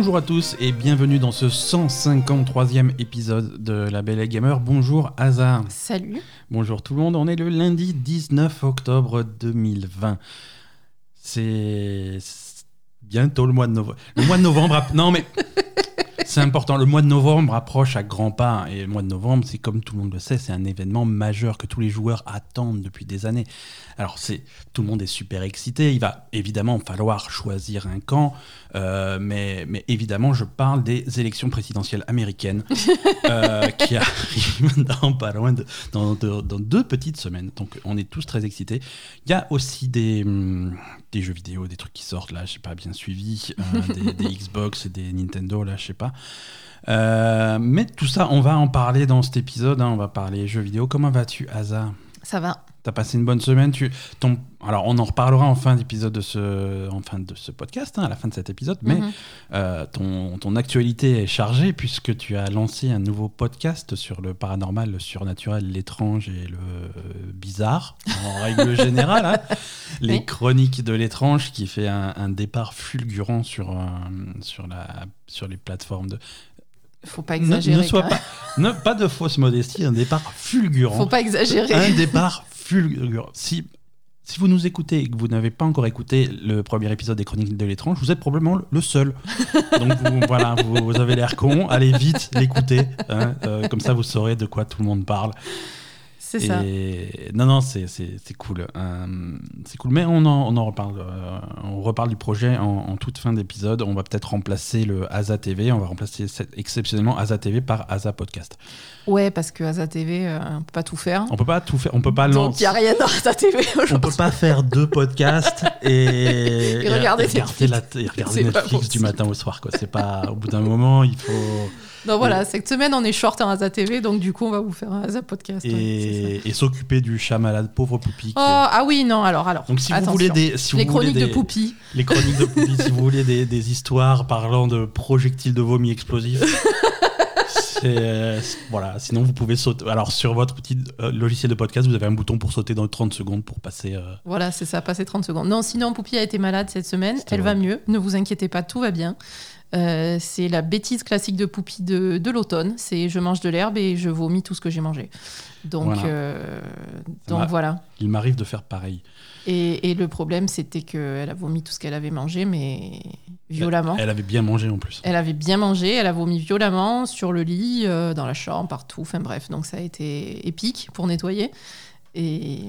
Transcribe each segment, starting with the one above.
Bonjour à tous et bienvenue dans ce 153e épisode de La Belle et Gamer. Bonjour Hazard. Salut. Bonjour tout le monde, on est le lundi 19 octobre 2020. C'est bientôt le mois de novembre. Le mois de novembre, a- non mais c'est important, le mois de novembre approche à grands pas et le mois de novembre, c'est comme tout le monde le sait, c'est un événement majeur que tous les joueurs attendent depuis des années. Alors c'est tout le monde est super excité, il va évidemment falloir choisir un camp, euh, mais, mais évidemment je parle des élections présidentielles américaines euh, qui arrivent dans pas loin de, dans, de- dans deux petites semaines. Donc on est tous très excités. Il y a aussi des, hum, des jeux vidéo, des trucs qui sortent là, je sais pas, bien suivis, euh, des, des Xbox et des Nintendo là, je sais pas. Euh, mais tout ça, on va en parler dans cet épisode. hein, on va parler jeux vidéo. Comment vas-tu, Asa? Ça va. T'as passé une bonne semaine tu, ton, Alors, on en reparlera en fin d'épisode de ce, en fin de ce podcast, hein, à la fin de cet épisode. Mais Mhm. euh, ton, ton actualité est chargée puisque tu as lancé un nouveau podcast sur le paranormal, le surnaturel, l'étrange et le euh, bizarre, en règle générale. hein. Les Oui. chroniques de l'étrange qui fait un, un départ fulgurant sur, euh, sur, la, sur les plateformes de. Faut pas Ne, exagérer. ne sois quand pas, ne, pas de fausse modestie, un départ fulgurant Faut pas exagérer. un départ fulgurant. Si, si vous nous écoutez et que vous n'avez pas encore écouté le premier épisode des Chroniques de l'étrange, vous êtes probablement le seul. Donc vous, voilà, vous, vous avez l'air con, allez vite l'écouter. hein, euh, comme ça, vous saurez de quoi tout le monde parle. C'est ça. Non, non, c'est cool. Euh, c'est cool. Mais on en, on en reparle. euh, on reparle du projet en, en toute fin d'épisode. On va peut-être remplacer le Asa TV. On va remplacer exceptionnellement Asa TV par Asa Podcast. Ouais, parce que Asa TV, euh, on peut pas tout faire. On peut pas tout faire. On peut pas lancer. il y a rien dans Asa TV On peut pas faire deux podcasts et, Et regarder la, et regarder Netflix du matin au soir. C'est pas au bout d'un moment, il faut Donc voilà, cette semaine on est short en Asa TV, donc du coup on va vous faire un Asa podcast. et, s'occuper du chat malade, pauvre Poupie. qui- Oh, ah oui, non, alors, alors. Donc si vous voulez des, si Les vous voulez chroniques de des- Poupie. les chroniques de Poupie, si vous voulez des, des histoires parlant de projectiles de vomi explosifs. euh, voilà, sinon vous pouvez sauter. Alors sur votre petit euh, logiciel de podcast, vous avez un bouton pour sauter dans 30 secondes pour passer. euh, Voilà, c'est ça, passer 30 secondes. Non, sinon Poupie a été malade cette semaine, elle va mieux, ne vous inquiétez pas, tout va bien. Euh, c'est la bêtise classique de Poupie de, de l'automne, c'est je mange de l'herbe et je vomis tout ce que j'ai mangé. Donc, Voilà. euh, donc voilà. il m'arrive de faire pareil. Et, et le problème, c'était qu'elle a vomi tout ce qu'elle avait mangé, mais violemment. Elle avait bien mangé en plus. Elle avait bien mangé, elle a vomi violemment sur le lit, euh, dans la chambre, partout. Enfin bref, donc ça a été épique pour nettoyer. Et,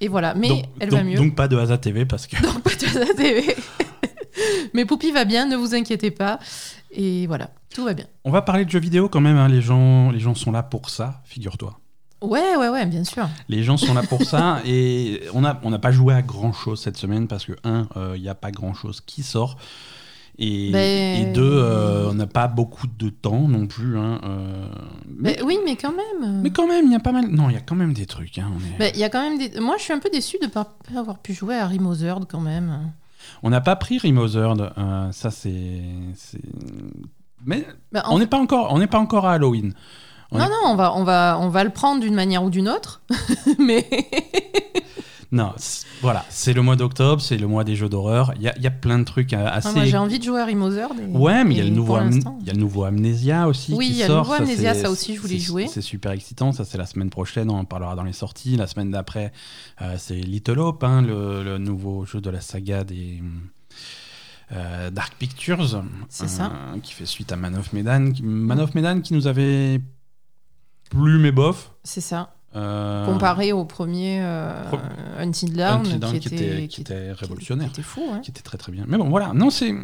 et voilà, mais donc, elle donc- va mieux. donc pas de Asa TV parce que Donc, pas de la TV. Mais Poupie va bien, ne vous inquiétez pas. Et voilà, tout va bien. on va parler de jeux vidéo quand même. hein, Les gens, les gens sont là pour ça, figure-toi. Ouais, ouais, ouais, bien sûr. Les gens sont là pour ça et on n'a on pas joué à grand chose cette semaine parce que un, euh, il n'y a pas grand chose qui sort. Et, Ben- et deux, euh, on n'a pas beaucoup de temps non plus. hein, euh, mais, Mais, oui, mais quand même. mais quand même, il y a pas mal. Non, il y a quand même des trucs. hein, est- il y a quand même des... Moi, je suis un peu déçue de ne pas avoir pu jouer à Rimozerd quand même. On n'a pas pris Rimozerd. euh, ça, c'est. Mais Bah, on n'est pas encore, on n'est pas encore à Halloween. on Non, est- non, on va, on, va, on va le prendre d'une manière ou d'une autre. mais Non, voilà, c'est le mois d'octobre, c'est le mois des jeux d'horreur. Il y a, il y a plein de trucs euh, assez. Ah, moi, j'ai envie de jouer à et- Ouais, mais il y, a le nouveau Am- y a le nouveau Amnesia aussi. Oui, il y a le nouveau Amnesia, ça aussi, je voulais jouer. C'est super excitant, ça c'est la semaine prochaine, on en parlera dans les sorties. La semaine d'après, euh, c'est Little Hope, hein, le, le nouveau jeu de la saga des. euh, Dark Pictures, C'est ça. qui fait suite à Man of Medan. Man of Medan qui nous avait plu mais bof. C'est ça. Euh, Comparé au premier euh, Pro- Until Dawn, Until Dawn, qui, qui était, était- qui était révolutionnaire. Qui était fou, qui était très très bien. Mais bon, voilà. Non, c'est.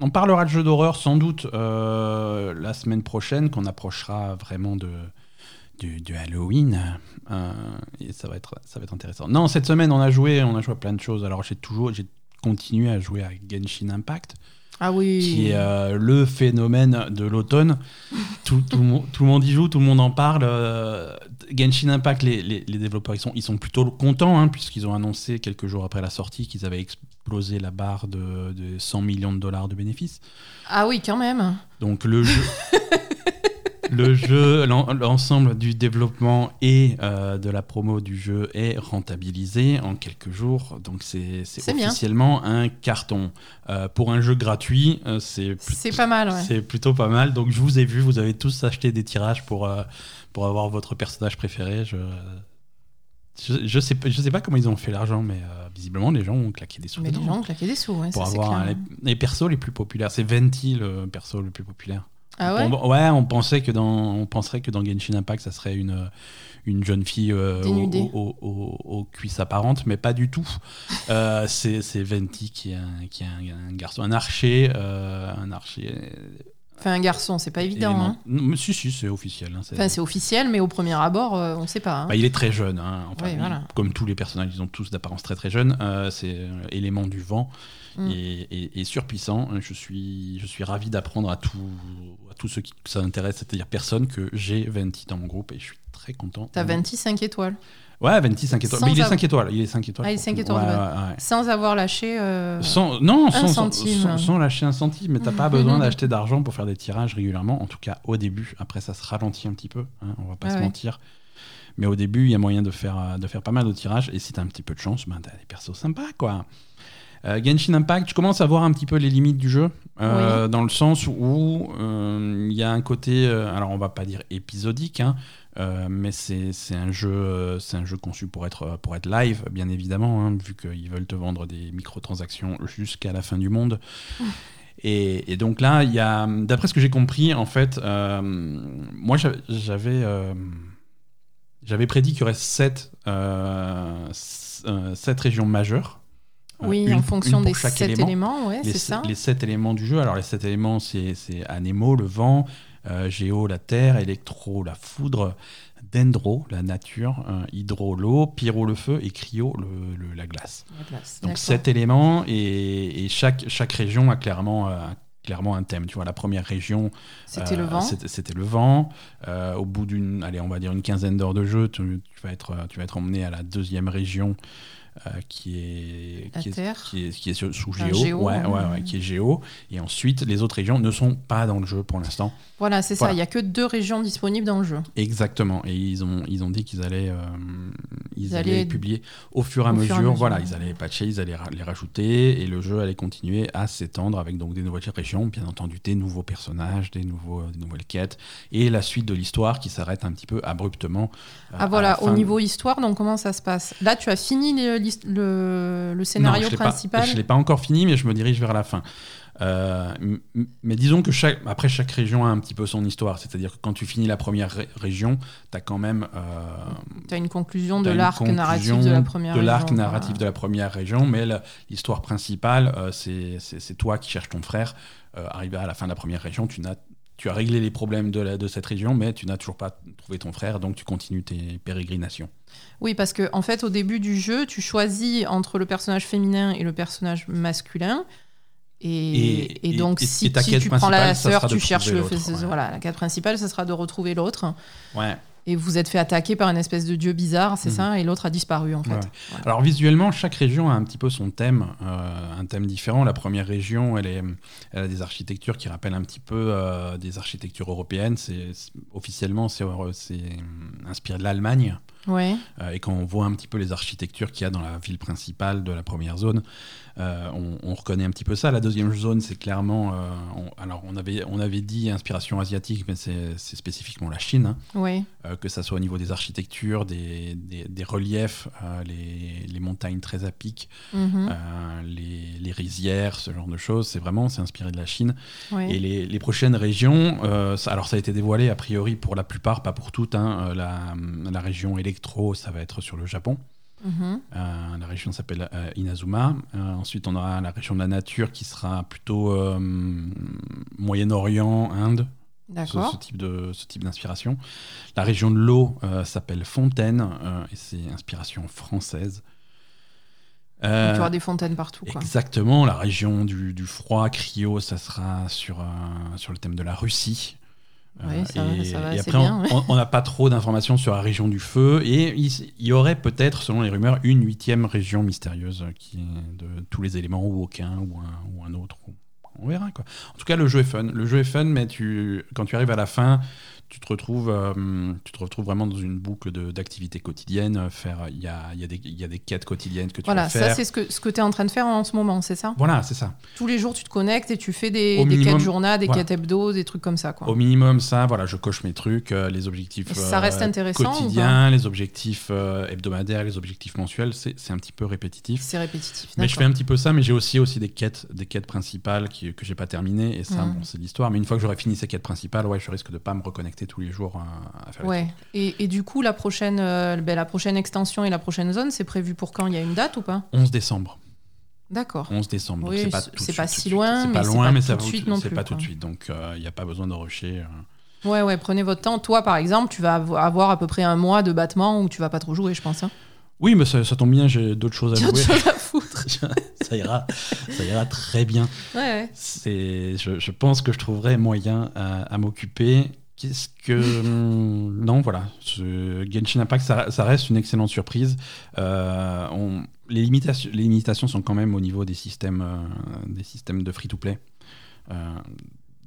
On parlera de jeux d'horreur sans doute euh, la semaine prochaine, qu'on approchera vraiment de du, du Halloween. Euh, et ça va être ça va être intéressant. Non, cette semaine on a joué on a joué à plein de choses. Alors j'ai toujours j'ai continué à jouer à Genshin Impact, Ah oui. qui est euh, le phénomène de l'automne. tout, tout, le monde, tout le monde y joue, tout le monde en parle. Euh, Genshin Impact, les, les- les développeurs ils sont, ils sont plutôt contents, hein, puisqu'ils ont annoncé quelques jours après la sortie qu'ils avaient explosé la barre de, de 100 millions de dollars de bénéfices. Ah oui, quand même. Donc le jeu. le jeu, l'en- l'ensemble du développement et euh, de la promo du jeu est rentabilisé en quelques jours. Donc c'est bien. officiellement un carton. Euh, pour un jeu gratuit, euh, c'est plut- C'est pas mal, ouais. c'est plutôt pas mal. Donc je vous ai vu, vous avez tous acheté des tirages pour, pour avoir votre personnage préféré. Je, je, je sais, pas- je sais pas comment ils ont fait l'argent, mais euh, visiblement les gens ont claqué des sous Mais les gens ont claqué des sous, ouais, pour ça avoir clair. les, les persos les plus populaires. C'est Venti le perso le plus populaire. Ah ouais on, ouais, on pensait que dans, on penserait que dans Genshin Impact, ça serait une, une jeune fille euh, aux cuisses apparentes, mais pas du tout. Euh, c'est Venti qui est un, qui est un, un garçon, un archer, euh, un archer. Enfin, un garçon, c'est pas évident. hein. Non, si, si, c'est officiel. hein, c'est- Enfin, c'est officiel, mais au premier abord, euh, on sait pas. hein. bah, il est très jeune, hein, enfin, Oui, il- voilà. comme tous les personnages, ils ont tous d'apparence très très jeune. Euh, c'est euh, élément du vent Mm. et, et- et surpuissant. Je suis, je suis ravi d'apprendre à, tout, tous ceux qui ça intéresse, c'est-à-dire personne, que j'ai Venti dans mon groupe et je suis très content. T'as 25 étoiles. Ouais, Venti 5 étoiles. Sans Mais il est avoir- 5 étoiles. Il est 5 étoiles. Ah, il est pour 5 tout. étoiles de Ouais, base. ouais, ouais. Sans avoir lâché. euh, Sans, non, sans, sans- centime. sans- sans lâcher un centime, mais t'as pas besoin d'acheter d'argent pour faire des tirages régulièrement, en tout cas au début. Après, ça se ralentit un petit peu, hein, on va pas Ah se mentir. Mais au début, il y a moyen de faire, euh, de faire pas mal de tirages, et si t'as un petit peu de chance, ben, t'as des persos sympas, quoi. Euh, Genshin Impact, je commence à voir un petit peu les limites du jeu, euh, dans le sens où euh, il y a un côté, alors on va pas dire épisodique, hein, mais c'est un jeu, c'est un jeu conçu pour être pour être live, bien évidemment, hein, vu qu'ils veulent te vendre des microtransactions jusqu'à la fin du monde. Et, et donc là, il y a, d'après ce que j'ai compris, en fait, euh, moi j'a- j'avais euh, j'avais prédit qu'il y aurait sept, euh, régions majeures. Euh, Oui, une- en fonction des pour chaque 7 élément éléments, ouais, les, c'est ça. les sept éléments du jeu. Alors, les sept éléments, c'est Anémo, le vent, euh, Géo, la terre, Électro, la foudre, Dendro, la nature, euh, Hydro, l'eau, Pyro, le feu et Cryo, le- le- la glace. La glace, Donc, sept éléments et, et chaque, chaque région a clairement, euh, clairement un thème. Tu vois, la première région, C'était euh, le vent. C'était c'était le vent. Euh, au bout d'une, allez, on va dire une quinzaine d'heures de jeu, tu, tu vas être, tu vas être emmené à la deuxième région euh, qui est qui est, qui est, qui est sur- sous Géo, Géo, ouais, ouais, ouais, qui est Géo. Et ensuite, les autres régions ne sont pas dans le jeu pour l'instant. Voilà, c'est ça. Il y a que deux régions disponibles dans le jeu. Exactement. Et ils ont, ils ont dit qu'ils allaient, euh, ils Ils allaient allaient- publier au fur et à mesure. Voilà, ils allaient patcher, ils allaient les rajouter et le jeu allait continuer à s'étendre avec donc des nouvelles régions, bien entendu des nouveaux personnages, des, nouveaux, des nouvelles quêtes et la suite de l'histoire qui s'arrête un petit peu abruptement. euh, Ah voilà, au niveau histoire, donc comment ça se passe? Là, tu as fini les- le, le scénario Non, je l'ai principal. Pas, je l'ai pas encore fini, mais je me dirige vers la fin. Euh, mais disons que chaque, après, chaque région a un petit peu son histoire. C'est-à-dire que quand tu finis la première ré- région, tu as quand même. euh, Tu as une conclusion de l'arc narratif de la première de l'arc région, narratif voilà. de la première région, mais l'histoire principale, euh, c'est toi qui cherches ton frère. Euh, arrivé à la fin de la première région, tu n'as tu as réglé les problèmes de, la- de cette région, mais tu n'as toujours pas trouvé ton frère, donc tu continues tes pérégrinations. Oui, parce que en fait, au début du jeu, tu choisis entre le personnage féminin et le personnage masculin. Et, Et- et et- donc, et- si, si tu prends la sœur, tu cherches le. Voilà, la quête principale, ça sera de retrouver l'autre. Ouais. Et vous êtes fait attaquer par une espèce de dieu bizarre, c'est Mhm. ça Et l'autre a disparu, en fait. Ouais. Alors visuellement, chaque région a un petit peu son thème, euh, un thème différent. La première région, elle, est, elle a des architectures qui rappellent un petit peu euh, des architectures européennes. C'est officiellement, c'est inspiré de l'Allemagne. Ouais. Euh, et quand on voit un petit peu les architectures qu'il y a dans la ville principale de la première zone, euh, on, on reconnaît un petit peu ça. La deuxième zone, c'est clairement, euh, on- alors on avait, on avait dit inspiration asiatique, mais c'est spécifiquement la Chine. hein. Ouais. Euh, que ça soit au niveau des architectures, des, des- des reliefs, les, les montagnes très à pic, Mhm. euh, les, les rizières, ce genre de choses. C'est vraiment, c'est inspiré de la Chine. Ouais. Et les, les prochaines régions, ça- alors ça a été dévoilé a priori pour la plupart, pas pour toutes. hein. La, la région électro, ça va être sur le Japon. Euh, la région s'appelle euh, Inazuma. Euh, ensuite, on aura la région de la nature qui sera plutôt Moyen-Orient, Inde ce, D'accord. ce type de ce type d'inspiration. La région de l'eau s'appelle Fontaine et c'est inspiration française. Donc, tu auras des fontaines partout, quoi. exactement, la région du, du froid, cryo, ça sera sur, sur le thème de la Russie. Oui, ça va- ça va et après, bien, on- ouais. on on n'a pas trop d'informations sur la région du feu. Et il, il y aurait peut-être, selon les rumeurs, une huitième région mystérieuse qui de tous les éléments ou aucun ou un, ou un autre. On verra quoi. En tout cas, le jeu est fun. Le jeu est fun, mais tu, quand tu arrives à la fin, tu te retrouves, euh, tu te retrouves vraiment dans une boucle de- d'activités quotidiennes. Faire, il y a, y, a y a des quêtes quotidiennes que tu Voilà, vas ça faire. c'est ce que, ce que tu es en train de faire en ce moment, c'est ça? Voilà, c'est ça. Tous les jours, tu te connectes et tu fais des, quêtes journal, des voilà. quêtes hebdo, des trucs comme ça. Quoi. Au minimum, ça, voilà, je coche mes trucs, euh, les objectifs ça euh, reste intéressant quotidiens, les objectifs euh, hebdomadaires, les objectifs mensuels, c'est un petit peu répétitif. C'est répétitif. Mais je fais un petit peu ça, mais j'ai aussi, aussi des quêtes, des quêtes principales qui, que j'ai pas terminées, et ça, Mhm. bon, c'est l'histoire. Mais une fois que j'aurai fini ces quêtes principales, ouais, je risque de pas me reconnecter tous les jours à, à faire Ouais. Et, et du coup, la prochaine, euh, ben, la prochaine extension et la prochaine zone, c'est prévu pour quand? Il y a une date ou pas? 11 décembre. D'accord. 11 décembre. Oui, c'est pas, tout suite, si loin, C'est mais pas c'est loin, pas mais tout ça de va- suite non c'est pas tout de suite. Donc il n'y a pas besoin de rusher. euh. Ouais, ouais, prenez votre temps. Toi, par exemple, tu vas avo- avoir à peu près un mois de battement où tu vas pas trop jouer, je pense. Hein. Oui, mais ça, ça tombe bien, j'ai d'autres choses à jouer. chose à foutre. ça ira, ça ira très bien. Ouais, je, je pense que je trouverai moyen à, à m'occuper. Qu'est-ce que hum, non, voilà, ce Genshin Impact, ça, ça reste une excellente surprise. Euh, on- les limitations, les limitations sont quand même au niveau des systèmes, euh, des systèmes de free-to-play. Euh,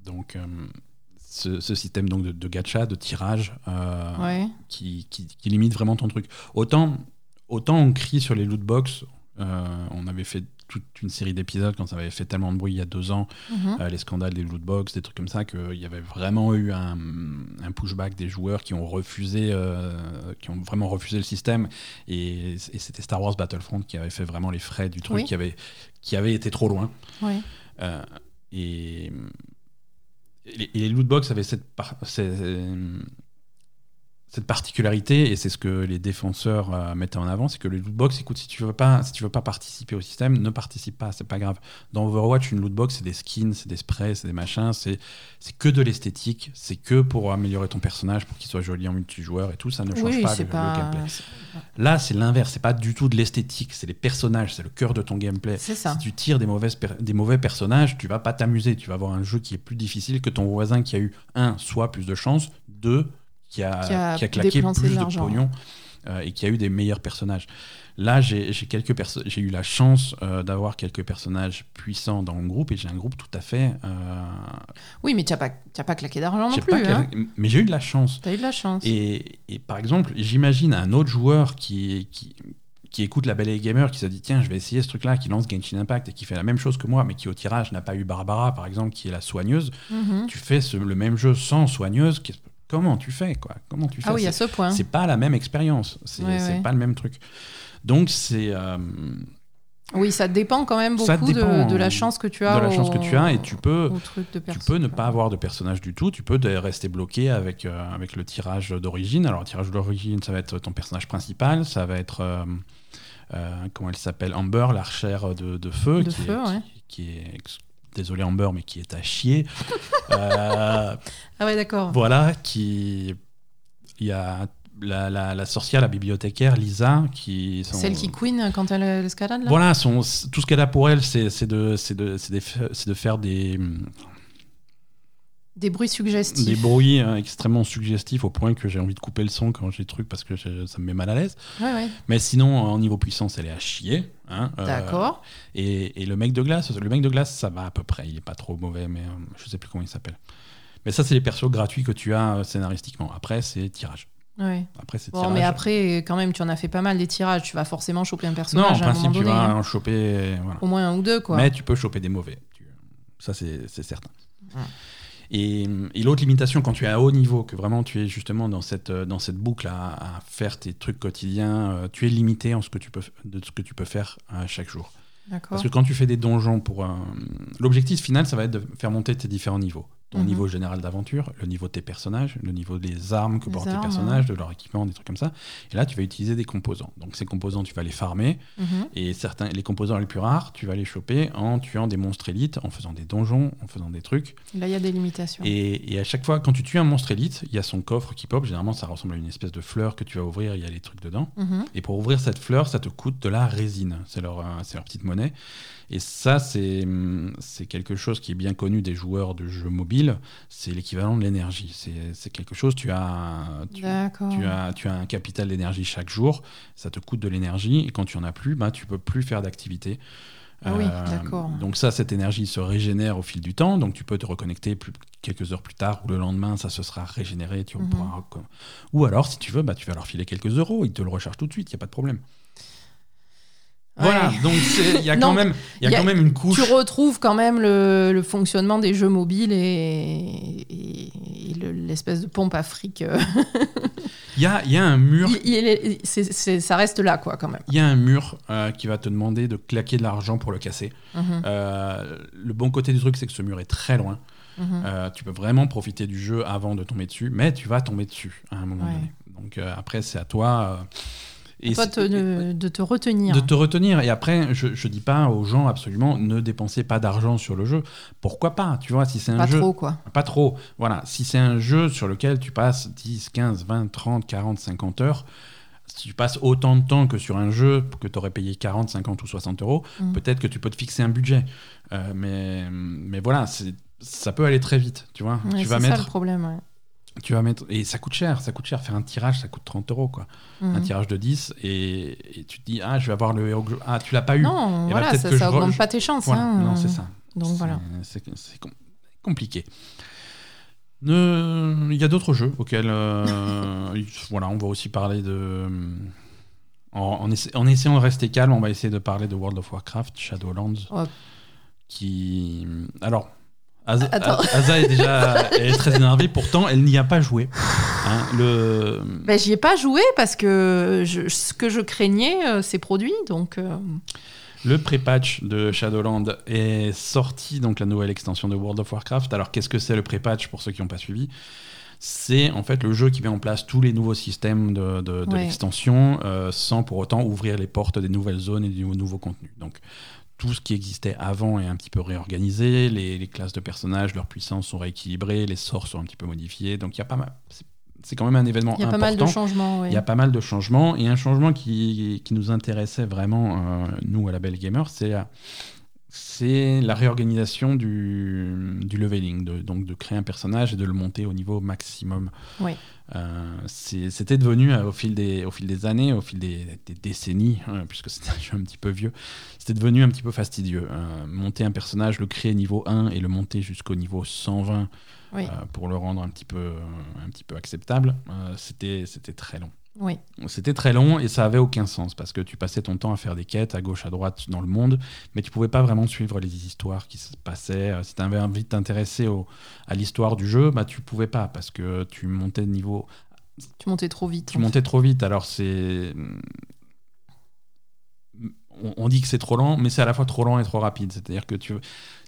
donc ce, ce système donc de, de gacha, de tirage, Ouais. qui, qui- qui limite vraiment ton truc. Autant, autant on crie sur les loot box. on avait fait toute une série d'épisodes quand ça avait fait tellement de bruit il y a deux ans, Mhm. euh, les scandales des loot box, des trucs comme ça, qu'il y avait vraiment eu un, un pushback des joueurs qui ont refusé, euh, qui ont vraiment refusé le système. Et, et c'était Star Wars Battlefront qui avait fait vraiment les frais du truc, Oui. qui, avait, qui avait été trop loin. Euh, et, et les, et les loot box avaient cette, c'est- cette particularité, et c'est ce que les défenseurs euh, mettaient en avant, c'est que les loot box, écoute, si tu veux pas, si tu veux pas participer au système, ne participe pas, c'est pas grave. Dans Overwatch, une loot box, c'est des skins, c'est des sprays, c'est des machins, c'est c'est que de l'esthétique, c'est que pour améliorer ton personnage, pour qu'il soit joli en multijoueur et tout, ça ne change Oui, pas le, c'est le pas. gameplay. Là, c'est l'inverse, c'est pas du tout de l'esthétique, c'est les personnages, c'est le cœur de ton gameplay. Ça. Si tu tires des, mauvaises des mauvais personnages, tu vas pas t'amuser. Tu vas avoir un jeu qui est plus difficile que ton voisin qui a eu, un, soit plus de chance, deux, qui a, Qui a qui a claqué plus de de, pognon euh, et qui a eu des meilleurs personnages. Là, j'ai eu la chance euh, d'avoir quelques personnages puissants dans mon groupe et j'ai un groupe tout à fait. euh, Oui, mais tu n'as pas, pas claqué d'argent non plus. Hein. Mais j'ai eu de la chance. Tu as eu de la chance. Et, et par exemple, j'imagine un autre joueur qui, qui, qui écoute la Belle et Gamer, qui se dit tiens, je vais essayer ce truc-là, qui lance Genshin Impact et qui fait la même chose que moi, mais qui au tirage n'a pas eu Barbara, par exemple, qui est la soigneuse. Mhm. Tu fais ce- le même jeu sans soigneuse. Comment tu fais quoi? Comment tu fais? Ah oui, à ce point. C'est pas la même expérience. C'est Ouais, pas le même truc. Donc c'est euh, Oui, ça dépend quand même beaucoup de, dépend, de la chance que tu de as. la au- chance que tu as et tu peux de tu peux ne pas avoir de personnage du tout, tu peux de- rester bloqué avec, euh, avec le tirage d'origine. Alors, le tirage d'origine, ça va être ton personnage principal, ça va être, euh, euh, comment elle s'appelle, Amber, l'archère de, de feu, De qui, feu, est, ouais. qui, qui est, ex- désolé Amber, mais qui est à chier. Euh, Ah ouais, d'accord. voilà, qui. Il y a la, la- la sorcière, la bibliothécaire, Lisa, qui. sont- Celle qui queen quand elle escalade là? Voilà, son, tout ce qu'elle a pour elle, c'est de, de, c'est de faire des, Des bruits suggestifs. des bruits euh, extrêmement suggestifs au point que j'ai envie de couper le son quand j'ai des trucs parce que ça me met mal à l'aise. Ouais, ouais. Mais sinon, en niveau puissance, elle est à chier. hein, euh, D'accord. et, et le mec de glace, le mec de glace, ça va à peu près. Il est pas trop mauvais, mais euh, je sais plus comment il s'appelle. Mais ça, c'est les persos gratuits que tu as euh, scénaristiquement. Après, c'est tirage. Ouais. Après, c'est Bon, mais après, quand même, tu en as fait pas mal des tirages. Tu vas forcément choper un non, en personnage à un principe, tu donné. vas hein. en choper. Voilà. Au moins un ou deux, quoi. Mais tu peux choper des mauvais. Ça, c'est certain. Ouais. Et, et l'autre limitation, quand tu es à haut niveau, que vraiment tu es justement dans cette, euh, dans cette boucle à, à faire tes trucs quotidiens, euh, tu es limité en ce que tu peux, de ce que tu peux faire à chaque jour. D'accord. Parce que quand tu fais des donjons pour un... L'objectif final, ça va être de faire monter tes différents niveaux. Ton Mhm. niveau général d'aventure, le niveau de tes personnages, le niveau des armes que portent armes, tes personnages, de leur équipement, des trucs comme ça. Et là, tu vas utiliser des composants. Donc ces composants, tu vas les farmer. Mhm. Et certains, les composants les plus rares, tu vas les choper en tuant des monstres élites, en faisant des donjons, en faisant des trucs. Là, il y a des limitations. Et, et à chaque fois, quand tu tues un monstre élite, il y a son coffre qui pop. Généralement, ça ressemble à une espèce de fleur que tu vas ouvrir, il y a les trucs dedans. Mhm. Et pour ouvrir cette fleur, ça te coûte de la résine. C'est leur, euh, c'est leur petite monnaie. Et ça, c'est hum, c'est quelque chose qui est bien connu des joueurs de jeux mobiles. C'est l'équivalent de l'énergie. C'est quelque chose, tu as, tu, as, tu as un capital d'énergie chaque jour, ça te coûte de l'énergie, et quand tu en as plus, bah, tu peux plus faire d'activité. Ah oui, Euh, d'accord. Donc ça, cette énergie se régénère au fil du temps, donc tu peux te reconnecter plus, quelques heures plus tard ou le lendemain, ça se sera régénéré, tu Mhm. pourras Ou alors, si tu veux, bah, tu vas leur filer quelques euros, ils te le rechargent tout de suite, il n'y a pas de problème. Voilà, donc il y a, quand même, y a y a- quand même une couche. Tu retrouves quand même le, le fonctionnement des jeux mobiles et, et- et le- l'espèce de pompe à fric. euh, Il y a, y a un mur il- il est- c'est- c'est- ça reste là, quoi, quand même. il y a un mur euh, qui va te demander de claquer de l'argent pour le casser. Mhm, Euh, le bon côté du truc, c'est que ce mur est très loin. mhm. Euh, tu peux vraiment profiter du jeu avant de tomber dessus, mais tu vas tomber dessus à un moment Ouais. donné. Donc après, c'est à toi. Et te- de, de te retenir. de te retenir. Et après, je, je dis pas aux gens absolument ne dépensez pas d'argent sur le jeu. Pourquoi pas Tu vois, si c'est un Pas jeu. trop, quoi. Pas trop. Voilà. Si c'est un jeu sur lequel tu passes 10, 15, 20, 30, 40, 50 heures, si tu passes autant de temps que sur un jeu que tu aurais payé 40, 50 ou 60 euros, Mm. peut-être que tu peux te fixer un budget. Euh, mais, mais voilà, ça peut aller très vite. Tu vois, Ouais, tu vas c'est ça mettre, le problème. ouais. Tu vas mettre, et ça coûte cher. Ça coûte cher. Faire un tirage, ça coûte 30 euros quoi. Mhm. Un tirage de 10 et, et tu te dis ah je vais avoir le héros. que je- Ah tu l'as pas eu. Non, Et bah, voilà, ça, que ça je re- augmente pas tes chances. Voilà. hein. Non c'est ça. Donc C'est- voilà. C'est c'est com- compliqué. Ne- Il y a d'autres jeux auxquels. euh, voilà, on va aussi parler de. En, en essa- en essayant de rester calme, on va essayer de parler de World of Warcraft, Shadowlands. Oh. Qui. Alors. Asa est déjà elle est très énervée, pourtant elle n'y a pas joué. Hein, le... Ben, j'y ai pas joué parce que je- ce que je craignais, euh, c'est produit. Donc, euh, Le pré-patch de Shadowland est sorti, donc la nouvelle extension de World of Warcraft. Alors qu'est-ce que c'est le pré-patch pour ceux qui n'ont pas suivi? C'est en fait le jeu qui met en place tous les nouveaux systèmes de, de- de Ouais. l'extension euh, sans pour autant ouvrir les portes des nouvelles zones et du nouveau contenu. Donc tout ce qui existait avant est un petit peu réorganisé, les, les classes de personnages, leurs puissances sont rééquilibrées, les sorts sont un petit peu modifiés. Donc il y a pas mal. c'est- quand même un événement il y a pas important. mal de changements. ouais. Il y a pas mal de changements. Et un changement qui, qui nous intéressait vraiment, euh, nous, à la Belle Gamer, c'est la, c'est la réorganisation du, du leveling. De, donc de créer un personnage et de le monter au niveau maximum. Oui. Euh, C'était devenu, euh, au, fil des, au fil des années, au fil des, des décennies, hein, puisque c'était un jeu un petit peu vieux, c'était devenu un petit peu fastidieux. Euh, monter un personnage, le créer niveau 1 et le monter jusqu'au niveau 120 Oui. euh, pour le rendre un petit peu, un petit peu acceptable, euh, c'était c'était très long. Oui. C'était très long et ça avait aucun sens parce que tu passais ton temps à faire des quêtes à gauche, à droite dans le monde, mais tu pouvais pas vraiment suivre les histoires qui se passaient. Euh, Si tu avais envie de t'intéresser à l'histoire du jeu, bah, tu pouvais pas parce que tu montais de niveau. Tu montais trop vite. Tu montais trop vite. Alors c'est. On, on dit que c'est trop lent, mais c'est à la fois trop lent et trop rapide. C'est-à-dire que tu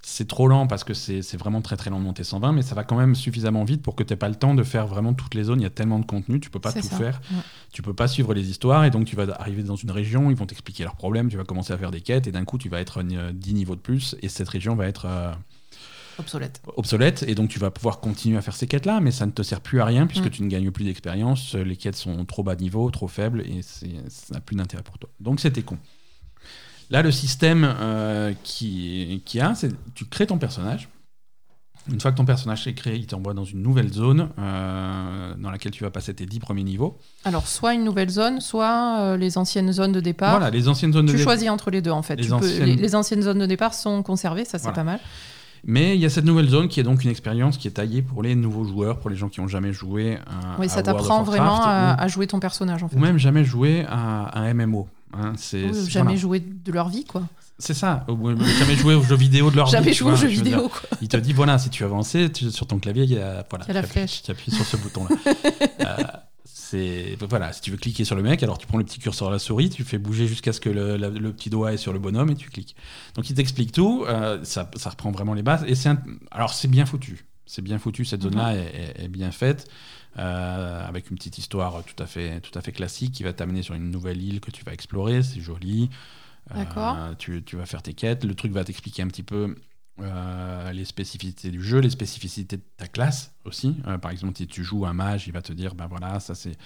c'est trop lent parce que c'est vraiment très très lent de monter 120, mais ça va quand même suffisamment vite pour que tu n'aies pas le temps de faire vraiment toutes les zones. Il y a tellement de contenu, tu peux pas tout ça. faire Ouais. tu peux pas suivre les histoires et donc tu vas arriver dans une région, ils vont t'expliquer leurs problèmes, tu vas commencer à faire des quêtes et d'un coup tu vas être euh, 10 niveaux de plus et cette région va être euh, Obsolète. obsolète et donc tu vas pouvoir continuer à faire ces quêtes là mais ça ne te sert plus à rien puisque tu ne gagnes plus d'expérience, les quêtes sont trop bas niveau, trop faibles et ça n'a plus d'intérêt pour toi. Donc c'était con. Là le système euh, qui, qui a, c'est tu crées ton personnage. Une fois que ton personnage est créé, il t'envoie dans une nouvelle zone euh, dans laquelle tu vas passer tes 10 premiers niveaux. Alors, soit une nouvelle zone, soit euh, les anciennes zones de départ. Voilà, les anciennes zones de Tu dé- choisis entre les deux, en fait. Les Tu peux- anciennes- les, les anciennes zones de départ sont conservées, ça c'est Voilà. pas mal. Mais il y a cette nouvelle zone qui est donc une expérience qui est taillée pour les nouveaux joueurs, pour les gens qui n'ont jamais joué à, Oui, ça t'apprend vraiment à jouer ton personnage, en fait. ou même jamais joué à un MMO. Hein. c'est Oui, jamais voilà. joué de leur vie, quoi. C'est ça. Jamais joué aux jeux vidéo de leur Jamais vie, tu joué aux jeux vidéo, dire. quoi. Il te dit voilà, si tu avances tu- sur ton clavier, il y a, voilà, Il y a la flèche. Tu appuies sur ce bouton-là. Euh, c'est voilà, si tu veux cliquer sur le mec, alors tu prends le petit curseur à la souris, tu fais bouger jusqu'à ce que le, la- le petit doigt est sur le bonhomme et tu cliques. Donc il t'explique tout, euh, ça, ça reprend vraiment les bases et c'est alors c'est bien foutu, c'est bien foutu cette zone-là est, est- est bien faite. Euh, avec une petite histoire tout à fait tout à fait classique qui va t'amener sur une nouvelle île que tu vas explorer, c'est joli. Euh, D'accord. tu, tu vas faire tes quêtes, le truc va t'expliquer un petit peu euh, les spécificités du jeu, les spécificités de ta classe aussi. Euh, par exemple, si tu joues un mage, il va te dire, ben voilà, ça c'est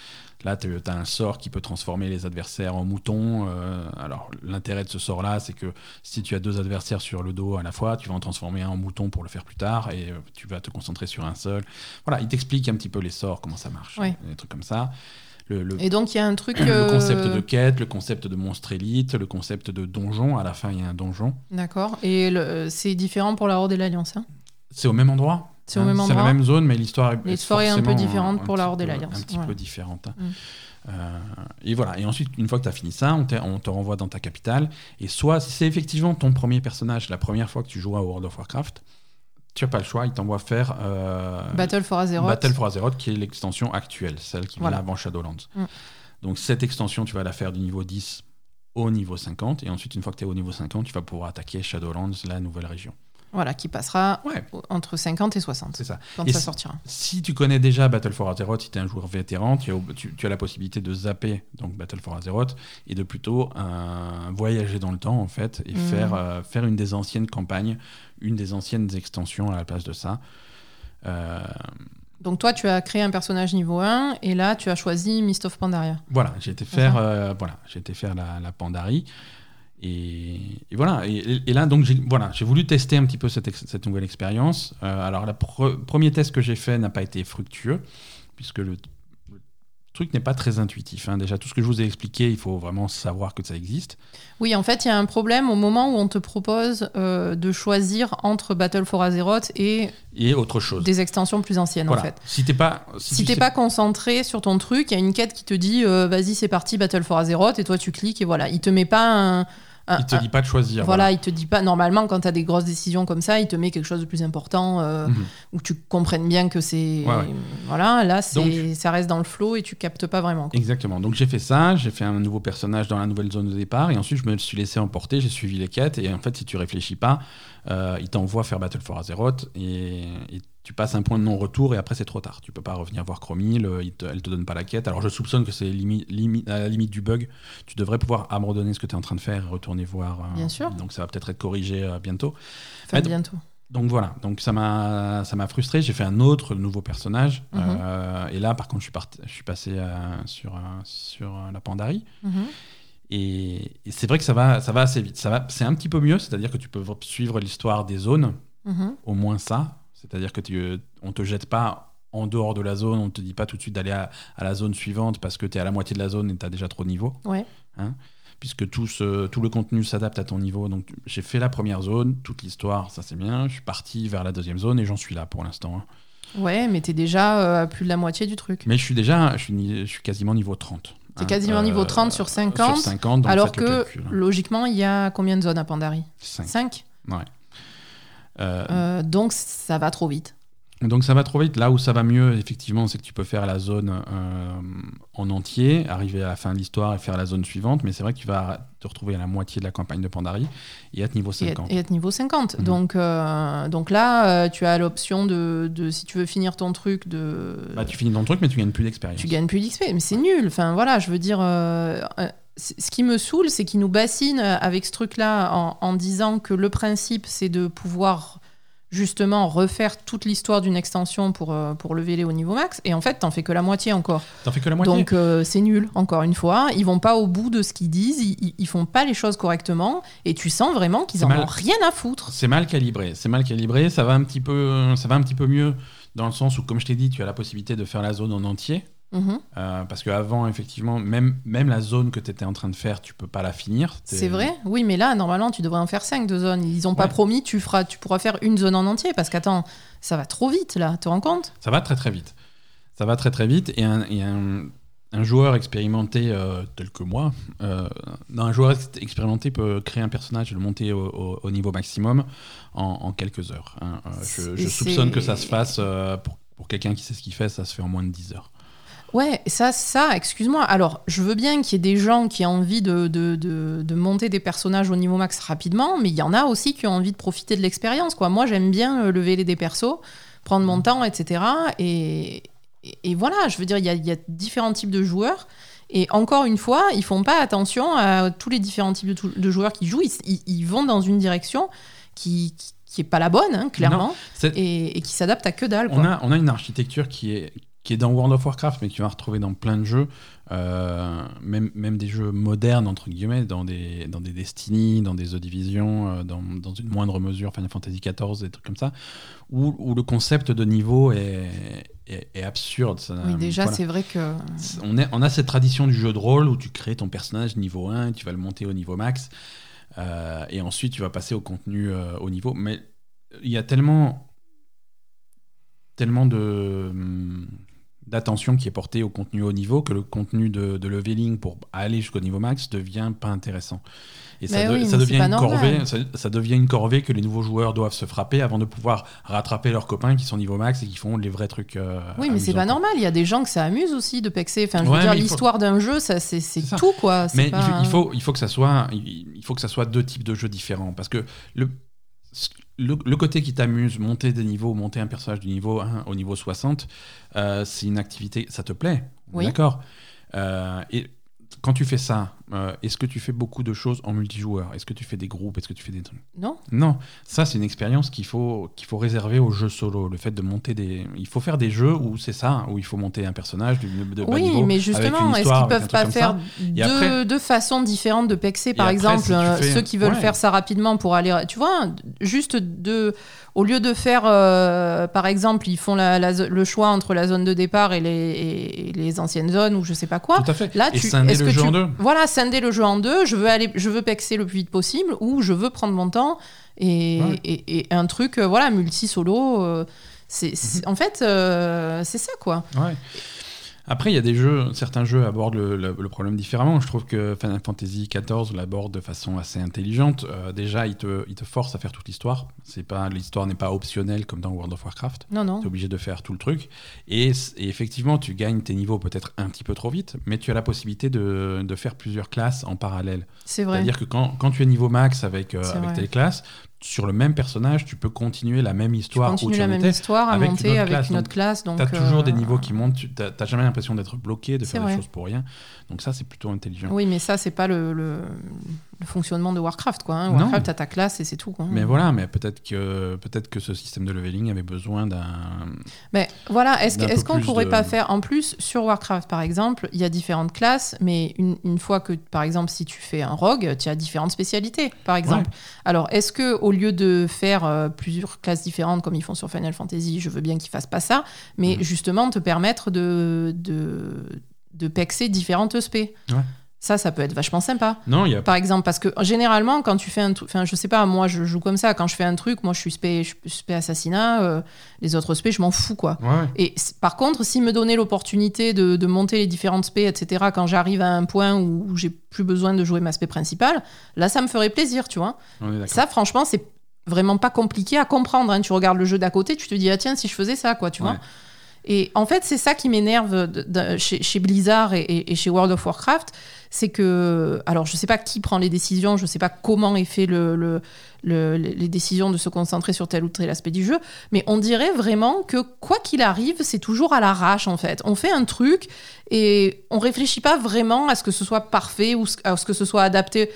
là tu as un sort qui peut transformer les adversaires en moutons. Euh, alors l'intérêt de ce sort-là, c'est que si tu as deux adversaires sur le dos à la fois, tu vas en transformer un en mouton pour le faire plus tard et tu vas te concentrer sur un seul. Voilà, il t'explique un petit peu les sorts, comment ça marche, Ouais. des trucs comme ça. Le, le- Et donc il y a un truc. le euh, concept de quête, le concept de monstre élite, le concept de donjon. À la fin, il y a un donjon. D'accord. Et c'est différent pour la Horde et l'Alliance. hein? C'est au même endroit. C'est au hein, même C'est la endroit. même zone, mais l'histoire est, L'histoire est un peu différente pour la Horde et l'Alliance, Un petit voilà. peu différente. hein. Mm. Euh, et voilà. Et ensuite, une fois que tu as fini ça, on, te- on te renvoie dans ta capitale. Et soit, si c'est effectivement ton premier personnage, la première fois que tu joues à World of Warcraft, tu n'as pas le choix. Il t'envoie faire euh, Battle for Azeroth. Battle for Azeroth, qui est l'extension actuelle, celle qui Voilà. vient avant Shadowlands. Mm. Donc cette extension, tu vas la faire du niveau 10 au niveau 50. Et ensuite, une fois que tu es au niveau 50, tu vas pouvoir attaquer Shadowlands, la nouvelle région. Voilà, qui passera Ouais, entre 50 et 60 c'est ça. quand Et ça sortira. Si tu connais déjà Battle for Azeroth, si tu es un joueur vétéran, tu as, tu- tu as la possibilité de zapper donc Battle for Azeroth et de plutôt euh, voyager dans le temps en fait et Mhm. faire, euh, faire une des anciennes campagnes, une des anciennes extensions à la place de ça. Euh, Donc toi, tu as créé un personnage niveau 1 et là, tu as choisi Mist of Pandaria. voilà, j'ai été faire, euh, voilà, j'ai été faire la, la Pandarie. Et, et voilà. Et, et là, donc, j'ai voilà, j'ai voulu tester un petit peu cette, nouvelle expérience. Euh, alors, le premier test que j'ai fait n'a pas été fructueux, puisque le, le truc n'est pas très intuitif. hein. Déjà, tout ce que je vous ai expliqué, il faut vraiment savoir que ça existe. Oui, en fait, il y a un problème au moment où on te propose euh, de choisir entre Battle for Azeroth et Et autre chose. des extensions plus anciennes, voilà. en fait. Si t'es pas, si Si tu t'es sais- pas concentré sur ton truc, il y a une quête qui te dit euh, vas-y, c'est parti, Battle for Azeroth, et toi tu cliques et voilà. Il te met pas un. Un- il te un- dit pas de choisir. voilà, il te dit pas. Normalement, quand tu as des grosses décisions comme ça, il te met quelque chose de plus important euh, Mhm. où tu comprennes bien que c'est. Ouais, ouais. Voilà, là, Donc- ça reste dans le flow et tu captes pas vraiment. quoi. Exactement. Donc j'ai fait ça, j'ai fait un nouveau personnage dans la nouvelle zone de départ, et ensuite je me suis laissé emporter, j'ai suivi les quêtes, et en fait si tu réfléchis pas, euh, il t'envoie faire Battle for Azeroth, et, et tu passes un point de non-retour, et après c'est trop tard. Tu peux pas revenir voir Chromie, elle te donne pas la quête. Alors je soupçonne que c'est limi- limi- à la limite du bug. Tu devrais pouvoir abandonner ce que tu es en train de faire et retourner voir. euh, Bien sûr. Donc ça va peut-être être corrigé euh, bientôt. Enfin, Mais bientôt. Donc voilà, donc ça m'a ça m'a frustré. J'ai fait un autre nouveau personnage, Mhm. euh, et là par contre je suis, je suis passé sur, sur la Pandarie. Mhm. Et, et c'est vrai que ça va, ça va assez vite. Ça va, c'est un petit peu mieux, c'est-à-dire que tu peux suivre l'histoire des zones, Mhm. au moins ça. C'est-à-dire que tu, on te jette pas en dehors de la zone, on te dit pas tout de suite d'aller à, à la zone suivante parce que tu es à la moitié de la zone et tu as déjà trop de niveau. Ouais. Puisque tout, ce- tout le contenu s'adapte à ton niveau. Donc j'ai fait la première zone, toute l'histoire, ça c'est bien. Je suis parti vers la deuxième zone et j'en suis là pour l'instant. hein. Ouais, mais t'es déjà euh, à plus de la moitié du truc. Mais je suis déjà, je suis, je suis quasiment niveau 30. T'es hein. quasiment Euh, niveau 30 sur 50, Sur 50, donc Alors que, calcul, hein. logiquement, il y a combien de zones à Pandari? Cinq. 5 Euh, Donc ça va trop vite. Donc ça va trop vite. Là où ça va mieux, effectivement, c'est que tu peux faire la zone euh, en entier, arriver à la fin de l'histoire et faire la zone suivante. Mais c'est vrai que tu vas te retrouver à la moitié de la campagne de Pandarie et être niveau Et 50. être, et être niveau 50. Mhm. Donc, euh, donc là, euh, tu as l'option de, de, si tu veux finir ton truc, de. Bah, tu finis ton truc, mais tu gagnes plus d'expérience. tu gagnes plus d'XP. Mais c'est nul. Enfin, voilà, je veux dire. Ce qui me saoule, c'est qu'ils nous bassinent avec ce truc-là en, en disant que le principe, c'est de pouvoir justement refaire toute l'histoire d'une extension pour, euh, pour lever les au niveau max. Et en fait, t'en fais que la moitié encore. T'en fais que la moitié. Donc euh, c'est nul, encore une fois. Ils vont pas au bout de ce qu'ils disent, ils, ils- font pas les choses correctement, et tu sens vraiment qu'ils en mal. ont rien à foutre. C'est mal calibré. C'est mal calibré. Ça va un petit peu, ça va un petit peu mieux dans le sens où, comme je t'ai dit, tu as la possibilité de faire la zone en entier. Mhm. Euh, parce qu'avant, effectivement, même, même la zone que tu étais en train de faire, tu peux pas la finir. C'est vrai Oui, mais là, normalement, tu devrais en faire 5 de zones. Ils ont pas promis, tu, feras, tu pourras faire une zone en entier, parce qu'attends, ça va trop vite, là, tu te rends compte? Ça va très très vite. Ça va très très vite. Et un, et un, un joueur expérimenté euh, tel que moi, euh, non, un joueur ex- expérimenté peut créer un personnage et le monter au, au- au niveau maximum en, en quelques heures. hein. Euh, je soupçonne que ça se fasse, pour, pour quelqu'un qui sait ce qu'il fait, ça se fait en moins de 10 heures. Ouais, ça, ça, excuse-moi. Alors, je veux bien qu'il y ait des gens qui aient envie de, de, de, de monter des personnages au niveau max rapidement, mais il y en a aussi qui ont envie de profiter de l'expérience. quoi. Moi, j'aime bien euh, lever les des persos, prendre mon temps, etc. Et, et, et voilà, je veux dire, il y a, il y a différents types de joueurs. Et encore une fois, ils font pas attention à tous les différents types de, joueurs qui jouent. Ils, ils- ils vont dans une direction qui, qui, qui est pas la bonne, hein, clairement, et, et qui s'adapte à que dalle. On a, on a une architecture qui est, qui est dans World of Warcraft, mais que tu vas retrouver dans plein de jeux, euh, même, même des jeux modernes, entre guillemets, dans des, dans des Destiny, dans des The Division, euh, dans, dans une moindre mesure, Final Fantasy XIV, des trucs comme ça, où, où le concept de niveau est, est, est absurde. Ça- Oui, déjà, voilà. c'est vrai que. On, est, on a cette tradition du jeu de rôle où tu crées ton personnage niveau 1, tu vas le monter au niveau max, euh, et ensuite tu vas passer au contenu euh, au niveau. Mais il y a tellement, tellement de hum, d'attention qui est portée au contenu haut niveau que le contenu de, de leveling pour aller jusqu'au niveau max devient pas intéressant. Et ça, Mais de- oui, ça mais devient une corvée. Ça, ça devient une corvée que les nouveaux joueurs doivent se frapper avant de pouvoir rattraper leurs copains qui sont niveau max et qui font les vrais trucs. euh, Oui, mais c'est pas normal. Il y a des gens que ça amuse aussi de pexer. Enfin, je Ouais, veux dire, faut- l'histoire d'un jeu, ça, c'est c'est C'est ça. tout, quoi. C'est Mais il faut- il faut, il faut que ça soit, il il faut que ça soit deux types de jeux différents parce que le le, le côté qui t'amuse, monter des niveaux, monter un personnage du niveau 1 au niveau 60, euh, c'est une activité, ça te plaît, Oui. d'accord. Euh, et quand tu fais ça, euh, est-ce que tu fais beaucoup de choses en multijoueur? Est-ce que tu fais des groupes? Est-ce que tu fais des trucs? Non Non, ça c'est une expérience qu'il faut qu'il faut réserver aux jeux solo. Le fait de monter des, il faut faire des jeux où c'est ça, où il faut monter un personnage du- de bas Oui, niveau, mais justement, est-ce qu'ils peuvent pas faire deux, après- deux façons différentes de pexer Par après, exemple, si euh, fais- ceux qui veulent ouais. faire ça rapidement pour aller. Tu vois, juste de. Au lieu de faire, euh, par exemple, ils font la- le choix entre la zone de départ et les, et- les anciennes zones ou je sais pas quoi. Tout à fait. Là, et tu, est-ce le que jeu tu, en deux. voilà, scinder le jeu en deux. Je veux aller, je veux pexer le plus vite possible ou je veux prendre mon temps et, Ouais. et, et un truc, euh, voilà, multi solo. euh, c'est, Mhm. en fait, euh, c'est ça quoi. Ouais. Après, il y a des jeux, certains jeux abordent le, le- le problème différemment. Je trouve que Final Fantasy XIV l'aborde de façon assez intelligente. Euh, déjà, il te, il te force à faire toute l'histoire. C'est pas l'histoire n'est pas optionnelle comme dans World of Warcraft. Non, non. Tu es obligé de faire tout le truc. Et, effectivement, tu gagnes tes niveaux peut-être un petit peu trop vite, mais tu as la possibilité de, de faire plusieurs classes en parallèle. C'est vrai. C'est-à-dire que quand, quand tu es niveau max avec, euh, avec tes classes, sur le même personnage, tu peux continuer la même Tu histoire où continues tu la en même étais. histoire à avec une monter autre avec classe, une autre classe. Donc, Tu as toujours des euh, niveaux qui montent, tu n'as jamais l'impression d'être bloqué, de faire des choses pour rien. Donc ça, c'est plutôt intelligent. Oui, mais ça, c'est pas le, le, le fonctionnement de Warcraft, quoi. hein. Warcraft, t'as ta classe et c'est tout. quoi. Mais voilà, mais peut-être que, peut que ce système de leveling avait besoin d'un... Mais voilà, est-ce peu qu'on pourrait de- pas faire en plus sur Warcraft par exemple, il y a différentes classes, mais une, une fois que par exemple si tu fais un rogue, tu as différentes spécialités par exemple. Alors est-ce que au lieu de faire euh, plusieurs classes différentes comme ils font sur Final Fantasy, je veux bien qu'ils fassent pas ça, mais Mhm. justement te permettre de de de pexer différentes spé. Ouais. Ça, ça peut être vachement sympa. Non, il y a... Par exemple, parce que généralement, quand tu fais un truc, enfin, je sais pas, moi, je joue comme ça. Quand je fais un truc, moi, je suis spé, je suis spé assassinat. euh, les autres spé, je m'en fous, quoi. Ouais. Et par contre, s'il me donnait l'opportunité de, de monter les différentes spé, etc., quand j'arrive à un point où j'ai plus besoin de jouer ma spé principale, là, ça me ferait plaisir, tu vois. Ça, franchement, c'est vraiment pas compliqué à comprendre. hein. Tu regardes le jeu d'à côté, tu te dis, ah tiens, si je faisais ça, quoi, tu Ouais. vois. Et en fait, c'est ça qui m'énerve chez, chez Blizzard et, et- et chez World of Warcraft, c'est que, alors je sais pas qui prend les décisions, je sais pas comment est fait le, le- le- les décisions de se concentrer sur tel ou tel aspect du jeu, mais on dirait vraiment que quoi qu'il arrive, c'est toujours à l'arrache en fait. On fait un truc et on réfléchit pas vraiment à ce que ce soit parfait ou à ce que ce soit adapté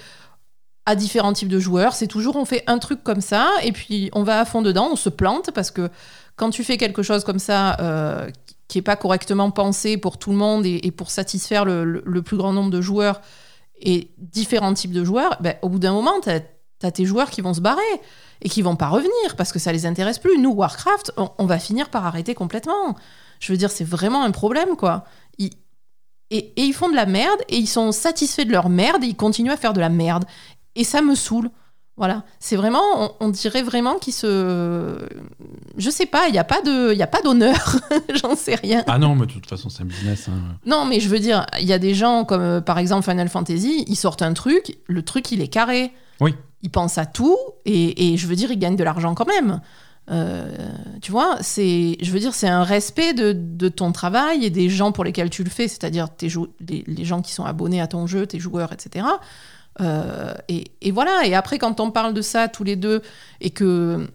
à différents types de joueurs. C'est toujours on fait un truc comme ça et puis on va à fond dedans, on se plante parce que quand tu fais quelque chose comme ça euh, qui est pas correctement pensé pour tout le monde et, pour satisfaire le, plus grand nombre de joueurs et différents types de joueurs, ben, au bout d'un moment, tu as, tes joueurs qui vont se barrer et qui vont pas revenir parce que ça les intéresse plus. Nous, Warcraft, on, va finir par arrêter complètement. Je veux dire, c'est vraiment un problème, quoi. Et ils font de la merde et ils sont satisfaits de leur merde et ils continuent à faire de la merde. Et ça me saoule. Voilà, c'est vraiment, on, on dirait vraiment qu'ils se, je sais pas, il y a pas de, il y a pas d'honneur, j'en sais rien. Ah non, mais de toute façon, c'est un business. hein. Non, mais je veux dire, il y a des gens comme euh, par exemple Final Fantasy, ils sortent un truc, le truc il est carré. Oui. Ils pensent à tout et, et je veux dire, ils gagnent de l'argent quand même. Euh, tu vois, c'est, je veux dire, c'est un respect de, de ton travail et des gens pour lesquels tu le fais, c'est-à-dire tes les, les gens qui sont abonnés à ton jeu, tes joueurs, etc. Euh, et, voilà. Et après, quand on parle de ça tous les deux et que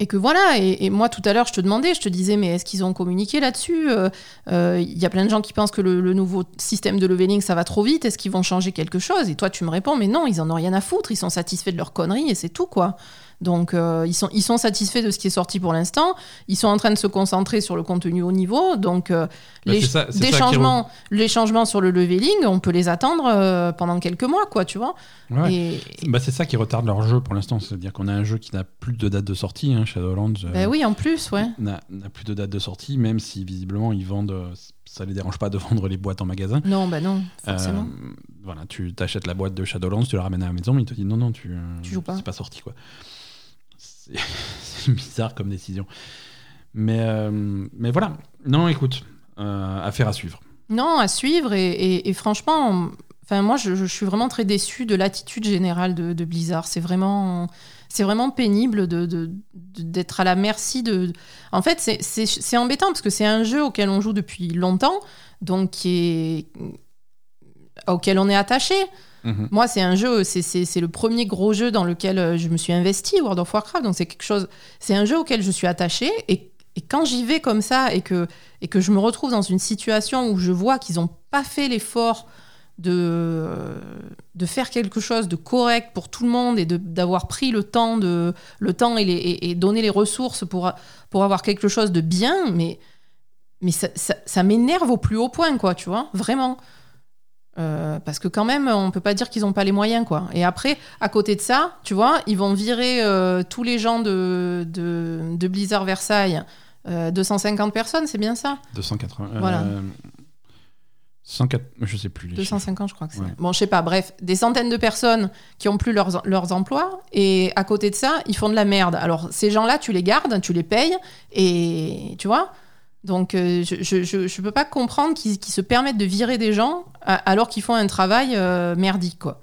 et que voilà, et, et moi tout à l'heure je te demandais, je te disais, mais est-ce qu'ils ont communiqué là-dessus Euh, euh, Il y a plein de gens qui pensent que le, le nouveau système de leveling ça va trop vite, est-ce qu'ils vont changer quelque chose? Et toi tu me réponds, mais non, ils en ont rien à foutre, ils sont satisfaits de leur connerie et c'est tout quoi. Donc euh, ils, sont, ils sont satisfaits de ce qui est sorti pour l'instant. Ils sont en train de se concentrer sur le contenu haut niveau. Donc euh, Bah, les, ça- des qui changements, les changements sur le leveling, on peut les attendre euh, pendant quelques mois, quoi, tu vois. Ouais. Et, Bah, c'est ça qui retarde leur jeu pour l'instant. C'est-à-dire qu'on a un jeu qui n'a plus de date de sortie. Hein, Shadowlands ben oui, en plus, ouais. n'a plus de date de sortie, même si visiblement ils vendent. Ça les dérange pas de vendre les boîtes en magasin. Non, ben non, forcément. Euh, voilà, tu t'achètes la boîte de Shadowlands, tu la ramènes à la maison, mais il te dit non, non, tu, Tu joues pas. C'est pas sorti, quoi. C'est bizarre comme décision. Mais, euh, mais voilà. Non, écoute, euh, affaire à suivre. Non, à suivre. Et, franchement, enfin, moi, je, suis vraiment très déçue de l'attitude générale de, Blizzard. C'est vraiment, c'est vraiment pénible de, de- d'être à la merci de. En fait, c'est embêtant parce que c'est un jeu auquel on joue depuis longtemps, donc qui est auquel on est attaché. Mhm. Moi, c'est un jeu, c'est, le premier gros jeu dans lequel euh, je me suis investi, World of Warcraft. Donc c'est quelque chose, c'est un jeu auquel je suis attachée. Et, quand j'y vais comme ça et que, et que je me retrouve dans une situation où je vois qu'ils n'ont pas fait l'effort de, de faire quelque chose de correct pour tout le monde et d'avoir pris le temps, de, le temps et, les, et, donner les ressources pour, pour avoir quelque chose de bien, mais, mais ça, ça, ça m'énerve au plus haut point, quoi, tu vois, vraiment. Euh, parce que quand même, on peut pas dire qu'ils n'ont pas les moyens, quoi. Et après, à côté de ça, tu vois, ils vont virer euh, tous les gens de, de, de Blizzard Versailles. Euh, 250 personnes, c'est bien ça 280. Voilà. euh, 104, je sais plus. Les chiffres. 250, je crois que c'est. Ouais. Bon, je sais pas, bref, des centaines de personnes qui ont plus leurs, leurs emplois, et à côté de ça, ils font de la merde. Alors, ces gens-là, tu les gardes, tu les payes, et tu vois donc, euh, je, je peux pas comprendre qu'ils se permettent de virer des gens a- alors qu'ils font un travail euh, merdique, quoi.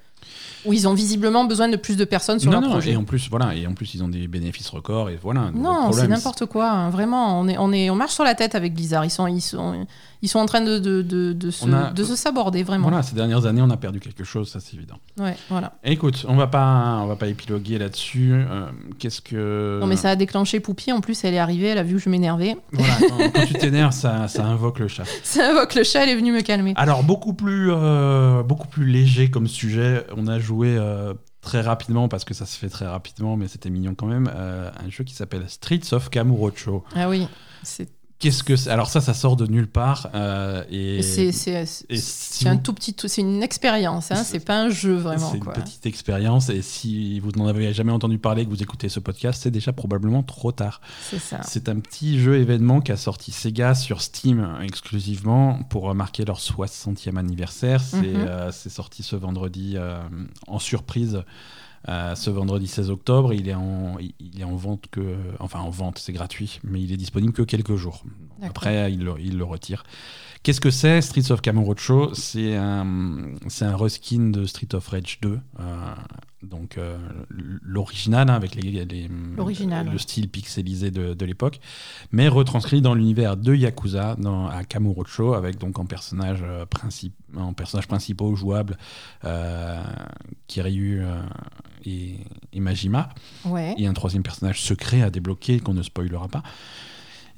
Où ils ont visiblement besoin de plus de personnes sur non, leur non, projet. et en plus, voilà, et en plus, ils ont des bénéfices records et voilà. Non, c'est n'importe quoi. hein. Vraiment, on, est, on, est, on marche sur la tête avec Blizzard. Ils sont, ils sont, ils sont en train de, de, de, de se, a- de se saborder, vraiment. Voilà, ces dernières années, on a perdu quelque chose, ça c'est évident. Ouais, voilà. Écoute, on va pas, on va pas épiloguer là-dessus. Euh, Qu'est-ce que Non, mais ça a déclenché Poupie. En plus, elle est arrivée, elle a vu que je m'énervais. Voilà, quand, quand tu t'énerves, ça, ça invoque le chat. Ça invoque le chat, elle est venue me calmer. Alors beaucoup plus, euh, beaucoup plus léger comme sujet. On a joué euh, très rapidement parce que ça se fait très rapidement, mais c'était mignon quand même. euh, un jeu qui s'appelle Streets of Kamurocho. Ah oui, c'est Qu'est-ce que c'est? Alors ça, ça sort de nulle part euh, et c'est- si un tout petit, c'est une expérience. Hein, C'est- pas un jeu vraiment. C'est une petite expérience et si vous n'en avez jamais entendu parler, que vous écoutez ce podcast, c'est déjà probablement trop tard. C'est ça. C'est un petit jeu événement qu'a sorti Sega sur Steam exclusivement pour marquer leur 60e anniversaire. C'est euh, c'est sorti ce vendredi euh, en surprise. Euh, ce vendredi 16 octobre, il est en, il est en vente que, enfin en vente, c'est gratuit, mais il est disponible que quelques jours. Après, il le, il le retire. Qu'est-ce que c'est Streets of Kamurocho C'est un, c'est un reskin de Street of Rage 2, euh, donc euh, l'original hein, avec les, les- L'original, le ouais. style pixelisé de, de l'époque, mais retranscrit dans l'univers de Yakuza, dans, à Kamurocho, avec donc en personnage euh, princip- en personnages principaux jouables euh, Kiryu et, et Majima, Ouais. et un troisième personnage secret à débloquer qu'on ne spoilera pas.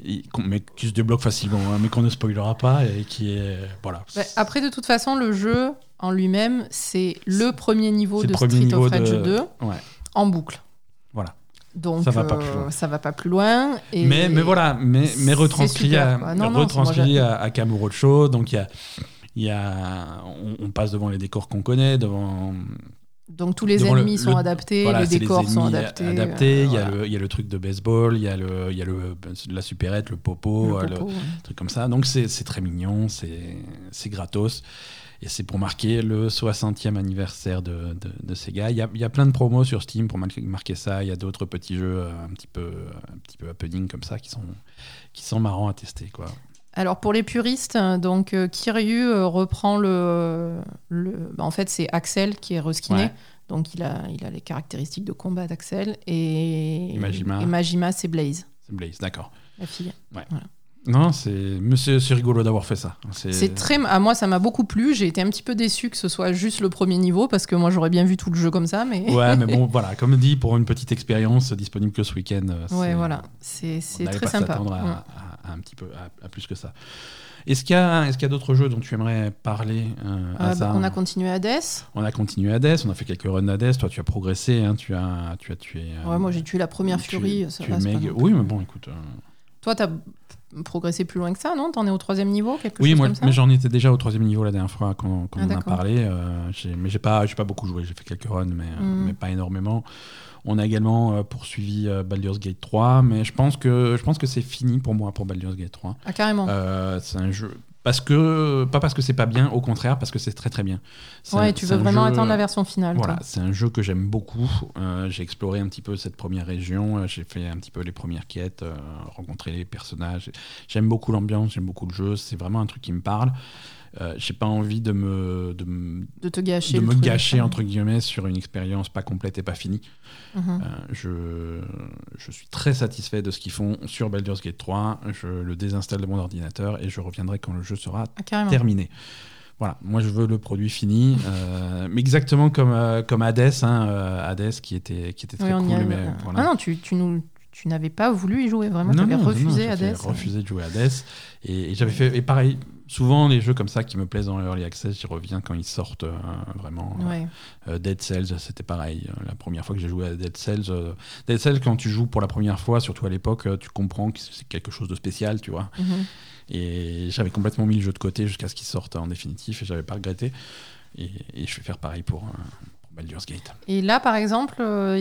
Et mais qui se débloque facilement, hein, mais qu'on ne spoilera pas et qui est voilà. Bah, après, de toute façon, le jeu en lui-même, c'est le premier niveau de premier Street niveau of Rage de- 2 Ouais. en boucle. Voilà. Donc, Ça va pas euh, plus loin. ça va pas plus loin. Et... Mais, mais voilà, mais, mais retranscrit, super, à. Non, non, retranscrit à, à Kamurocho. Donc il y a, y a, on, on passe devant les décors qu'on connaît, devant. Donc, tous les devant le- ennemis sont le- adaptés, voilà, les décors sont adaptés. adaptés, euh, il, y a voilà. le, il y a le truc de baseball, il y a, le, il y a le, la supérette, le popo, Le euh, le- popo, ouais. truc comme ça. Donc c'est très mignon, c'est gratos. Et c'est pour marquer le 60e anniversaire de, de, de Sega. Il y, a, il y a plein de promos sur Steam pour mar- marquer ça. Il y a d'autres petits jeux euh, un petit peu, un petit peu happening comme ça qui sont, qui sont marrants à tester. Quoi. Alors pour les puristes, hein, donc euh, Kiryu euh, reprend le, le bah, en fait c'est Axel qui est reskiné, Ouais. donc il a il a les caractéristiques de combat d'Axel et Et Majima. et Majima, c'est Blaze, C'est Blaze, d'accord. la fille. Mais c'est c'est rigolo d'avoir fait ça. C'est très à moi ça m'a beaucoup plu. J'ai été un petit peu déçu que ce soit juste le premier niveau parce que moi j'aurais bien vu tout le jeu comme ça, mais Ouais, mais bon, voilà, comme dit, pour une petite expérience disponible que ce week-end. euh, ouais c'est- voilà, c'est on c'est très pas sympa. à, Ouais. à- à un petit peu à, à plus que ça. Est-ce qu'il y a, y a d'autres jeux dont tu aimerais parler euh, Euh, bah, on a continué Hades. On a continué Hades, on a fait quelques runs Hades. Toi, tu as progressé, hein, tu, as, tu as tué. euh, Ouais, moi j'ai tué la première tu-. Ça tu non plus- Oui, mais bon, écoute. euh, Toi, t'as progressé plus loin que ça, non? T'en es au troisième niveau, quelque Oui, chose moi, comme ça? mais j'en étais déjà au troisième niveau la dernière fois quand, quand Ah, on en a parlé. euh, mais j'ai pas, pas beaucoup joué. J'ai fait quelques runs, mais, euh, Mhm. mais pas énormément. On a également euh, poursuivi euh, Baldur's Gate 3, mais je pense que je pense que c'est fini pour moi pour Baldur's Gate 3. Ah, carrément. C'est un jeu parce que pas parce que c'est pas bien, au contraire parce que c'est très très bien. Ouais, un- tu veux vraiment jeu- attendre la version finale. Voilà, c'est un jeu que j'aime beaucoup. Euh, j'ai exploré un petit peu cette première région. euh, J'ai fait un petit peu les premières quêtes, euh, rencontré les personnages. J'aime beaucoup l'ambiance, j'aime beaucoup le jeu. C'est vraiment un truc qui me parle. Euh, j'ai pas envie de me, de, me- De te gâcher. de me gâcher entre guillemets sur une expérience pas complète et pas finie. Mhm. Euh, je, je suis très satisfait de ce qu'ils font sur Baldur's Gate 3. Je le désinstalle de mon ordinateur et je reviendrai quand le jeu sera Ah, terminé. Voilà, moi je veux le produit fini, euh, mais exactement comme, comme Hades, hein, Hades qui était, qui était très Oui, cool. a- mais voilà. Ah non, tu, tu, nous, tu n'avais pas voulu y jouer, vraiment. Tu Non, avais non, non, refusé j'avais Hades. refusé de jouer Hades. Et, et j'avais fait. Et pareil, souvent les jeux comme ça qui me plaisent dans Early Access, j'y reviens quand ils sortent euh, vraiment. euh, Ouais. euh, Dead Cells, c'était pareil. La première fois que j'ai joué à Dead Cells, euh, Dead Cells, quand tu joues pour la première fois, surtout à l'époque, tu comprends que c'est quelque chose de spécial, tu vois. Mhm. Et j'avais complètement mis le jeu de côté jusqu'à ce qu'il sorte en définitif et j'avais pas regretté. Et, et je vais faire pareil pour, Baldur's Gate. Et là, par exemple,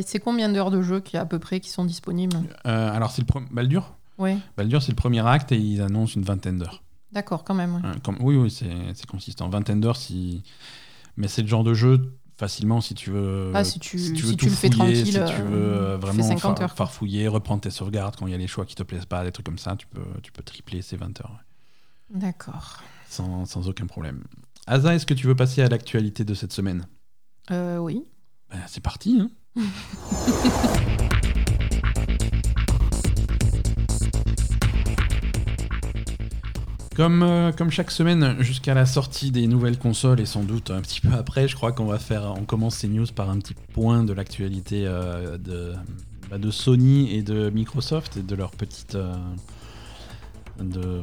c'est combien d'heures de jeu qui à peu près qui sont disponibles? Alors, c'est le Baldur? Ouais, Baldur, c'est le premier acte et ils annoncent une vingtaine d'heures. D'accord, quand même. ouais. Comme- oui, oui, c'est c'est consistant. Vingtaine d'heures, si... mais c'est le genre de jeu facilement si tu veux. Ah, si tu- si veux tu tout le fais fouiller, tranquille, si tu euh, veux euh, fais vraiment 50 fa- heures, quoi. farfouiller, reprendre tes sauvegardes quand il y a les choix qui te plaisent pas, des trucs comme ça, tu peux, tu peux tripler ces 20 heures D'accord. sans, sans aucun problème. Asa, est-ce que tu veux passer à l'actualité de cette semaine? Euh, oui. Ben, C'est parti. hein. Comme, euh, comme chaque semaine, jusqu'à la sortie des nouvelles consoles et sans doute un petit peu après, je crois qu'on va faire, on commence ces news par un petit point de l'actualité euh, de, bah, de Sony et de Microsoft et de leur petite euh, de, de- de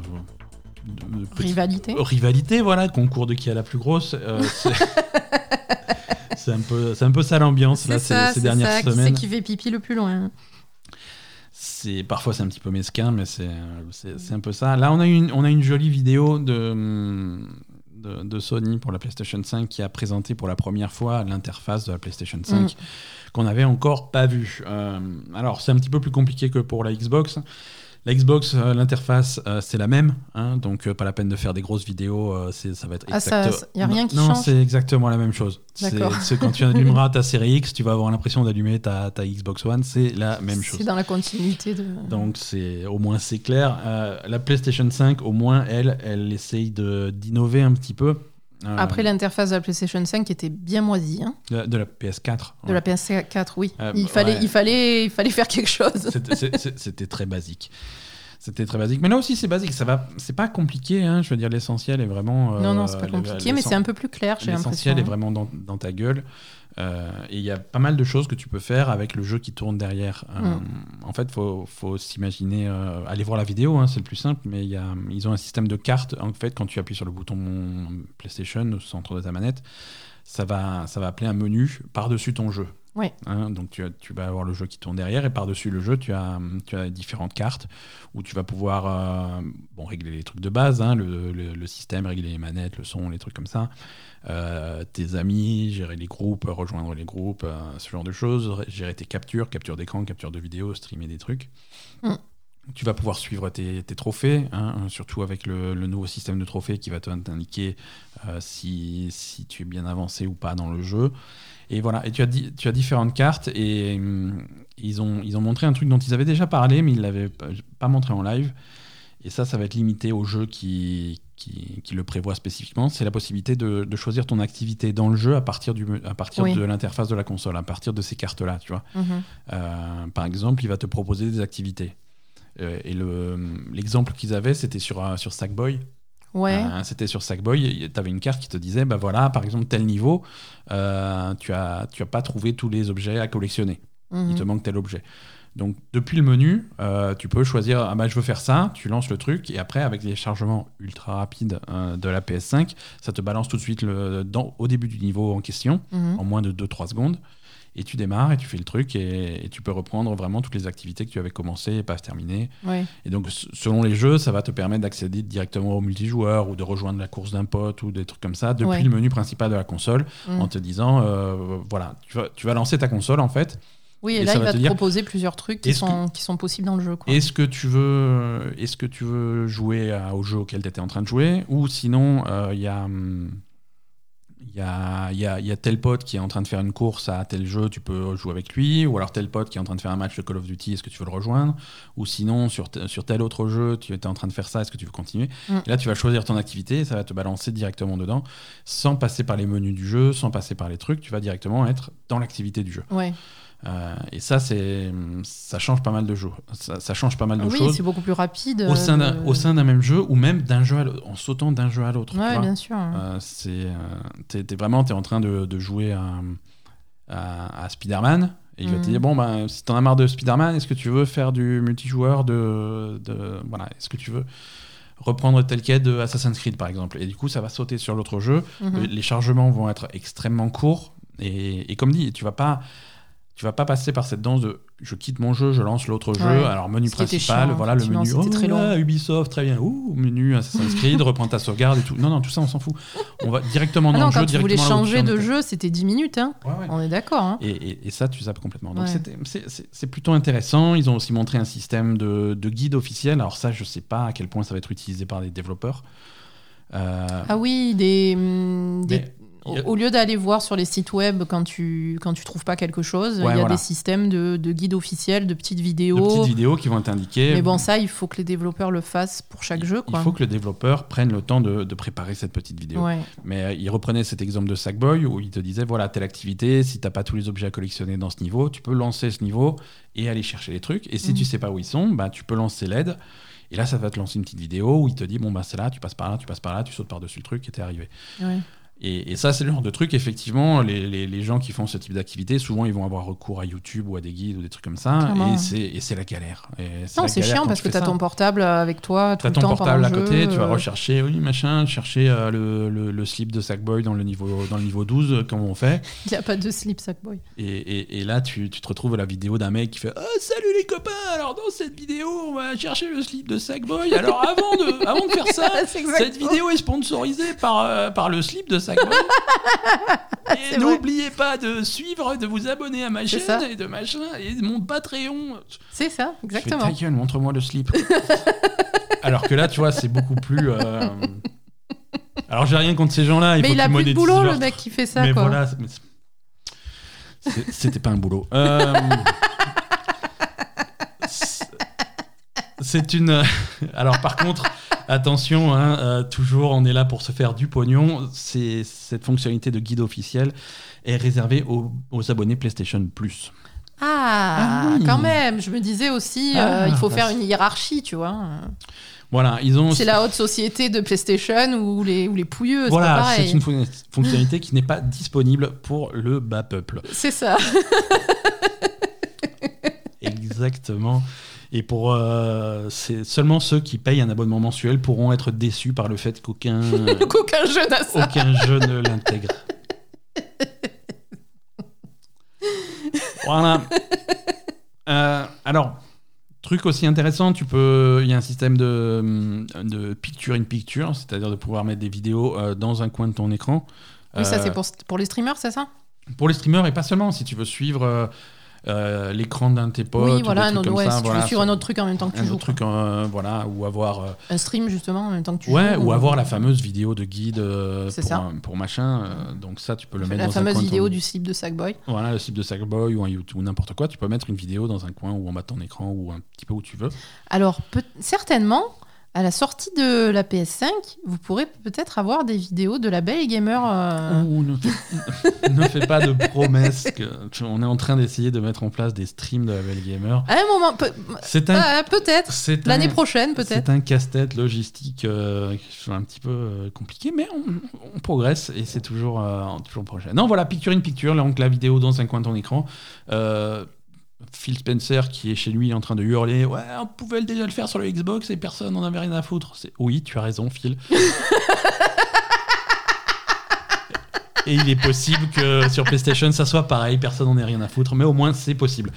petite- Rivalité. rivalité, voilà, concours de qui a la plus grosse. c'est un peu, c'est un peu ça l'ambiance là ces, dernières ça. Qui c'est semaines. qui fait pipi le plus loin C'est parfois c'est un petit peu mesquin, mais c'est un peu ça. Là, on a une on a une jolie vidéo de de, de Sony pour la PlayStation 5 qui a présenté pour la première fois l'interface de la PlayStation 5 Mm. qu'on n'avait encore pas vue. Euh, alors c'est un petit peu plus compliqué que pour la Xbox. La Xbox, euh, l'interface, euh, c'est la même, hein, donc euh, pas la peine de faire des grosses vidéos, c'est- ça va être Ah, ça- exact- y a rien qui non, change c'est exactement la même chose. C'est D'accord. c'est quand tu allumeras ta série X, tu vas avoir l'impression d'allumer ta, ta Xbox One, c'est la même chose. C'est dans la continuité de. Donc c'est au moins c'est clair. La PlayStation 5, au moins elle, elle essaye de d'innover un petit peu. Euh, Après l'interface de la PlayStation 5 était bien moisie, hein. de, de la PS4. de la PS4, oui. Euh, il, fallait, ouais. il, fallait, il fallait faire quelque chose. C'était très basique. C'était très basique. Mais là aussi, c'est basique. Ça va. C'est pas compliqué. Hein. Je veux dire, l'essentiel est vraiment. euh, non, non, c'est pas compliqué, mais c'est un peu plus clair, j'ai l'impression. L'essentiel est vraiment dans, dans ta gueule. Euh, et il y a pas mal de choses que tu peux faire avec le jeu qui tourne derrière. Euh, Mm. En fait, faut, faut s'imaginer, euh, aller voir la vidéo, hein, c'est le plus simple, mais il y a, ils ont un système de cartes. En fait, quand tu appuies sur le bouton PlayStation au centre de ta manette, ça va, ça va appeler un menu par-dessus ton jeu. Ouais. Hein, donc tu, as- tu vas avoir le jeu qui tourne derrière et par-dessus le jeu, tu as, tu as différentes cartes où tu vas pouvoir euh, bon, régler les trucs de base, hein, le, le- le système, régler les manettes, le son, les trucs comme ça. Euh, tes amis, gérer les groupes, rejoindre les groupes, euh, ce genre de choses, gérer tes captures, capture d'écran, capture de vidéo, streamer des trucs. Mm. Tu vas pouvoir suivre tes, tes trophées, hein, surtout avec le, le nouveau système de trophées qui va te- t'indiquer si, si tu es bien avancé ou pas dans le jeu. Et voilà, et tu as, di- tu as différentes cartes et hum, ils, ont, ils ont montré un truc dont ils avaient déjà parlé, mais ils ne l'avaient pas, montré en live. Et ça, ça va être limité au jeu qui, qui, qui le prévoit spécifiquement. C'est la possibilité de, de choisir ton activité dans le jeu à partir, du, me- à partir Oui. de l'interface de la console, à partir de ces cartes-là, tu vois. Mhm. Euh, par exemple, il va te proposer des activités. Euh, et le- l'exemple qu'ils avaient, c'était sur, sur Sackboy. Ouais. Euh, C'était sur Sackboy, tu avais une carte qui te disait, bah voilà, par exemple, tel niveau, euh, tu as, tu as pas trouvé tous les objets à collectionner. Mhm. Il te manque tel objet. Donc depuis le menu, euh, tu peux choisir ah bah, je veux faire ça, tu lances le truc et après avec les chargements ultra rapides de la PS5, ça te balance tout de suite le, dans, au début du niveau en question Mhm. en moins de 2-3 secondes et tu démarres et tu fais le truc et, et tu peux reprendre vraiment toutes les activités que tu avais commencé et pas terminer. Ouais. Et donc selon les jeux, ça va te permettre d'accéder directement au multijoueur ou de rejoindre la course d'un pote ou des trucs comme ça depuis Ouais. le menu principal de la console Mhm. en te disant euh, voilà, tu vas, tu vas lancer ta console en fait Oui, Et et là, il va te proposer plusieurs trucs qui sont, qui sont possibles dans le jeu. Est-ce que tu veux, est-ce que tu veux jouer à- au jeu auquel tu étais en train de jouer ou sinon euh, il y a hum, il y a, y, a, y a tel pote qui est en train de faire une course à tel jeu, tu peux jouer avec lui, ou alors tel pote qui est en train de faire un match de Call of Duty, est-ce que tu veux le rejoindre? Ou sinon, sur, sur tel autre jeu, tu étais en train de faire ça, est-ce que tu veux continuer? Mm. Et Là, tu vas choisir ton activité, ça va te balancer directement dedans, sans passer par les menus du jeu, sans passer par les trucs, tu vas directement être dans l'activité du jeu. Ouais. Euh, et ça, c'est, ça change pas mal de jeux. Ça, ça change pas mal de Oui, choses c'est beaucoup plus rapide. au sein d'un euh, au sein d'un même jeu ou même d'un jeu à en sautant d'un jeu à l'autre. Ouais, bien sûr. Euh, c'est euh, t'es, t'es vraiment t'es en train de, de jouer à, à, à Spider-Man et il va te Mhm. dire bon ben si t'en as marre de Spider-Man est-ce que tu veux faire du multijoueur de, de voilà est-ce que tu veux reprendre tel quête de Assassin's Creed par exemple? Et du coup ça va sauter sur l'autre jeu Mhm. les chargements vont être extrêmement courts et, et comme dit tu vas pas tu vas pas passer par cette danse de je quitte mon jeu, je lance l'autre jeu. Ouais. Alors menu Ce principal, chiant, voilà le menu. c'était très long. Ubisoft, très bien. Ouh, menu Assassin's Creed, reprends ta sauvegarde et tout. Non, non, tout ça on s'en fout. On va directement Ah dans non, le jeu. quand tu voulais changer de jeu, c'était 10 minutes. Hein. Ouais, ouais. On est d'accord. Hein. Et, et- et ça, tu zappes complètement. Donc c'est- plutôt intéressant. Ils ont aussi montré un système de, de guide officiel. Alors ça, je sais pas à quel point ça va être utilisé par les développeurs. Euh, Ah oui, des, hum, des- au, lieu d'aller voir sur les sites web quand tu quand tu trouves pas quelque chose, Ouais, il y a voilà. des systèmes de, de guides officiels, de petites de vidéos. petites vidéos qui vont t'indiquer. Mais bon, ça, il faut que les développeurs le fassent pour chaque jeu. Il faut que le développeur prenne le temps de, de préparer cette petite vidéo. Ouais. Mais euh, il reprenait cet exemple de Sackboy où il te disait voilà, telle activité, si t'as pas tous les objets à collectionner dans ce niveau, tu peux lancer ce niveau et aller chercher les trucs. Et si Mhm. tu sais pas où ils sont, bah, tu peux lancer l'aide. Et là, ça va te lancer une petite vidéo où il te dit bon, bah, c'est là, tu passes par là, tu passes par là, tu sautes par-dessus le truc et t'es arrivé. Ouais. Et, et ça, c'est le genre de truc, effectivement, les, les- les gens qui font ce type d'activité, souvent, ils vont avoir recours à YouTube ou à des guides ou des trucs comme ça. Clairement. Et c'est la galère. Et Non, c'est chiant parce que tu as ça. ton portable avec toi tout T'as le ton temps portable à côté, jeu, tu vas rechercher, oui, machin, chercher euh, le, le- le slip de Sackboy dans le niveau, dans le niveau 12, euh, comme on fait. Il n'y a pas de slip Sackboy. Et, et- et là, tu, tu te retrouves à la vidéo d'un mec qui fait Ah, Salut les copains, alors dans cette vidéo, on va chercher le slip de Sackboy. Alors avant de, avant de faire ça, cette vidéo est sponsorisée par, euh, par le slip de Sackboy. et n'oubliez pas de suivre, de vous abonner à ma chaîne ça. et de machin, et de mon Patreon. C'est ça, Je fais, exactement. ta gueule, montre-moi le slip. Alors que là, tu vois, c'est beaucoup plus. euh, Alors, j'ai rien contre ces gens-là. Il Mais faut il a plus de boulot, le mec qui fait ça. mais quoi. voilà, c'était pas un boulot. Euh, c'est- C'est une. Alors par contre, attention, hein, euh, toujours on est là pour se faire du pognon. C'est cette fonctionnalité de guide officiel est réservée aux, aux abonnés PlayStation Plus. Ah, Ah oui. quand même. Je me disais aussi, Ah, euh, il faut bah, faire une hiérarchie, tu vois. Voilà, ils ont. C'est la haute société de PlayStation ou les, ou les pouilleux, c'est pas Voilà, c'est une fon- fonctionnalité qui n'est pas disponible pour le bas peuple. C'est ça. Exactement. Et pour euh, c'est seulement ceux qui payent un abonnement mensuel pourront être déçus par le fait qu'aucun Qu'aucun jeu n'a ça. aucun jeu ne l'intègre. Voilà. Euh, alors, truc aussi intéressant, tu peux, il y a un système de, de picture in picture, c'est-à-dire de pouvoir mettre des vidéos euh, dans un coin de ton écran. Oui, ça, c'est pour, pour les streamers, c'est ça? pour les streamers et pas seulement, si tu veux suivre euh, l'écran d'un de tes potes. Oui, ou voilà, un autre, ouais, ça, si tu voilà, veux suivre ça- un autre truc en même temps que tu un joues. autre truc, euh, voilà, ou avoir, euh. Un stream, justement, en même temps que tu ouais, joues. ou avoir la fameuse vidéo de guide C'est pour, ça. un- pour machin. donc ça, tu peux le mettre La dans un fameuse coin vidéo du slip de Sackboy. Voilà, le slip de Sackboy ou un YouTube ou n'importe quoi. Tu peux mettre une vidéo dans un coin ou en bas de ton écran ou un petit peu où tu veux. Alors, peut- certainement, à la sortie de la PS5, vous pourrez peut-être avoir des vidéos de la belle gamer. euh, Ouh, ne, fais, ne fais pas de promesses. Que, tu- on est en train d'essayer de mettre en place des streams de la Belle Gamer. À un moment, C'est un, ah, peut-être. L'année prochaine, peut-être. C'est un casse-tête logistique euh, qui est un petit peu euh, compliqué, mais on, on progresse et c'est toujours, euh, toujours prochain. Non, voilà, picture in picture, donc la vidéo dans un coin de ton écran. Euh, Phil Spencer qui est chez lui en train de hurler Ouais, on pouvait déjà le faire sur le Xbox et personne n'en avait rien à foutre. C'est- Oui, tu as raison, Phil. et il est possible que sur PlayStation ça soit pareil, personne n'en ait rien à foutre, mais au moins c'est possible.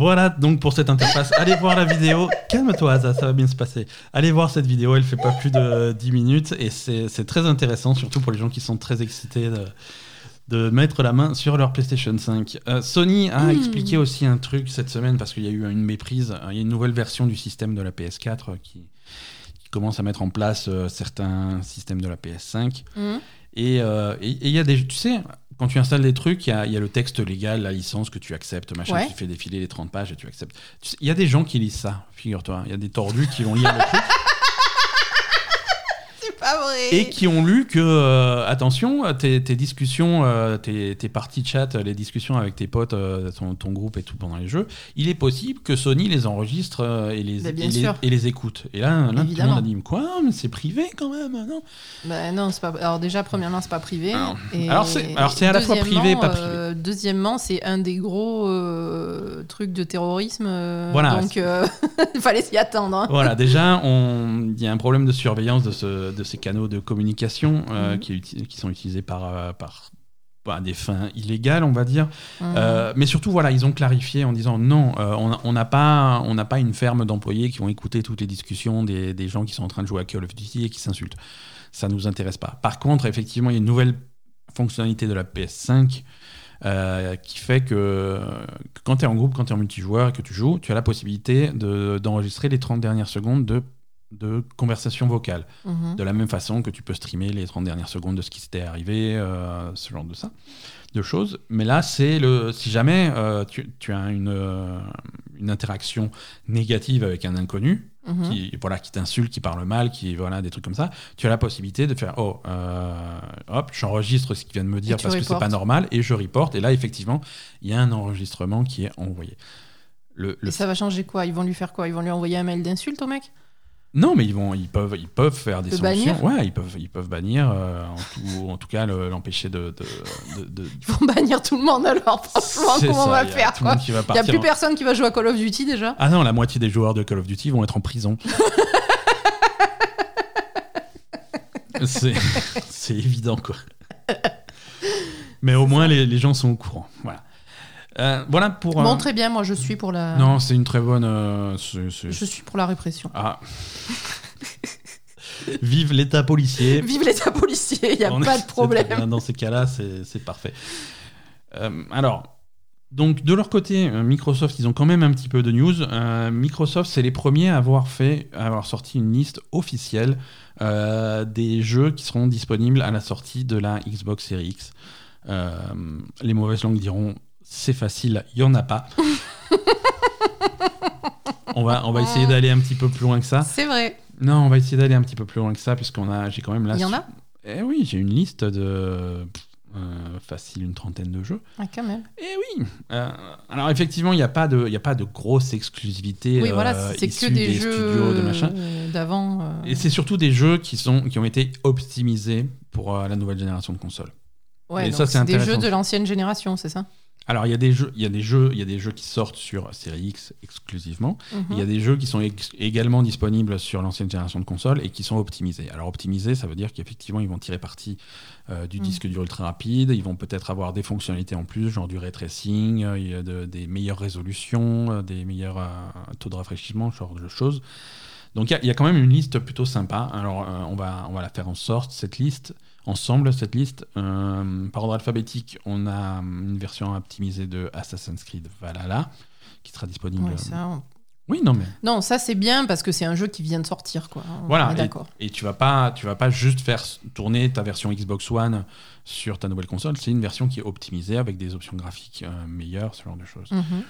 Voilà donc pour cette interface. Allez voir la vidéo. Calme-toi, ça, ça va bien se passer. Allez voir cette vidéo, elle fait pas plus de 10 minutes et c'est très intéressant, surtout pour les gens qui sont très excités de, de mettre la main sur leur PlayStation 5. Euh, Sony a Hmm. expliqué aussi un truc cette semaine parce qu'il y a eu une méprise. Il y a une nouvelle version du système de la PS4 qui, qui commence à mettre en place euh, certains systèmes de la PS5. Mhm. Et euh, et- et il y a des. Tu sais, quand tu installes des trucs, il y a, y a le texte légal, la licence que tu acceptes, machin, Ouais. tu fais défiler les 30 pages et tu acceptes. Il y a des gens qui lisent ça, figure-toi. Il y a des tordus qui vont lire le truc pas vrai. et qui ont lu que, euh, attention, tes, tes discussions, euh, tes, tes parties chat, les discussions avec tes potes, euh, ton, ton groupe et tout pendant les jeux, il est possible que Sony les enregistre et, les, Bah, bien et, les, sûr. et les écoute. Et là, là tout le monde a dit Quoi Mais c'est privé quand même, non? Bah non, c'est pas. Alors déjà, premièrement, c'est pas privé. Alors- Et alors c'est- à la fois privé et pas euh, deuxièmement, c'est un des gros trucs de terrorisme. Voilà. Donc, il fallait s'y attendre. hein. Voilà, déjà, on- il y a un problème de surveillance de, ce- de ces canaux de communication euh, Mhm. qui, sont utilisés par, euh, par, par des fins illégales, on va dire. Mhm. Euh, mais surtout, voilà, ils ont clarifié en disant non, euh, on n'a pas, on n'a pas une ferme d'employés qui vont écouter toutes les discussions des, des gens qui sont en train de jouer à Call of Duty et qui s'insultent. Ça nous intéresse pas. Par contre, effectivement, il y a une nouvelle fonctionnalité de la PS5 euh, qui fait que, que quand tu es en groupe, quand tu es en multijoueur et que tu joues, tu as la possibilité de- d'enregistrer les 30 dernières secondes de, de conversation vocale. Mhm. De la même façon que tu peux streamer les 30 dernières secondes de ce qui s'était arrivé, euh, ce genre de ça, de choses. Mais là, c'est le. Si jamais euh, tu, tu as une, euh, une interaction négative avec un inconnu, Mhm. qui voilà qui t'insulte, qui parle mal, qui voilà des trucs comme ça, tu as la possibilité de faire oh hop j'enregistre ce qu'il vient de me dire parce que c'est pas normal et je reporte et là effectivement il y a un enregistrement qui est envoyé. Le, le- Et ça va changer quoi? Ils vont lui faire quoi? Ils vont lui envoyer un mail d'insulte au mec? Non, mais ils vont, ils peuvent, ils peuvent faire des Le sanctions. bannir Ouais, ils peuvent, ils peuvent bannir, euh, en, tout, en tout cas le- l'empêcher de. de, de- de- Ils vont bannir tout le monde alors. Franchement, comment on va y faire Il n'y a plus en- personne qui va jouer à Call of Duty déjà Ah non, la moitié des joueurs de Call of Duty vont être en prison. c'est c'est évident, quoi. Mais au moins, les, les gens sont au courant. Voilà. Euh, voilà pour. Bon, euh, très bien, moi je suis pour la. Non, c'est une très bonne. euh, c'est- c'est- Je suis pour la répression. Ah. Vive l'État policier. Vive l'état policier, il n'y a On est- pas de c'est problème. très bien. Dans ces cas-là, c'est c'est parfait. Euh, alors, donc de leur côté, euh, Microsoft, ils ont quand même un petit peu de news. Euh, Microsoft, c'est les premiers à avoir fait, à avoir sorti une liste officielle euh, des jeux qui seront disponibles à la sortie de la Xbox Series X. Euh, les mauvaises langues diront c'est facile, il y en a pas. on va, on va essayer d'aller un petit peu plus loin que ça. C'est vrai. Non, on va essayer d'aller un petit peu plus loin que ça, puisqu'on a, j'ai quand même là. Il y en a Eh oui, j'ai une liste de euh, facile une trentaine de jeux. Ah, quand même. Eh oui. Euh, alors effectivement, il n'y a pas de, il a pas de grosse exclusivité. Oui, euh, voilà, c'est que des, des jeux studios de machin. euh, d'avant. euh. Et c'est surtout des jeux qui sont, qui ont été optimisés pour euh, la nouvelle génération de consoles. Ouais, et donc ça, c'est des jeux de l'ancienne génération, c'est ça? Alors il y a des jeux, il y a des jeux, il y a des jeux qui sortent sur Série X exclusivement. Mhm. Il y a des jeux qui sont également disponibles sur l'ancienne génération de consoles et qui sont optimisés. Alors optimisés, ça veut dire qu'effectivement, ils vont tirer parti euh, du Mm. disque dur ultra rapide, ils vont peut-être avoir des fonctionnalités en plus, genre du ray tracing, euh, il y a de- des meilleures résolutions, euh, des meilleurs taux de rafraîchissement, ce genre de choses. Donc il y y, a quand même une liste plutôt sympa. Alors on, va, on va la faire en sorte, cette liste, ensemble, cette liste. Euh, par ordre alphabétique, on a une version optimisée de Assassin's Creed Valhalla qui sera disponible. Ouais, ça, on- Oui, non mais Non, ça c'est bien parce que c'est un jeu qui vient de sortir, quoi. On Voilà, et, d'accord. et tu vas pas, tu vas pas juste faire tourner ta version Xbox One sur ta nouvelle console. C'est une version qui est optimisée avec des options graphiques euh, meilleures, ce genre de choses. Mhm.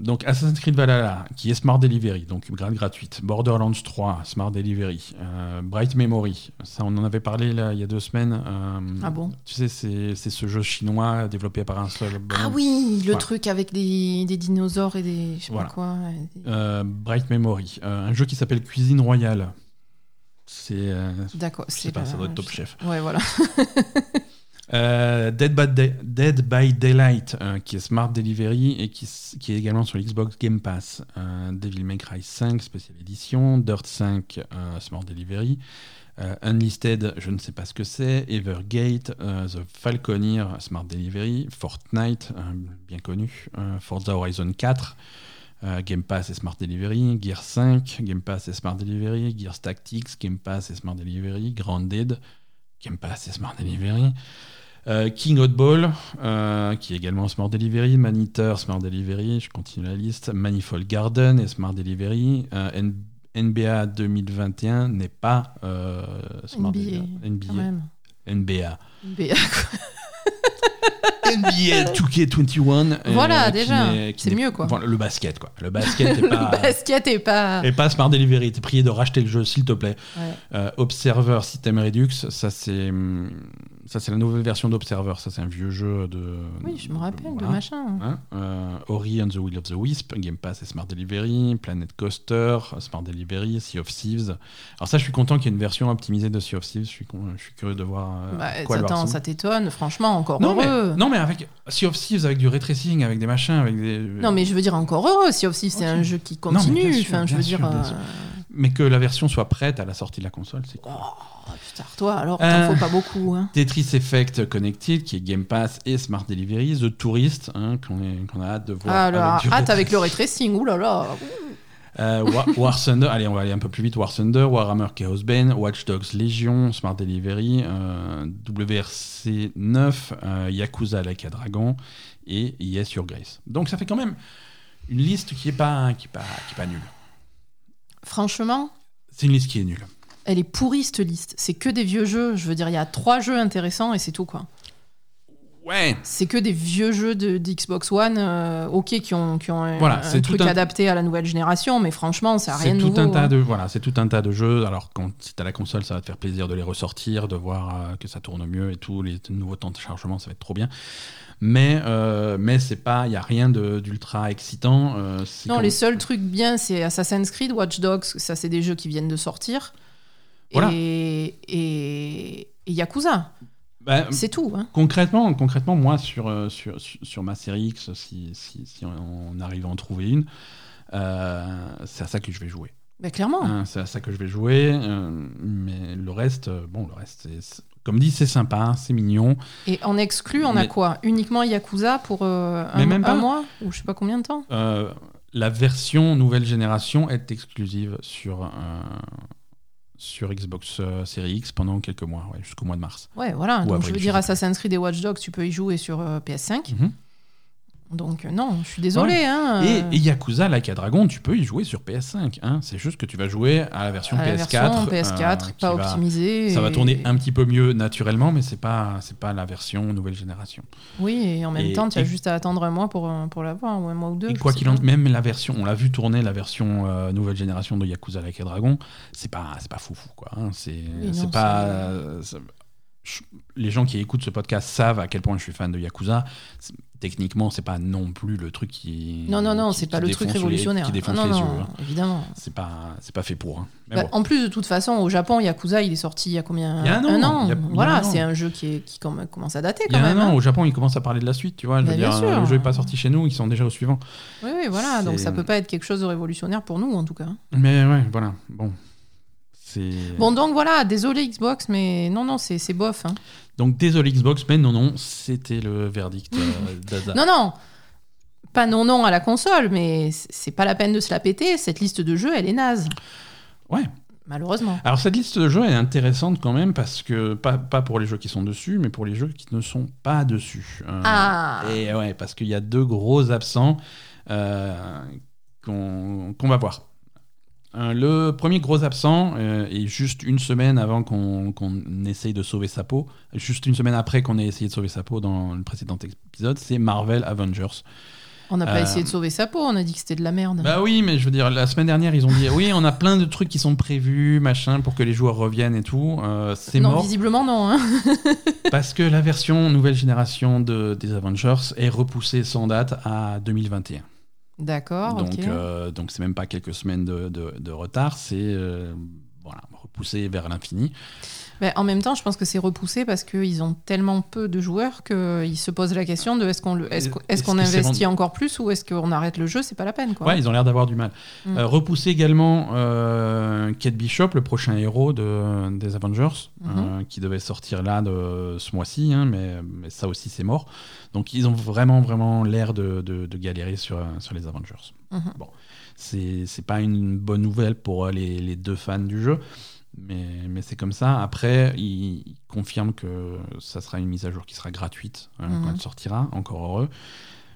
Donc Assassin's Creed Valhalla, qui est Smart Delivery, donc grade gratuite. Borderlands 3, Smart Delivery. Euh, Bright Memory, ça on en avait parlé là, il y a deux semaines. Euh, Ah bon? Tu sais, c'est c'est ce jeu chinois développé par un seul. Ah oui, le truc avec des, des dinosaures et des. Je sais Voilà. pas quoi. des- Euh, Bright Memory, Euh, un jeu qui s'appelle Cuisine Royale. C'est. euh, D'accord. sais pas, ça doit être Top Chef. Ouais, voilà. Euh, Dead, by Daylight, euh, qui est Smart Delivery et qui, est également sur Xbox Game Pass. Euh, Devil May Cry 5, Special Edition. Dirt 5, euh, Smart Delivery. Unlisted, je ne sais pas ce que c'est. Evergate, The Falconeer, Smart Delivery. Fortnite, bien connu. Forza Horizon 4. euh, Game Pass et Smart Delivery, Gear 5, Game Pass et Smart Delivery, Gears Tactics, Game Pass et Smart Delivery, Grounded, Game Pass et Smart Delivery, euh, King Oddball, euh, qui est également Smart Delivery, Maniteur, Smart Delivery, je continue la liste, Manifold Garden et Smart Delivery, euh, NBA 2021 n'est pas euh, Smart NBA, Delivery. NBA. NBA. NBA. NBA 2K21. euh, Voilà, déjà, c'est mieux, quoi. Le basket, quoi. Le basket n'est pas. Basket est pas. Et pas Smart Delivery, t'es prié de racheter le jeu, s'il te plaît. Ouais. Euh, Observer System Redux, ça c'est hum, ça c'est la nouvelle version d'Observer, ça c'est un vieux jeu de. Oui, je me rappelle de voilà. machin. Hein, euh, Ori and the Will of the Wisp, Game Pass et Smart Delivery, Planet Coaster, Smart Delivery, Sea of Thieves. Alors ça, je suis content qu'il y ait une version optimisée de Sea of Thieves. Je suis, con- je suis curieux de voir euh, Bah, quoi attends, ça t'étonne, franchement, encore non heureux. mais, non mais avec Sea of Thieves avec du ray tracing, avec des machins, avec des. Non, mais je veux dire encore heureux. Sea of Thieves, c'est un jeu qui continue. sûr, enfin, je veux sûr, dire. euh. Mais que la version soit prête à la sortie de la console, c'est cool. Oh, putain, toi, alors, Euh. t'en faut pas beaucoup. Hein. Tetris Effect Connected, qui est Game Pass et Smart Delivery, The Tourist, hein, qu'on a hâte de voir. Ah, hâte avec le ray tracing. Ouh là là. Euh, War, War Thunder, allez, on va aller un peu plus vite. War Thunder, Warhammer Chaos Bane, Watch Dogs Legion, Smart Delivery, euh, WRC 9, euh, Yakuza Like a Dragon et Yes Your Grace. Donc ça fait quand même une liste qui est pas, qui est pas, qui est pas nulle. Franchement, C'est une liste qui est nulle. elle est pourrie cette liste. C'est que des vieux jeux. Je veux dire, il y a trois jeux intéressants et c'est tout quoi. Ouais. C'est que des vieux jeux de, d'Xbox One, euh, ok, qui ont, qui ont un, Voilà, un truc un- adapté à la nouvelle génération, mais franchement, ça a rien de tout nouveau. un tas hein. de voilà, c'est tout un tas de jeux. Alors quand si t'as la console, ça va te faire plaisir de les ressortir, de voir euh, que ça tourne mieux et tout. Les nouveaux temps de chargement, ça va être trop bien. Mais euh, mais c'est pas, il y a rien de- d'ultra excitant. Non, comme- les seuls trucs bien, c'est Assassin's Creed, Watch Dogs, ça c'est des jeux qui viennent de sortir. Voilà. Et, et, et Yakuza, Bah, c'est tout. Hein. concrètement, concrètement, moi sur euh, sur, sur, ma série X, si, si, si on arrive à en trouver une, euh, c'est à ça que je vais jouer. Ben, clairement. Hein, c'est à ça que je vais jouer. euh, mais le reste, bon, le reste, c'est- comme dit, c'est sympa, c'est mignon. Et en exclu, on a quoi? Uniquement Yakuza pour euh, un, même pas. un mois? Ou je sais pas combien de temps? La version nouvelle génération est exclusive sur, sur Xbox euh, Series X pendant quelques mois, ouais, jusqu'au mois de mars. Ouais, voilà. Ou Donc je veux dire, Assassin's Creed et Watch Dogs, tu peux y jouer sur euh, PS5. Mhm. Donc euh, non, je suis désolé. Hein, Et, euh, et Yakuza Like a Dragon, tu peux y jouer sur PS5. Hein. C'est juste que tu vas jouer à la version à la PS4. version PS4, euh, qui pas va- optimisée. Ça va et- tourner un petit peu mieux naturellement, mais c'est pas c'est pas la version nouvelle génération. Oui, et en même Et- temps, tu as juste à attendre un mois pour, pour l'avoir, ou un mois ou deux. Et quoi qu'il en pas. même la version, on l'a vu tourner la version euh, nouvelle génération de Yakuza Like a Dragon, c'est pas c'est pas foufou quoi. hein. C'est pas je- les gens qui écoutent ce podcast savent à quel point je suis fan de Yakuza. Techniquement, c'est pas non plus le truc qui Non, non, non, c'est pas le truc défonce les- révolutionnaire. qui défonce Ah, non, les non, yeux. hein. évidemment. C'est pas c'est pas fait pour. hein. Mais Bah, bon. En plus, de toute façon, au Japon, Yakuza, il est sorti il y a combien Il y a un an, a- Voilà, c'est un jeu qui, est, qui comm- commence à dater Il y quand a un an, hein. au Japon, ils commencent à parler de la suite, tu vois. Je Bah, dire, sûr. le jeu est pas sorti chez nous, ils sont déjà au suivant. Oui, oui, voilà. Donc ça peut pas être quelque chose de révolutionnaire pour nous, en tout cas. Mais ouais, voilà. Bon. Bon, donc voilà, désolé Xbox, mais non, non, c'est bof. hein. Donc désolé Xbox, mais non, non, c'était le verdict euh, d'Aza. Non, non, pas non, non à la console, mais c'est pas la peine de se la péter. Cette liste de jeux, elle est naze. Ouais. Malheureusement. Alors cette liste de jeux est intéressante quand même parce que pas, pas pour les jeux qui sont dessus, mais pour les jeux qui ne sont pas dessus. Euh, Ah. Et ouais, parce qu'il y a deux gros absents euh, qu'on qu'on va voir. Euh, le premier gros absent euh, est juste une semaine avant qu'on essaye de sauver sa peau, juste une semaine après qu'on ait essayé de sauver sa peau dans le précédent épisode, c'est Marvel Avengers. On n'a pas Euh, essayé de sauver sa peau, on a dit que c'était de la merde. Bah oui, mais je veux dire, la semaine dernière, ils ont dit oui, on a plein de trucs qui sont prévus, machin, pour que les joueurs reviennent et tout. Euh, c'est non, mort visiblement non. hein. parce que la version nouvelle génération de, des Avengers est repoussée sans date à 2021. D'accord, donc, euh, donc c'est même pas quelques semaines de, de- de retard, c'est euh, voilà, repoussé vers l'infini. En même temps, je pense que c'est repoussé parce qu'ils ont tellement peu de joueurs qu'ils se posent la question de est-ce qu'on Est-ce que c'est investit encore plus ou est-ce qu'on arrête le jeu C'est pas la peine. Quoi. Ouais, ils ont l'air d'avoir du mal. Mm. Euh, repousser également euh, Kate Bishop, le prochain héros de, des Avengers, Mhm. euh, qui devait sortir là de ce mois-ci, hein, mais, mais ça aussi c'est mort. Donc ils ont vraiment vraiment l'air de, de- de galérer sur, sur les Avengers. Mhm. Bon, c'est c'est pas une bonne nouvelle pour les, les deux fans du jeu. Mais, mais c'est comme ça. Après, ils confirment que ça sera une mise à jour qui sera gratuite Mhm. quand elle sortira. Encore heureux.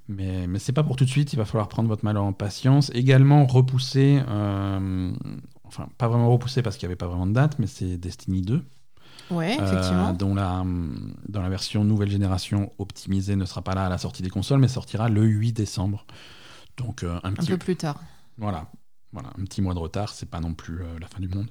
Mais, mais c'est pas pour tout de suite, il va falloir prendre votre mal en patience. Également repousser, euh, enfin pas vraiment repousser parce qu'il n'y avait pas vraiment de date, mais c'est Destiny 2, Ouais, euh, effectivement. dont la, dans la version nouvelle génération optimisée ne sera pas là à la sortie des consoles, mais sortira le 8 décembre. Donc euh, un Un petit, peu plus tard. voilà, voilà, un petit mois de retard, c'est pas non plus la fin du monde.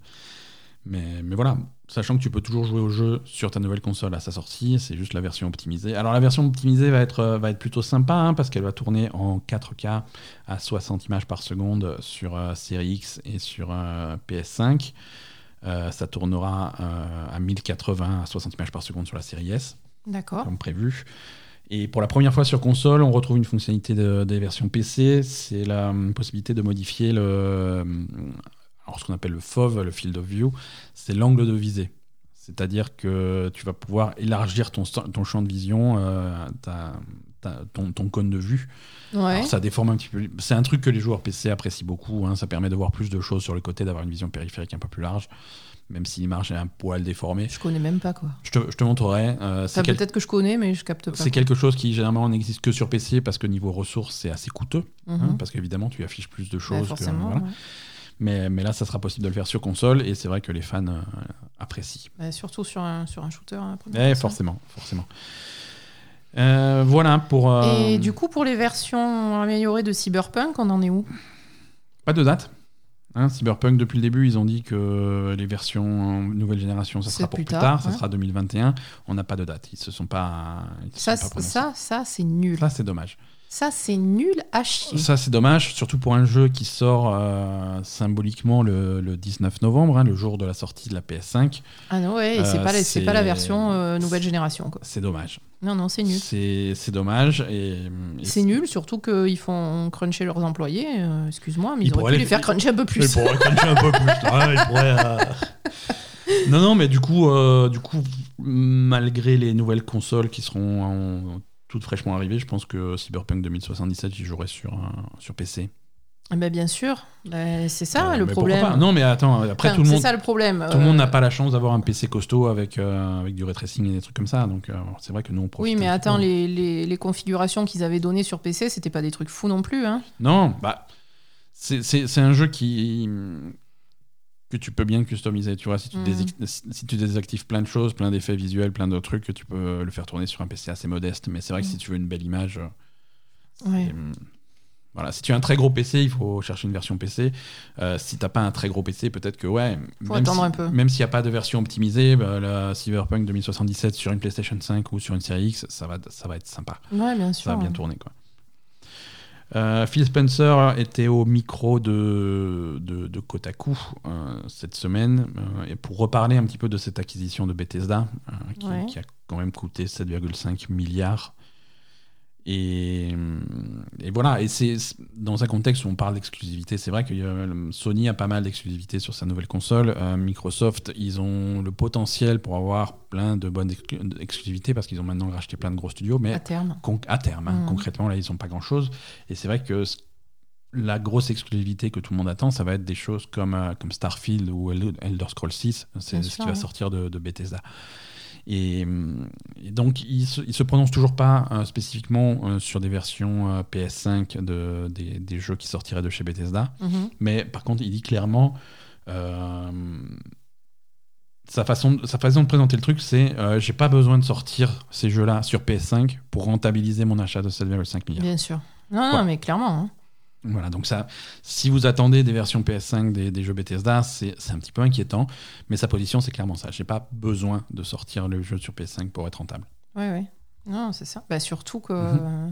Mais, mais voilà, sachant que tu peux toujours jouer au jeu sur ta nouvelle console à sa sortie, c'est juste la version optimisée. Alors la version optimisée va être, euh, va être plutôt sympa hein, parce qu'elle va tourner en 4K à 60 images par seconde sur euh, Series X et sur euh, PS5. Euh, ça tournera à 1080 à 60 images par seconde sur la série S D'accord. comme prévu. Et pour la première fois sur console, on retrouve une fonctionnalité de- des versions PC, c'est la possibilité de modifier le, alors ce qu'on appelle le FOV, le field of view, c'est l'angle de visée. C'est-à-dire que tu vas pouvoir élargir ton, champ de vision, euh, ta- ta- ton, ton cône de vue. Ouais. Alors, ça déforme un petit peu. C'est un truc que les joueurs PC apprécient beaucoup. hein. Ça permet de voir plus de choses sur le côté, d'avoir une vision périphérique un peu plus large, même si l'image est un poil déformée. Je connais même pas quoi. Je te, je te montrerai. euh, c'est Enfin, quel- Peut-être que je connais, mais je capte pas. c'est quelque chose qui généralement n'existe que sur PC parce que niveau ressources c'est assez coûteux, Mhm. hein, parce qu'évidemment tu affiches plus de Bah, choses. que- forcément. voilà. ouais. Mais, mais là ça sera possible de le faire sur console et c'est vrai que les fans euh, apprécient. Bah, surtout sur un, sur un shooter. hein, Eh, forcément, forcément. Euh, voilà pour. euh, Et du coup, pour les versions améliorées de Cyberpunk, on en est où? Pas de date. Hein, Cyberpunk, depuis le début, ils ont dit que les versions nouvelle génération, ça sera pour plus tard, ça sera 2021. On n'a pas de date. Ils se sont pas. ils se ça, sont pas prononcés. ça, ça c'est nul. Ça, c'est dommage. Ça, c'est nul à chier. Ça, c'est dommage, surtout pour un jeu qui sort euh, symboliquement le, le 19 novembre, hein, le jour de la sortie de la PS5. Ah non, ouais, et c'est Euh, pas, la- c'est c'est- pas la version euh, nouvelle génération. Quoi. C'est dommage. Non, non, c'est nul. C'est c'est dommage. Et, et C'est nul, surtout qu'ils font cruncher leurs employés. euh, Excuse-moi, mais Ils ils, auraient pourraient pu les- les faire cruncher un peu plus. pourrait cruncher un peu plus. Euh. Non, non, mais du coup, euh, du coup, malgré les nouvelles consoles qui seront en- toutes fraîchement arrivées, je pense que Cyberpunk 2077, j'y jouerai sur, sur PC. Ah bah, bien sûr, Bah, c'est ça Euh, le problème. Non, mais attends, après Enfin, tout le c'est monde. ça le problème. Tout le monde Euh, n'a pas la chance d'avoir un PC costaud avec, euh, avec du ray tracing et des trucs comme ça. Donc, c'est vrai que nous, on profite. Oui, mais attends, les, les, les configurations qu'ils avaient données sur PC, c'était pas des trucs fous non plus. Hein. Non, bah, c'est un jeu qui que tu peux bien customiser. Tu vois, si tu, désac- si- tu désactives plein de choses, plein d'effets visuels, plein de trucs, que tu peux le faire tourner sur un PC assez modeste. Mais c'est vrai que si tu veux une belle image, euh, Ouais. hum, voilà, si tu as un très gros PC, il faut chercher une version PC. Euh, si t'as pas un très gros PC, peut-être que ouais. Faut même attendre si- un peu. Même s'il n'y a pas de version optimisée, bah, la Cyberpunk 2077 sur une PlayStation 5 ou sur une série X, ça va, ça va être sympa. Ouais, bien sûr. Ça va bien tourner, quoi. Euh, Phil Spencer était au micro de, de, de Kotaku euh, cette semaine euh, et pour reparler un petit peu de cette acquisition de Bethesda qui, Ouais. qui a quand même coûté 7,5 milliards. Et, et voilà, et c'est dans un contexte où on parle d'exclusivité, c'est vrai que euh, Sony a pas mal d'exclusivité sur sa nouvelle console. Euh, Microsoft, ils ont le potentiel pour avoir plein de bonnes exclu- exclusivités parce qu'ils ont maintenant racheté plein de gros studios, mais À terme. À terme. hein. Mhm. Concrètement, là, ils n'ont pas grand-chose. Et c'est vrai que la grosse exclusivité que tout le monde attend, ça va être des choses comme, euh, comme Starfield ou El- Elder Scrolls 6. C'est ce qui va sortir de, de Bethesda. Et, et donc, ils ne se, ils se prononcent toujours pas euh, spécifiquement euh, sur des versions euh, PS5 de, des, des jeux qui sortiraient de chez Bethesda. Mhm. Mais par contre, il dit clairement. sa façon, sa façon de présenter le truc, c'est euh, j'ai pas besoin de sortir ces jeux-là sur PS5 pour rentabiliser mon achat de 7,5 milliards. Bien sûr. Non, non, Ouais. mais clairement. hein. Voilà, donc ça, si vous attendez des versions PS5 des, des jeux Bethesda, c'est un petit peu inquiétant, mais sa position c'est clairement ça. J'ai pas besoin de sortir le jeu sur PS5 pour être rentable. Ouais, ouais. Non, c'est ça. Bah, surtout que Mhm. euh,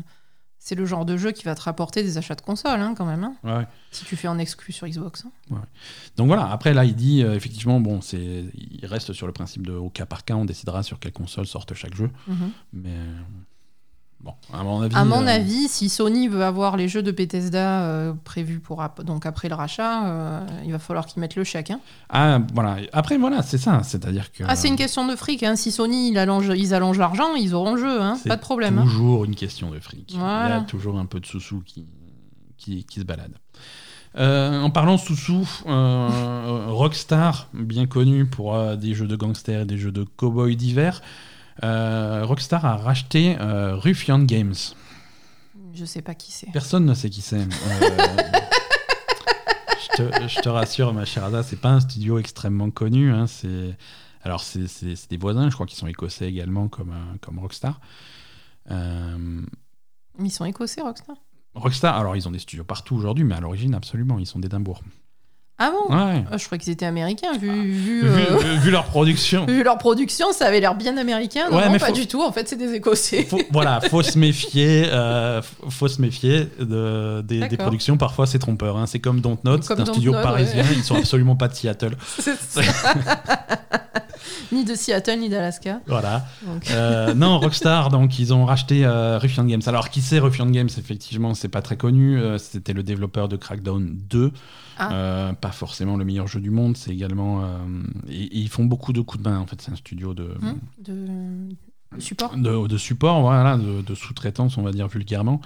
C'est le genre de jeu qui va te rapporter des achats de console, hein, quand même. hein, Ouais. si tu fais en exclu sur Xbox. hein. Donc voilà, après là, il dit euh, effectivement, bon, c'est, il reste sur le principe de au cas par cas, on décidera sur quelle console sorte chaque jeu. Mhm. Mais euh, bon, à mon avis. À mon euh, avis, si Sony veut avoir les jeux de Bethesda euh, prévus pour ap- donc après le rachat, euh, il va falloir qu'ils mettent le chèque. hein. Ah voilà. Après voilà, c'est ça, c'est-à-dire que. Ah, c'est une question de fric. hein. Si Sony il allonge, ils allongent l'argent, ils auront le jeu. hein. Pas de problème. hein. Toujours une question de fric. Il y a toujours un peu de sous-sous qui, qui, qui se balade. Euh, en parlant sous-sous, euh, Rockstar, bien connu pour euh, des jeux de gangsters et des jeux de cow-boys divers, Rockstar a racheté euh, Ruffian Games. Je sais pas qui c'est. Personne ne sait qui c'est. Euh, je, te, je te rassure, ma chère Ada, c'est pas un studio extrêmement connu. hein, c'est alors c'est des voisins, je crois qu'ils sont écossais également comme euh, comme Rockstar. Euh, Ils sont écossais, Rockstar? Rockstar, alors ils ont des studios partout aujourd'hui, mais à l'origine absolument, ils sont d'Édimbourg. Ah bon Ouais. Ah, Je croyais qu'ils étaient américains, vu, vu, Vu, euh, vu leur production. vu leur production, ça avait l'air bien américain. Non, Ouais, non, mais pas faut- du tout. En fait, c'est des écossais. Faut, voilà, faut se méfier, euh, faut se méfier de, des, productions. Parfois, c'est trompeur. hein. C'est comme Dontnod, c'est un studio parisien. ouais. Ils sont absolument pas de Seattle. Ni de Seattle, ni d'Alaska. Voilà. Euh, non, Rockstar, donc ils ont racheté euh, Ruffian Games. Alors, qui c'est Ruffian Games? Effectivement, c'est pas très connu. Euh, C'était le développeur de Crackdown 2. Ah. Euh, pas forcément le meilleur jeu du monde. C'est également. euh, et, et ils font beaucoup de coups de main. En fait, c'est un studio de, hum, de, de support. de, de support, voilà, de, de sous-traitance, on va dire vulgairement.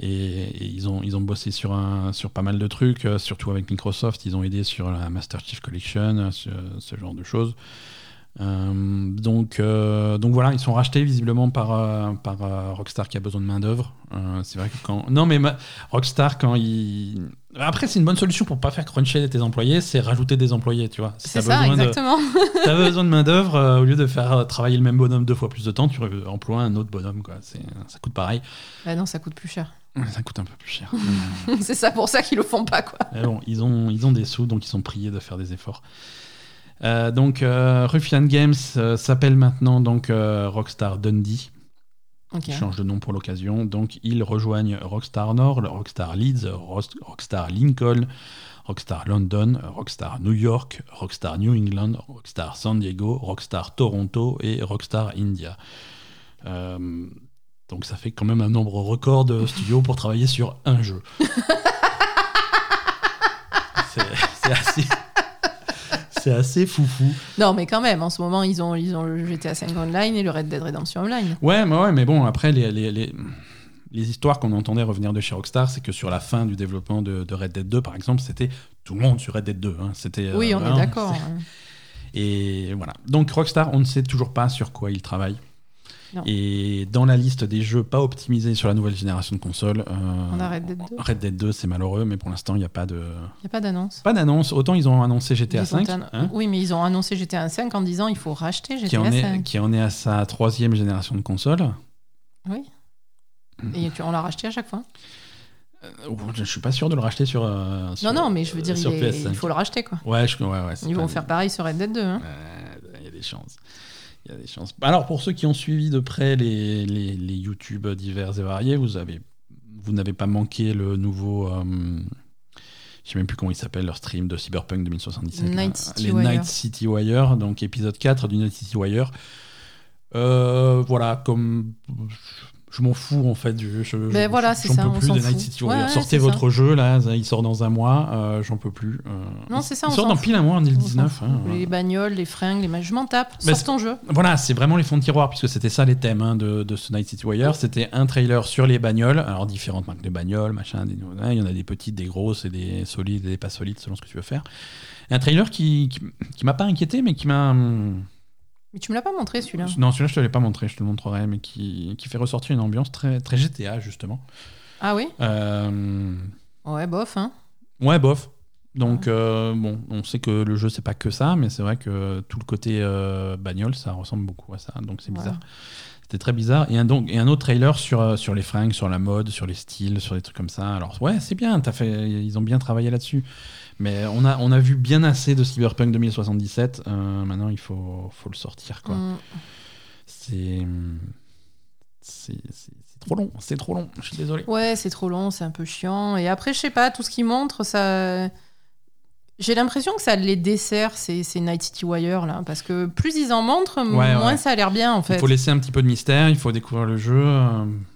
Et, et ils, ont, ils ont bossé sur, un, sur pas mal de trucs, euh, surtout avec Microsoft. Ils ont aidé sur la Master Chief Collection, ce, ce genre de choses. Euh, donc, euh, donc voilà, ils sont rachetés visiblement par, euh, par Rockstar qui a besoin de main-d'œuvre. C'est vrai que quand. Non, mais ma- Rockstar, quand il. Après, c'est une bonne solution pour pas faire cruncher tes employés, c'est rajouter des employés, tu vois. Si C'est ça, besoin de- exactement. T'as besoin de main-d'œuvre, euh, au lieu de faire euh, travailler le même bonhomme deux fois plus de temps, tu emploies un autre bonhomme, quoi. C'est, ça coûte pareil. Bah non, ça coûte plus cher. Ça coûte un peu plus cher. c'est ça pour ça qu'ils le font pas, quoi. Mais bon, ils ont, ils ont des sous, donc ils sont priés de faire des efforts. Euh, donc, euh, Ruffian Games euh, s'appelle maintenant donc Rockstar Dundee. Ok. Ils changent de nom pour l'occasion. Donc, ils rejoignent Rockstar Nord, le Rockstar Leeds, Rockstar Lincoln, Rockstar London, Rockstar New York, Rockstar New England, Rockstar San Diego, Rockstar Toronto et Rockstar India. Donc, ça fait quand même un nombre record de studios pour travailler sur un jeu. C'est assez. C'est assez foufou. Non, mais quand même, en ce moment, ils ont, ils ont le GTA 5 Online et le Red Dead Redemption Online. Ouais, mais ouais, mais bon, après, les, les, les, les histoires qu'on entendait revenir de chez Rockstar, c'est que sur la fin du développement de, de Red Dead 2, par exemple, c'était tout le monde sur Red Dead 2. hein. C'était, euh, Oui, on vraiment, est d'accord. Et voilà. Donc Rockstar, on ne sait toujours pas sur quoi ils travaillent. Non. Et dans la liste des jeux pas optimisés sur la nouvelle génération de consoles, euh, On a Red Dead 2. Red Dead 2, c'est malheureux, mais pour l'instant, il n'y a pas de. Il a pas d'annonce. Pas d'annonce. Autant ils ont annoncé GTA Ils ont 5, annon- hein, oui, mais ils ont annoncé GTA 5 en disant il faut racheter qui, GTA en est, 5. qui en est à sa troisième génération de consoles. Oui. Et tu- on l'a racheté à chaque fois. Euh, Je suis pas sûr de le racheter sur. euh, sur- non, non, mais je veux dire, il, est- PS5. il faut le racheter, quoi. Ouais, je, ouais, ouais, c'est Ils vont faire pareil sur Red Dead 2. hein. Euh, Il y a des chances. Il y a des chances. Alors, pour ceux qui ont suivi de près les, les, les YouTube divers et variés, vous avez vous n'avez pas manqué le nouveau. euh, je sais même plus comment il s'appelle leur stream de Cyberpunk 2077. Night. City les Wire. Night City Wire, donc épisode 4 du Night City Wire. Euh, voilà, comme je m'en fous en fait. Je, je, je- voilà, c'est ça, peux on plus des Night. City Ouais, Sortez votre ça. jeu là, il sort dans un mois. euh, j'en peux plus. euh. Non, c'est ça, Il on sort dans pile un mois en On s'en 2019. fout. hein. Les bagnoles, les fringues, les. Je m'en tape. Mais Sors ton jeu. Voilà, c'est vraiment les fonds de tiroir, puisque c'était ça les thèmes hein, de, de ce Night City Wire. C'était un trailer sur les bagnoles, alors différentes marques de bagnoles, machin, des, il y en a des petites, des grosses, et des solides, et des pas solides, selon ce que tu veux faire. Un trailer qui, qui, qui m'a pas inquiété, mais qui m'a. hum, Mais tu me l'as pas montré, celui-là. Non, celui-là, je te l'ai pas montré, je te le montrerai, mais qui, qui fait ressortir une ambiance très, très GTA, justement. Ah oui Euh, Ouais, bof, hein. Ouais, bof. Donc, euh, bon, on sait que le jeu, c'est pas que ça, mais c'est vrai que tout le côté euh, bagnole, ça ressemble beaucoup à ça, donc c'est Ouais. bizarre. C'était très bizarre. Et un, donc, et un autre trailer sur, sur les fringues, sur la mode, sur les styles, sur des trucs comme ça. Alors, ouais, c'est bien, as fait, ils ont bien travaillé là-dessus. Mais on a, on a vu bien assez de Cyberpunk 2077. euh, maintenant, il faut, faut le sortir, quoi. Mm. C'est. trop long, c'est trop long, je suis désolé. Ouais, c'est trop long, c'est un peu chiant. Et après, je sais pas, tout ce qu'ils montrent, ça. J'ai l'impression que ça les dessert, ces, ces Night City Wire, là. Parce que plus ils en montrent, Ouais, moins ouais. ça a l'air bien, en fait. Il faut laisser un petit peu de mystère, il faut découvrir le jeu.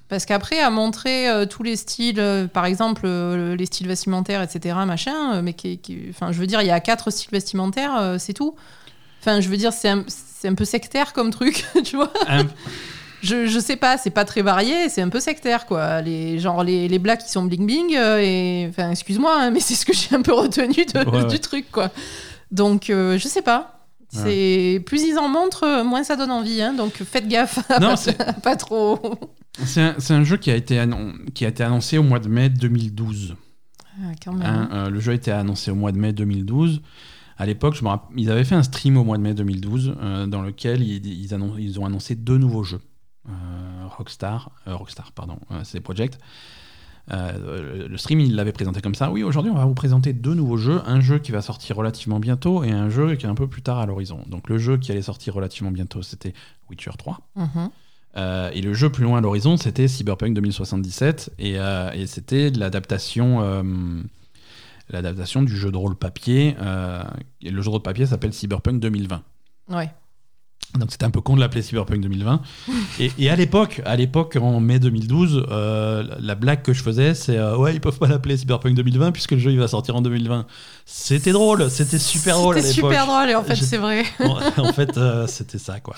Parce qu'après, à montrer euh, tous les styles, euh, par exemple, euh, les styles vestimentaires, etc., machin, mais qui, qui- enfin, je veux dire, il y a quatre styles vestimentaires, c'est tout. Enfin, je veux dire, c'est un, un peu sectaire comme truc, tu vois. un- Je, je sais pas, c'est pas très varié, c'est un peu sectaire, quoi. Les, genre, les, les blacks qui sont bling-bling, et... Enfin, excuse-moi, hein, mais c'est ce que j'ai un peu retenu de- Ouais, du truc, quoi. Donc, je sais pas. C'est Plus ils en montrent, moins ça donne envie. Hein, donc, faites gaffe Non, pas trop... C'est un, jeu qui a, été annon- qui a été annoncé au mois de mai 2012. Ah, quand même. hein. Euh, le jeu a été annoncé au mois de mai 2012. À l'époque, ils avaient fait un stream au mois de mai 2012 euh, dans lequel ils, ils, annon- ils ont annoncé deux nouveaux jeux. Euh, Rockstar, Rockstar, pardon, c'est Project. Euh, le stream, il l'avait présenté comme ça. Oui, aujourd'hui, on va vous présenter deux nouveaux jeux. Un jeu qui va sortir relativement bientôt et un jeu qui est un peu plus tard à l'horizon. Donc, le jeu qui allait sortir relativement bientôt, c'était Witcher 3. Mhm. Euh, et le jeu plus loin à l'horizon, c'était Cyberpunk 2077, et, euh, et c'était l'adaptation, euh, l'adaptation du jeu de rôle papier. et le jeu de rôle papier s'appelle Cyberpunk 2020. Ouais. Donc c'était un peu con de l'appeler Cyberpunk 2020. et, et à l'époque, à l'époque, en mai 2012, euh, la- la blague que je faisais, c'est ouais, ils peuvent pas l'appeler Cyberpunk 2020 puisque le jeu il va sortir en 2020. C'était drôle, c'était super drôle C'était super drôle, et en fait, c'est vrai. en, fait, c'était ça quoi.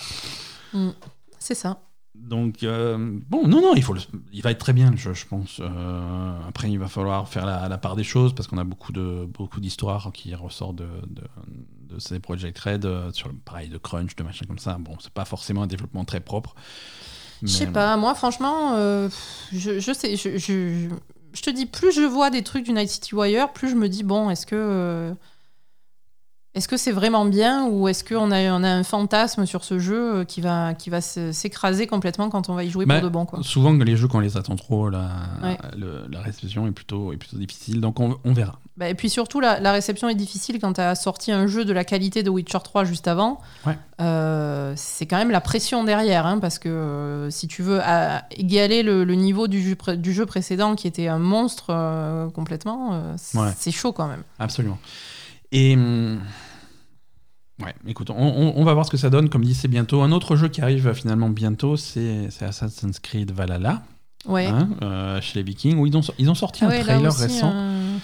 Mm. C'est ça. Donc, euh, bon, non, non, il, faut le- il va être très bien le jeu, je pense. Euh, après, il va falloir faire la, la part des choses parce qu'on a beaucoup de beaucoup d'histoires qui ressortent de, de, de ces Project Red, euh, sur le pareil de crunch, de machin comme ça. Bon, c'est pas forcément un développement très propre. Je sais pas, moi, franchement, euh, je, je sais, je, je, je te dis, plus je vois des trucs du Night City Wire, plus je me dis, bon, est-ce que. Est-ce que c'est vraiment bien ou est-ce qu'on a, on a un fantasme sur ce jeu euh, qui va, qui va se- s'écraser complètement quand on va y jouer Bah, pour de bon quoi? Souvent, les jeux, quand on les attend trop, la, Ouais. le- la réception est plutôt, est plutôt difficile. Donc, on, on verra. Bah, et puis surtout, la, la réception est difficile quand tu as sorti un jeu de la qualité de Witcher 3 juste avant. Ouais. Euh, c'est quand même la pression derrière, hein, parce que euh, si tu veux à- égaler le, le niveau du jeu, du jeu précédent qui était un monstre euh, complètement, Ouais. c'est chaud quand même. Absolument. Et. hum, Ouais, écoute, on, on- on va voir ce que ça donne. Comme dit, c'est bientôt. Un autre jeu qui arrive euh, finalement bientôt, c'est Assassin's Creed Valhalla, Ouais. hein, euh, chez les Vikings, où ils ont, ils ont sorti Ah un ouais, là trailer aussi, récent. euh,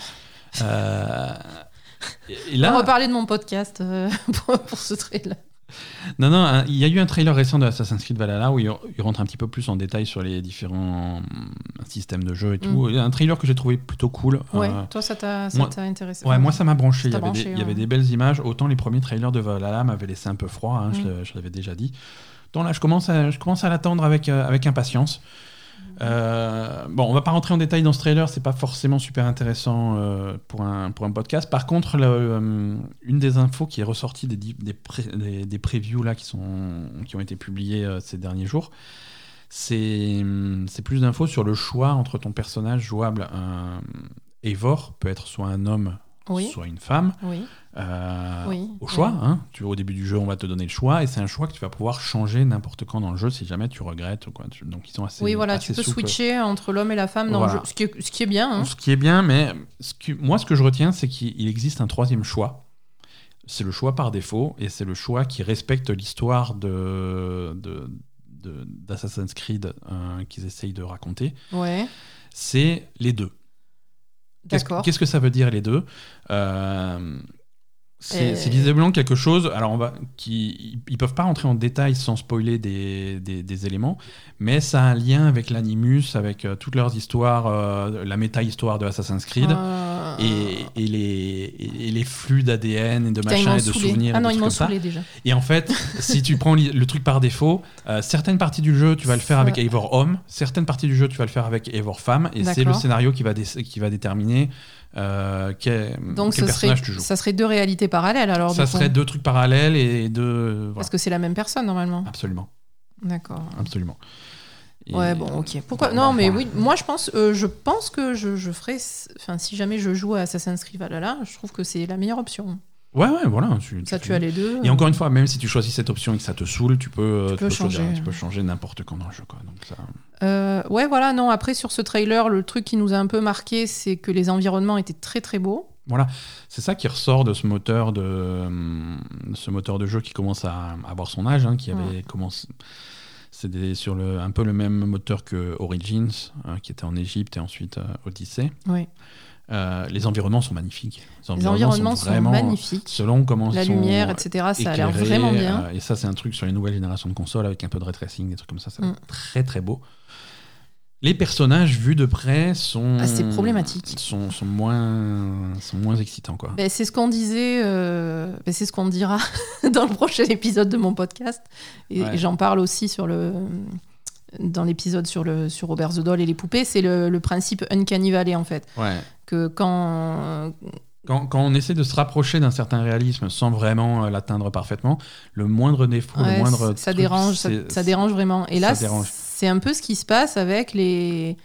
Euh, et- et On va là, reparler de mon podcast pour, pour ce trailer. non, non, il y a eu un trailer récent de Assassin's Creed Valhalla où il, rentre un petit peu plus en détail sur les différents hum, systèmes de jeu et tout. Un trailer que j'ai trouvé plutôt cool. Mm. Ouais, Euh, toi, ça t'a intéressé. Ouais, moi ça m'a branché. Il y, avait des, branché, il y avait ouais. des belles images. Autant les premiers trailers de Valhalla m'avaient laissé un peu froid, hein, je Mm. je l'avais déjà dit. Donc là, je commence à, je commence à l'attendre avec, euh, avec impatience. Euh, bon, on va pas rentrer en détail dans ce trailer, c'est pas forcément super intéressant euh, pour, un, podcast. Par contre, euh, une des infos qui est ressortie des, des, previews là, qui, ont été publiées ces derniers jours, c'est hum, c'est plus d'infos sur le choix entre ton personnage jouable. Un peut être soit un homme, Oui, soit une femme. oui. euh, Oui, au choix. Hein. Tu, au début du jeu, on va te donner le choix, et c'est un choix que tu vas pouvoir changer n'importe quand dans le jeu si jamais tu regrettes. ou Quoi. Donc ils sont assez. Oui, voilà, assez tu peux souples. switcher entre l'homme et la femme dans Voilà. le jeu, ce qui est, ce qui est bien. hein. Ce qui est bien, mais ce que- moi, ce que je retiens, c'est qu'il il existe un troisième choix. C'est le choix par défaut, et c'est le choix qui respecte l'histoire de, de- de- d'Assassin's Creed euh, qu'ils essayent de raconter. Ouais, C'est les deux. Qu'est-ce que- d'accord. Qu'est-ce que ça veut dire les deux? Euh, C'est c'est visiblement quelque chose. Alors on va, qui, ils peuvent pas rentrer en détail sans spoiler des, des- des éléments, mais ça a un lien avec l'animus, avec euh, toutes leurs histoires, euh, la méta-histoire de Assassin's Creed. Euh, Et, et les, et les flux d'ADN et de machin et de souvenirs. Ah et non, ils m'ont saoulé déjà. Et en fait, si tu prends le truc par défaut, euh, certaines parties du jeu, tu vas le faire avec Eivor homme, certaines parties du jeu, tu vas le faire avec Eivor femme, et c'est le scénario qui va, dé- qui va déterminer euh, quel, Donc quel ce serait, personnage tu joues. ça serait deux réalités parallèles alors. Ça serait deux trucs parallèles et deux. voilà. Parce que c'est la même personne normalement. Absolument, D'accord. absolument. Et- Ouais, bon, ok. Pourquoi Non, bon, mais oui, moi je pense, euh, je pense que je, je ferai. Enfin, si jamais je joue à Assassin's Creed Valhalla, je trouve que c'est la meilleure option. Ouais, ouais, voilà. tu- Ça, tu tu as les deux. Et encore une fois, même si tu choisis cette option et que ça te saoule, tu peux, euh, peux changer. tu peux changer n'importe quand dans le jeu. Quoi. Donc ça... Euh, ouais, voilà, non, après sur ce trailer, le truc qui nous a un peu marqué, c'est que les environnements étaient très très beaux. Voilà, c'est ça qui ressort de ce moteur de, hum, ce moteur de jeu qui commence à avoir son âge, hein, qui avait commencé. C'est sur le, un peu le même moteur que Origins, euh, qui était en Égypte et ensuite euh, Odyssey. Oui. Euh, les environnements sont magnifiques. Les environnements sont, vraiment, magnifiques. Selon comment La lumière, etc., ça a l'air vraiment bien. et ça, c'est un truc sur les nouvelles générations de consoles avec un peu de ray tracing, des trucs comme ça. Ça va Mm. très très beau. Les personnages vus de près sont. Ah, c'est problématique. Sont, sont moins, sont moins excitants, quoi. Ben, c'est ce qu'on disait, euh, ben, c'est ce qu'on dira dans le prochain épisode de mon podcast. Et, Ouais. et j'en parle aussi sur le, dans l'épisode sur, le, sur Robert Doll et les poupées. C'est le, le principe Uncanny Valley, en fait. Ouais. Que quand. Quand, quand on essaie de se rapprocher d'un certain réalisme sans vraiment euh, l'atteindre parfaitement, le moindre défaut, ouais, le moindre. ça truc, dérange, ça, ça dérange vraiment. Et là. C'est un peu ce qui se passe avec les,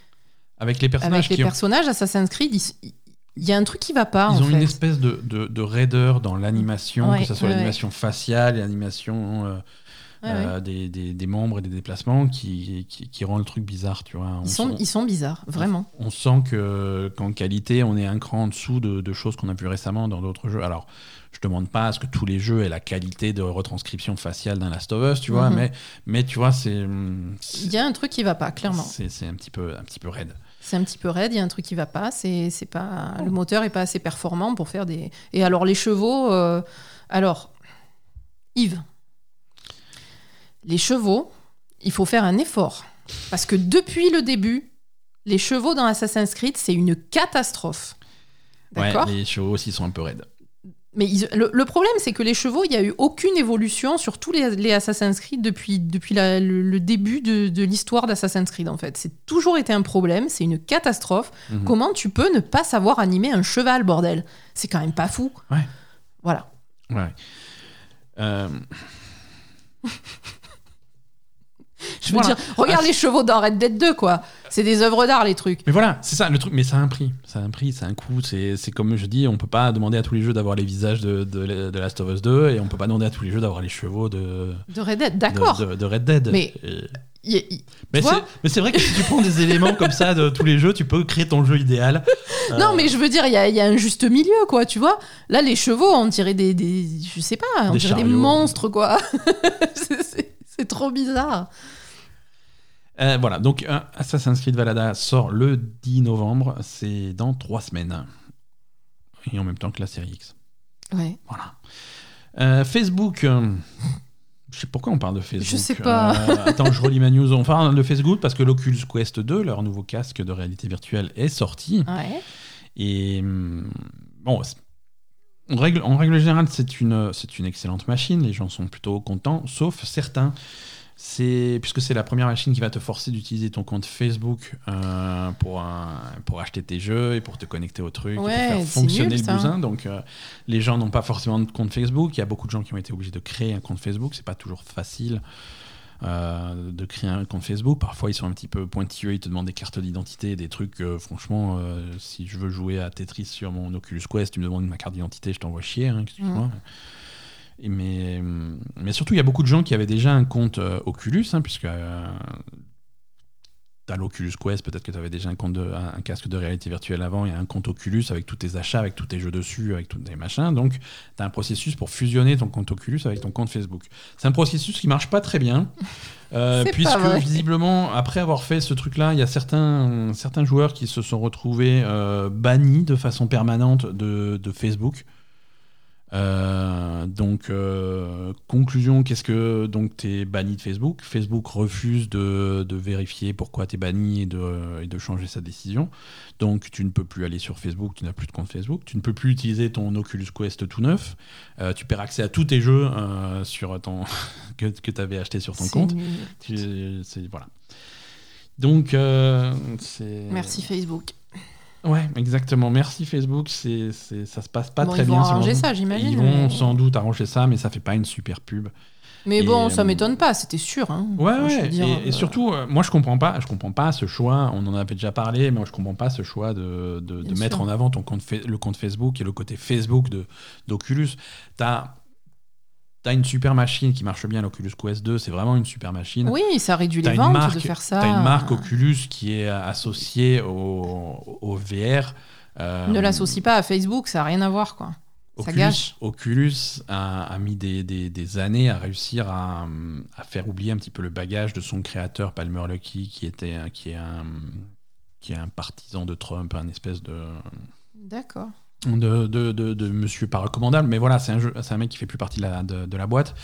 Avec les personnages avec les qui ont, personnages Assassin's Creed. ils- Il y a un truc qui va pas, ils en ont une espèce de, de, de raideur dans l'animation, Ouais, que ce soit ouais, l'animation faciale, l'animation euh, euh, Des, des, des membres et des déplacements qui, qui, qui rend le truc bizarre, tu vois. On Ils sont, sent- ils sont bizarres, vraiment. on sent que qu'en qualité, on est un cran en dessous de, de choses qu'on a vu récemment dans d'autres jeux. Alors, je demande pas à ce que tous les jeux aient la qualité de retranscription faciale d'un Last of Us, tu vois, Mhm. mais, mais tu vois, c'est Il y a un truc qui va pas, clairement. c'est un petit peu un petit peu raide. C'est un petit peu raide, il y a un truc qui va pas. C'est pas le moteur est pas assez performant pour faire des. Et alors les chevaux, euh, alors Yves, les chevaux, il faut faire un effort parce que depuis le début, les chevaux dans Assassin's Creed c'est une catastrophe. Ouais, D'accord? les chevaux aussi sont un peu raides. Mais ils- le, le problème, c'est que les chevaux, il n'y a eu aucune évolution sur tous les, les Assassin's Creed depuis, depuis la- le, le début de, de l'histoire d'Assassin's Creed, en fait. C'est toujours été un problème, c'est une catastrophe. Mhm. Comment tu peux ne pas savoir animer un cheval, bordel? C'est quand même pas fou. Ouais. Voilà. Ouais. Euh, Je veux Voilà. dire, regarde Ah, les chevaux dans Red Dead 2, quoi. C'est des œuvres d'art, les trucs. Mais voilà, c'est ça le truc. Mais ça a un prix. Ça a un prix, ça a un coût. C'est c'est comme je dis, on peut pas demander à tous les jeux d'avoir les visages de, de, de Last of Us 2 et on peut pas demander à tous les jeux d'avoir les chevaux de, De Red Dead, de, d'accord. de- de Red Dead. Mais- Et- Mais c'est mais c'est vrai que si tu prends des éléments comme ça de tous les jeux, tu peux créer ton jeu idéal. Euh, Non, mais je veux dire, il y y a un juste milieu, quoi, tu vois. Là, les chevaux, on dirait des, des- je sais pas, on Des dirait des monstres, quoi. C'est- c'est trop bizarre. Euh, voilà, donc euh, Assassin's Creed Valhalla sort le 10 novembre, c'est dans trois semaines. Et en même temps que la série X. Ouais. Voilà. Euh, Facebook. je sais pourquoi on parle de Facebook. Je sais pas. Euh, attends, je relis ma news. On parle de Facebook parce que l'Oculus Quest 2, leur nouveau casque de réalité virtuelle, est sorti. Ouais. Et hum, bon, en règle, en règle générale, c'est une, c'est une excellente machine. Les gens sont plutôt contents, sauf certains. C'est puisque c'est la première machine qui va te forcer d'utiliser ton compte Facebook euh, pour un- pour acheter tes jeux et pour te connecter au truc, et pour faire fonctionner nul, le bousin. Donc euh, les gens n'ont pas forcément de compte Facebook. Il y a beaucoup de gens qui ont été obligés de créer un compte Facebook. C'est pas toujours facile. Euh, de créer un compte Facebook. Parfois, ils sont un petit peu pointilleux, ils te demandent des cartes d'identité, des trucs. euh, franchement, euh, si je veux jouer à Tetris sur mon Oculus Quest, tu me demandes ma carte d'identité, je t'envoie chier, hein, excuse-moi. Et mais, mais surtout, il y a beaucoup de gens qui avaient déjà un compte Oculus, hein, puisque t'as l'Oculus Quest, peut-être que tu avais déjà un, compte de- un, un casque de réalité virtuelle avant, il y a un compte Oculus avec tous tes achats, avec tous tes jeux dessus, avec tous tes machins. Donc, tu as un processus pour fusionner ton compte Oculus avec ton compte Facebook. C'est un processus qui marche pas très bien. euh, puisque visiblement, après avoir fait ce truc-là, il y a certains, certains joueurs qui se sont retrouvés euh, bannis de façon permanente de, de Facebook. Euh, donc, euh, conclusion, qu'est-ce que donc t'es banni de Facebook? Facebook refuse de, de vérifier pourquoi t'es banni et de, et de changer sa décision. Donc, tu ne peux plus aller sur Facebook, tu n'as plus de compte Facebook, tu ne peux plus utiliser ton Oculus Quest tout neuf. Euh, tu perds accès à tous tes jeux euh, sur ton que, que tu avais acheté sur ton compte. Tu- voilà. Donc, euh, c'est. Merci Facebook. Ouais, exactement. Merci Facebook. C'est, c'est, ça se passe pas Bon, très ils vont bien. arranger ça, j'imagine, Ils vont mais- sans doute arranger ça, mais ça fait pas une super pub. Mais Et, bon, ça euh, m'étonne pas, c'était sûr. Hein. Ouais, ouais. dire, et, et euh, surtout, euh, moi, je comprends pas. Je comprends pas ce choix. On en avait déjà parlé, mais moi, je comprends pas ce choix de, de, de mettre en avant ton compte, le compte Facebook et le côté Facebook de d'Oculus. T'as as une super machine qui marche bien, l'Oculus Quest 2. C'est vraiment une super machine. Oui, ça réduit T'as les ventes marque, de faire ça. t'as une marque Oculus qui est associée au, au VR. euh, Ne l'associe pas à Facebook, ça n'a rien à voir, quoi. Ça Oculus, gâche. Oculus a, a mis des, des- des années à réussir à, à faire oublier un petit peu le bagage de son créateur Palmer Luckey, qui était qui est un qui est un partisan de Trump, un espèce de D'accord. De, de, de- de monsieur pas recommandable. Mais voilà, c'est un jeu, un mec qui fait plus partie de la, de, de la boîte.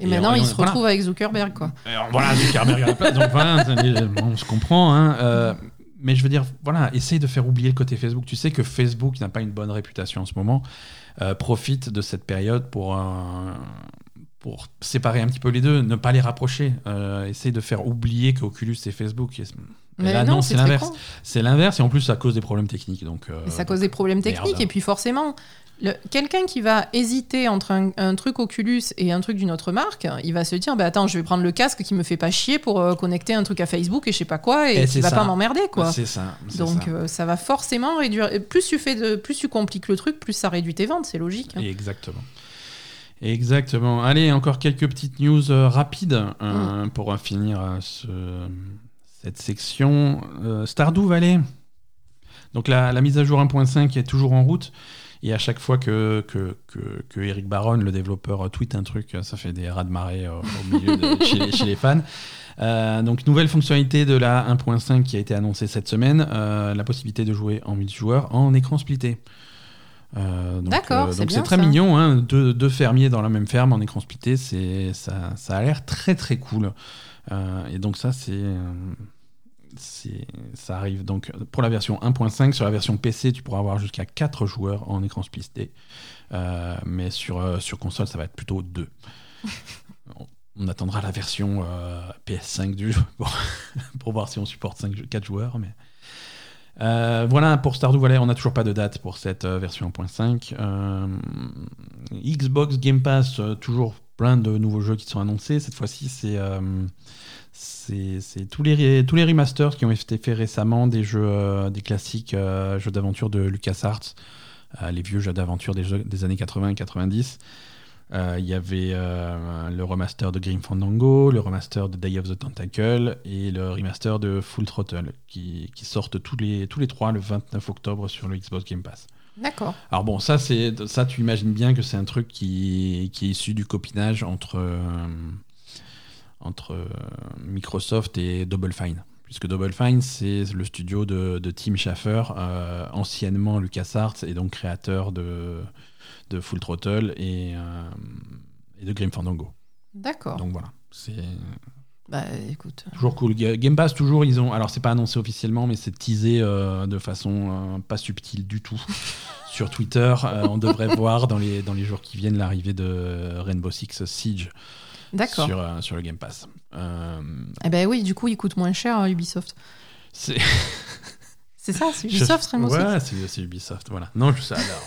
Et, Et maintenant, on- il on- se voilà. retrouve avec Zuckerberg, quoi. Alors, voilà, Zuckerberg à la place. Donc voilà, c'est- bon, on se comprend. hein, euh, mais je veux dire, voilà, essaye de faire oublier le côté Facebook. Tu sais que Facebook n'a pas une bonne réputation en ce moment. Euh, profite de cette période pour, euh, pour séparer un petit peu les deux, ne pas les rapprocher. Euh, essaye de faire oublier qu'Oculus c'est Facebook. Et Mais là, non, non, c'est l'inverse. C'est l'inverse, et en plus, ça cause des problèmes techniques. Donc, euh, ça cause des problèmes merde. techniques. Et puis forcément, quelqu'un qui va hésiter entre un, un truc Oculus et un truc d'une autre marque, il va se dire bah, Attends, je vais prendre le casque qui me fait pas chier pour euh, connecter un truc à Facebook et je sais pas quoi, et, Et qui c'est va ça. pas m'emmerder. quoi. c'est ça. Donc ça. euh, ça va forcément réduire. Plus tu fais de, plus tu compliques le truc, plus ça réduit tes ventes, c'est logique. hein. Exactement. Exactement. Allez, encore quelques petites news rapides euh, pour finir ce- cette section. Euh, Stardew Valley. Donc la, la mise à jour 1.5 est toujours en route. Et à chaque fois que, que, que, que Eric Baron, le développeur, tweet un truc, ça fait des rats de marée euh, au milieu de- chez, les, chez les fans. Euh, donc nouvelle fonctionnalité de la 1.5 qui a été annoncée cette semaine, euh, la possibilité de jouer en multijoueur en écran splitté. Euh, D'accord, euh, c'est c'est très ça. mignon, hein, deux, deux fermiers dans la même ferme en écran splitté, ça, ça a l'air très très cool. Euh, et donc ça euh, c'est- ça arrive donc pour la version 1.5 sur la version PC tu pourras avoir jusqu'à 4 joueurs en écran splitté Euh, mais sur, euh, sur console ça va être plutôt 2 on, on attendra la version euh, PS5 du jeu pour, pour voir si on supporte 5, 4 joueurs mais euh, voilà pour Stardew Valley, on n'a toujours pas de date pour cette euh, version 1.5. Euh, Xbox Game Pass, toujours plein de nouveaux jeux qui sont annoncés. Cette fois-ci, c'est c'est tous les tous les remasters qui ont été faits récemment des jeux euh, des classiques euh, jeux d'aventure de LucasArts, euh, les vieux jeux d'aventure des, des années 80 et 90. Euh, Il y avait le remaster de Grim Fandango, le remaster de Day of the Tentacle et le remaster de Full Throttle qui, qui sortent tous les, tous les trois le 29 octobre sur le Xbox Game Pass. D'accord. Alors bon, ça, c'est, ça tu imagines bien que c'est un truc qui, qui est issu du copinage entre, entre euh, Microsoft et Double Fine. Puisque Double Fine, c'est le studio de, de Tim Schafer, euh, anciennement LucasArts et donc créateur de, de Full Throttle et, euh, et de Grim Fandango. D'accord. Donc voilà, c'est Bah écoute. toujours cool. Ga- Game Pass, toujours, ils ont. Alors, c'est pas annoncé officiellement, mais c'est teasé euh, de façon euh, pas subtile du tout. Sur Twitter, Euh, on devrait voir dans les, dans les jours qui viennent l'arrivée de Rainbow Six Siege. Sur, euh, sur le Game Pass. Euh, Eh ben oui, du coup, il coûte moins cher à Ubisoft. c'est C'est ça, c'est Ubisoft, Rainbow. Ouais, c'est Ubisoft, voilà. Non, je sais alors.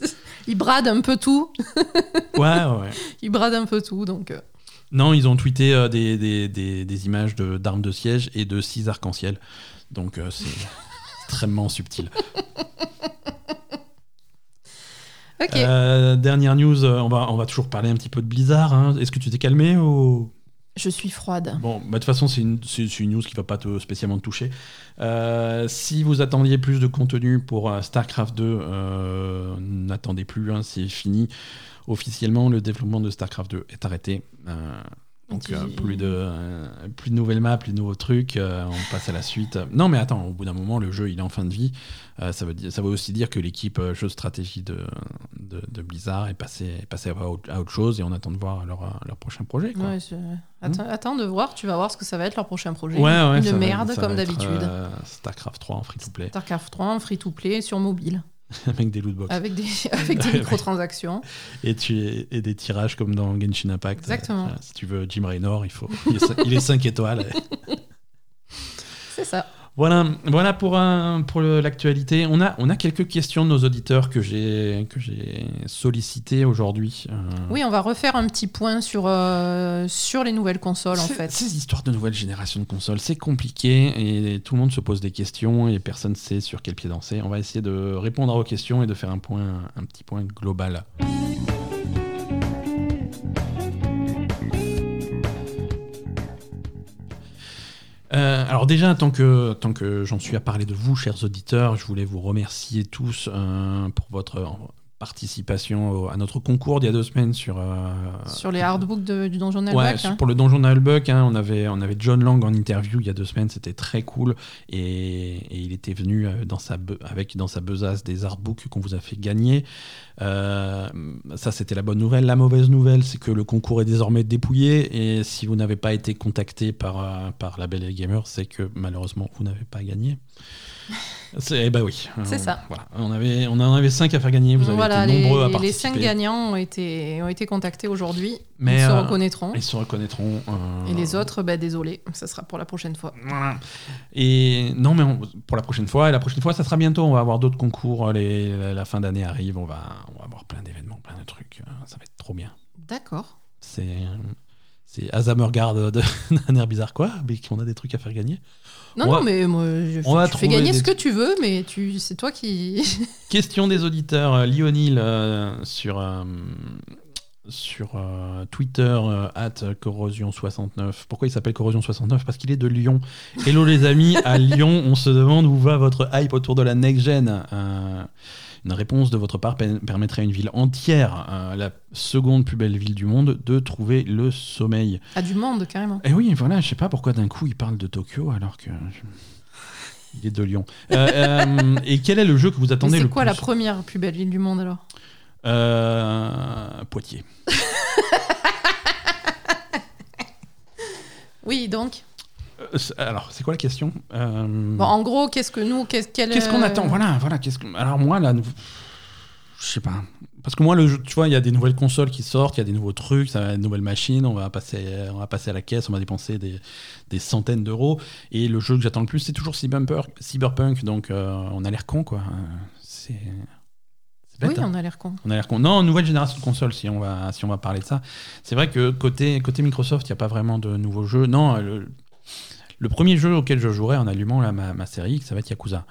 Il brade un peu tout. Ouais, ouais. Il brade un peu tout, donc. euh, Non, ils ont tweeté euh, des, des, des, des images de- d'armes de, siège et de six arcs-en-ciel. Donc, euh, c'est extrêmement subtil. Euh, dernière news, euh, on va, on va toujours parler un petit peu de Blizzard. hein. Est-ce que tu t'es calmé ou... Je suis froide. Bon, bah, de toute façon, c'est une, c'est- c'est une news qui va pas te spécialement te toucher. Euh, si vous attendiez plus de contenu pour euh, StarCraft 2, euh, n'attendez plus, hein, c'est fini. Officiellement, le développement de StarCraft 2 est arrêté. Donc euh, plus, de, euh, plus de nouvelles maps, plus de nouveaux trucs, euh, on passe à la suite. Non mais attends, au bout d'un moment, le jeu il est en fin de vie. Ça, veut dire, ça veut aussi dire que l'équipe jeu stratégie de, de, de Blizzard est passée, est passée à, autre, à autre chose et on attend de voir leur, leur prochain projet. quoi. Ouais, je- attends, attends de voir, tu vas voir ce que ça va être leur prochain projet. Ouais, ouais, Une va- merde, comme d'habitude. StarCraft 3 en free-to-play StarCraft 3 en free-to-play sur mobile, avec des lootbox avec des, avec des microtransactions. et, tu, et des tirages comme dans Genshin Impact. Exactement. Euh, si tu veux Jim Raynor, il faut il est, cin- il est 5 étoiles. C'est ça. Voilà, voilà pour, un, pour l'actualité. On a, on a quelques questions de nos auditeurs que j'ai, que j'ai sollicitées aujourd'hui. Euh, Oui, on va refaire un petit point sur, euh, sur les nouvelles consoles, en fait. Ces histoires de nouvelle génération de consoles, c'est compliqué et tout le monde se pose des questions et personne ne sait sur quel pied danser. On va essayer de répondre à vos questions et de faire un, point, un petit point global. Euh, alors déjà, tant que, tant que j'en suis à parler de vous, chers auditeurs, je voulais vous remercier tous euh, pour votre participation au- à notre concours d'il y a deux semaines sur... euh, Sur les hardbooks de- du Donjon Ouais, Nullbuck, sur- hein. pour le donjon d'Albuck, hein, on, avait, on avait John Lang en interview il y a deux semaines, c'était très cool. Et, et il était venu euh, dans sa, be- avec dans sa besace des artbooks qu'on vous a fait gagner. Euh, ça, c'était la bonne nouvelle. La mauvaise nouvelle, c'est que le concours est désormais dépouillé. Et si vous n'avez pas été contacté par, euh, par la Belle et Gamer, c'est que malheureusement, vous n'avez pas gagné. C'est, eh ben oui. C'est Euh, ça. Voilà. On, avait, on en avait cinq à faire gagner. Vous avez voilà, été nombreux à les, les participer. cinq gagnants ont été, ont été contactés aujourd'hui. Mais, Ils se reconnaîtront. Ils se reconnaîtront. euh, Et les autres, bah, désolé, ça sera pour la prochaine fois. Voilà. Et non, mais on- pour la prochaine fois, et la prochaine fois, ça sera bientôt. On va avoir d'autres concours. Les, la fin d'année arrive. On va, on va avoir plein d'événements, plein de trucs. Euh, Ça va être trop bien. D'accord. C'est, c'est d'un air bizarre, quoi? Mais qu'on a des trucs à faire gagner. Non, On non, va- mais moi, je, on tu fais gagner des ce que tu veux, mais tu, c'est toi qui. Question des auditeurs. Euh, Lionel euh, sur. euh, sur euh, Twitter, at corrosion69. Pourquoi il s'appelle corrosion69? Parce qu'il est de Lyon. Hello les amis, à Lyon, on se demande où va votre hype autour de la next-gen. Une réponse de votre part per- permettrait à une ville entière, euh, la seconde plus belle ville du monde, de trouver le sommeil. à du monde, carrément. Et oui, voilà, je sais pas pourquoi d'un coup il parle de Tokyo alors que. je- Il est de Lyon. Euh, euh, et quel est le jeu que vous attendez c'est le quoi plus? la première plus belle ville du monde alors? Euh, Poitiers. Oui, donc? Euh, alors, c'est quoi la question? Euh, Bon, en gros, qu'est-ce que nous, qu'est-ce qu'elle. Qu'est-ce qu'on euh, attend Voilà, voilà. Qu'est-ce que... Alors moi, là, je sais pas. Parce que moi, le jeu, tu vois, il y a des nouvelles consoles qui sortent, il y a des nouveaux trucs, ça des nouvelles machines, on va passer, on va passer à la caisse, on va dépenser des, des centaines d'euros. Et le jeu que j'attends le plus, c'est toujours Cyberpunk, donc euh, on a l'air con, quoi. Euh, C'est... c'est bête, Oui, hein. on a l'air con. On a l'air con. Non, nouvelle génération de consoles, si on va, si on va parler de ça. C'est vrai que côté, côté Microsoft, il n'y a pas vraiment de nouveaux jeux. Non, le, le premier jeu auquel je jouerai en allumant là, ma, ma série X, ça va être Yakuza.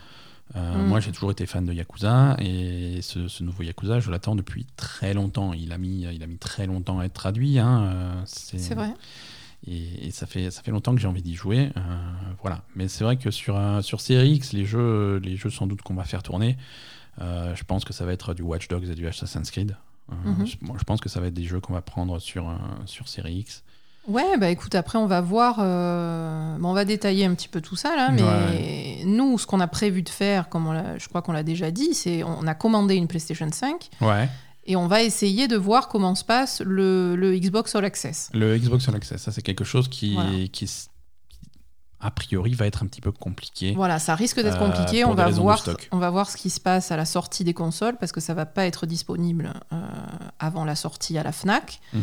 Euh, Mm. Moi, j'ai toujours été fan de Yakuza et ce, ce nouveau Yakuza, je l'attends depuis très longtemps. Il a mis, il a mis très longtemps à être traduit. hein. Euh, C'est vrai. Et, et ça, fait, ça fait longtemps que j'ai envie d'y jouer. euh, voilà. Mais c'est vrai que sur, sur Série X, les jeux, les jeux sans doute qu'on va faire tourner, euh, je pense que ça va être du Watch Dogs et du Assassin's Creed. Euh, Mhm. je, pense que ça va être des jeux qu'on va prendre sur, sur Série X. Ouais, bah écoute, après on va voir, euh, bon, on va détailler un petit peu tout ça là, mais Ouais. nous, ce qu'on a prévu de faire, comme on je crois qu'on l'a déjà dit, c'est on a commandé une PlayStation 5 Ouais. et on va essayer de voir comment se passe le, le Xbox All Access. Le Xbox All Access, ça c'est quelque chose qui, Voilà. qui, a priori, va être un petit peu compliqué. Voilà, ça risque d'être Euh, compliqué. On va, voir, on va voir ce qui se passe à la sortie des consoles parce que ça va pas être disponible euh, avant la sortie à la Fnac. Mhm.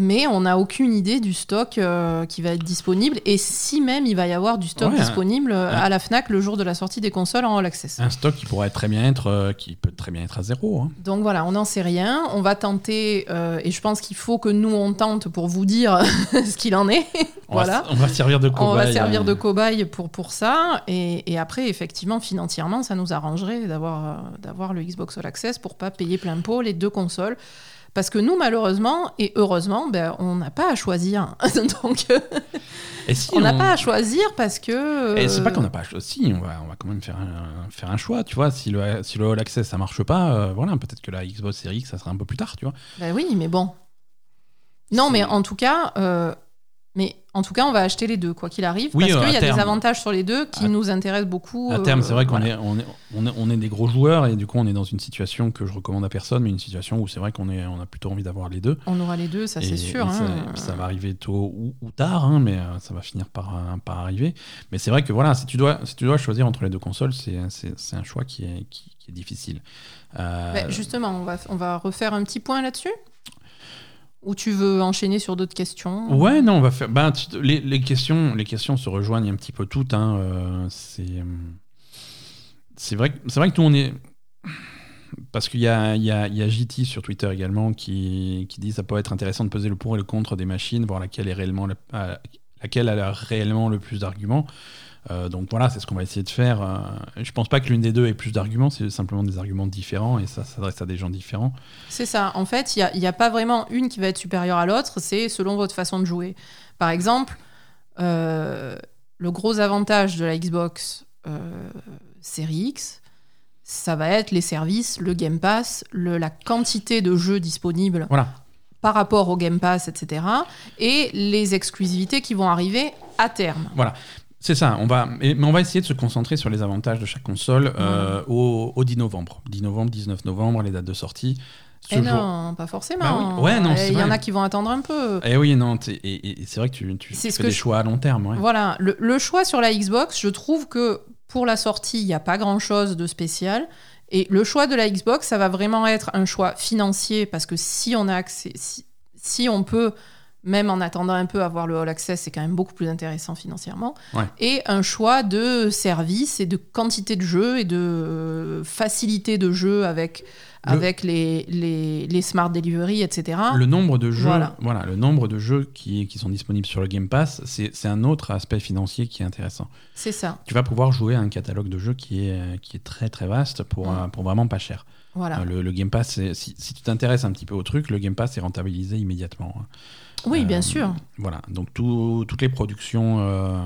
Mais on n'a aucune idée du stock euh, qui va être disponible et si même il va y avoir du stock Ouais, disponible euh, un- à la Fnac le jour de la sortie des consoles en All Access. Un stock qui pourrait très bien être, euh, qui peut très bien être à zéro. hein. Donc voilà, on n'en sait rien. On va tenter, euh, et je pense qu'il faut que nous on tente pour vous dire ce qu'il en est. On, va, voilà. s- on va servir de cobaye. On va servir de cobaye pour, pour ça. Et, et après, effectivement, financièrement, ça nous arrangerait d'avoir d'avoir le Xbox All Access pour pas payer plein pot les deux consoles. Parce que nous, malheureusement et heureusement, ben, on n'a pas à choisir. Donc, euh, Et si on n'a on- pas à choisir parce que. Et c'est pas euh, qu'on n'a pas choisi, si, on va, on va quand même faire un, faire un choix, tu vois. Si le, si le All Access ça marche pas, euh, voilà, peut-être que la Xbox Series X ça sera un peu plus tard, tu vois. Ben oui, mais bon. Non, mais en tout cas, euh, mais en tout cas, on va acheter les deux, quoi qu'il arrive, Oui, parce euh, qu'il y a terme. des avantages sur les deux qui À- nous intéressent beaucoup. À terme, euh, c'est vrai qu'on voilà. est, on est, on est, on est des gros joueurs et du coup on est dans une situation que je recommande à personne, mais une situation où c'est vrai qu'on on a plutôt envie d'avoir les deux. On aura les deux, ça c'est sûr. et ça, hein. et puis ça va arriver tôt ou, ou tard, hein, mais euh, ça va finir par, euh, par arriver. Mais c'est vrai que voilà, si tu dois, si tu dois choisir entre les deux consoles, c'est, un choix qui est, qui, qui est difficile. Euh, Ben, justement, on va, on va refaire un petit point là-dessus. Ou tu veux enchaîner sur d'autres questions? Ouais, non, on va faire. Ben, les, questions, les questions se rejoignent un petit peu toutes. hein, euh, c'est, euh, c'est vrai, que- c'est vrai que nous on est. Parce qu'il y a, il y, a, y a JT sur Twitter également qui, qui dit ça peut être intéressant de peser le pour et le contre des machines, voir laquelle est réellement le- laquelle a réellement le plus d'arguments. Euh, donc voilà, c'est ce qu'on va essayer de faire. Euh, je pense pas que l'une des deux ait plus d'arguments, c'est simplement des arguments différents et ça s'adresse à des gens différents. C'est ça. En fait, il n'y a, pas vraiment une qui va être supérieure à l'autre, c'est selon votre façon de jouer. Par exemple, euh, le gros avantage de la Xbox euh, Series X, ça va être les services, le Game Pass, le- la quantité de jeux disponibles Voilà. par rapport au Game Pass, etc. Et les exclusivités qui vont arriver à terme. C'est ça, on va, mais on va essayer de se concentrer sur les avantages de chaque console euh, au, au 10 novembre. 10 novembre, 19 novembre, les dates de sortie. Ce Et jour- non, pas forcément. Bah oui. Ouais, non, c'est Il y en a qui vont attendre un peu. Eh oui, non, et, et- et c'est vrai que tu, ce fais que des je- choix à long terme. ouais. Voilà, le, le choix sur la Xbox, je trouve que pour la sortie, il n'y a pas grand-chose de spécial. Et le choix de la Xbox, ça va vraiment être un choix financier, parce que si on a accès, si, si on peut, même en attendant un peu avoir le All Access, c'est quand même beaucoup plus intéressant financièrement. Ouais. Et un choix de service et de quantité de jeux et de facilité de jeu avec, Le- avec les, les, les smart delivery, etc. Le nombre de jeux, Voilà. voilà. le nombre de jeux qui, qui sont disponibles sur le Game Pass, c'est un autre aspect financier qui est intéressant. C'est ça. Tu vas pouvoir jouer à un catalogue de jeux qui est, qui est très très vaste pour, euh, pour vraiment pas cher. Voilà. Euh, Le, le Game Pass, si, si tu t'intéresses un petit peu au truc, le Game Pass est rentabilisé immédiatement. Oui, bien Euh, sûr. Voilà, donc tout- toutes les productions, euh,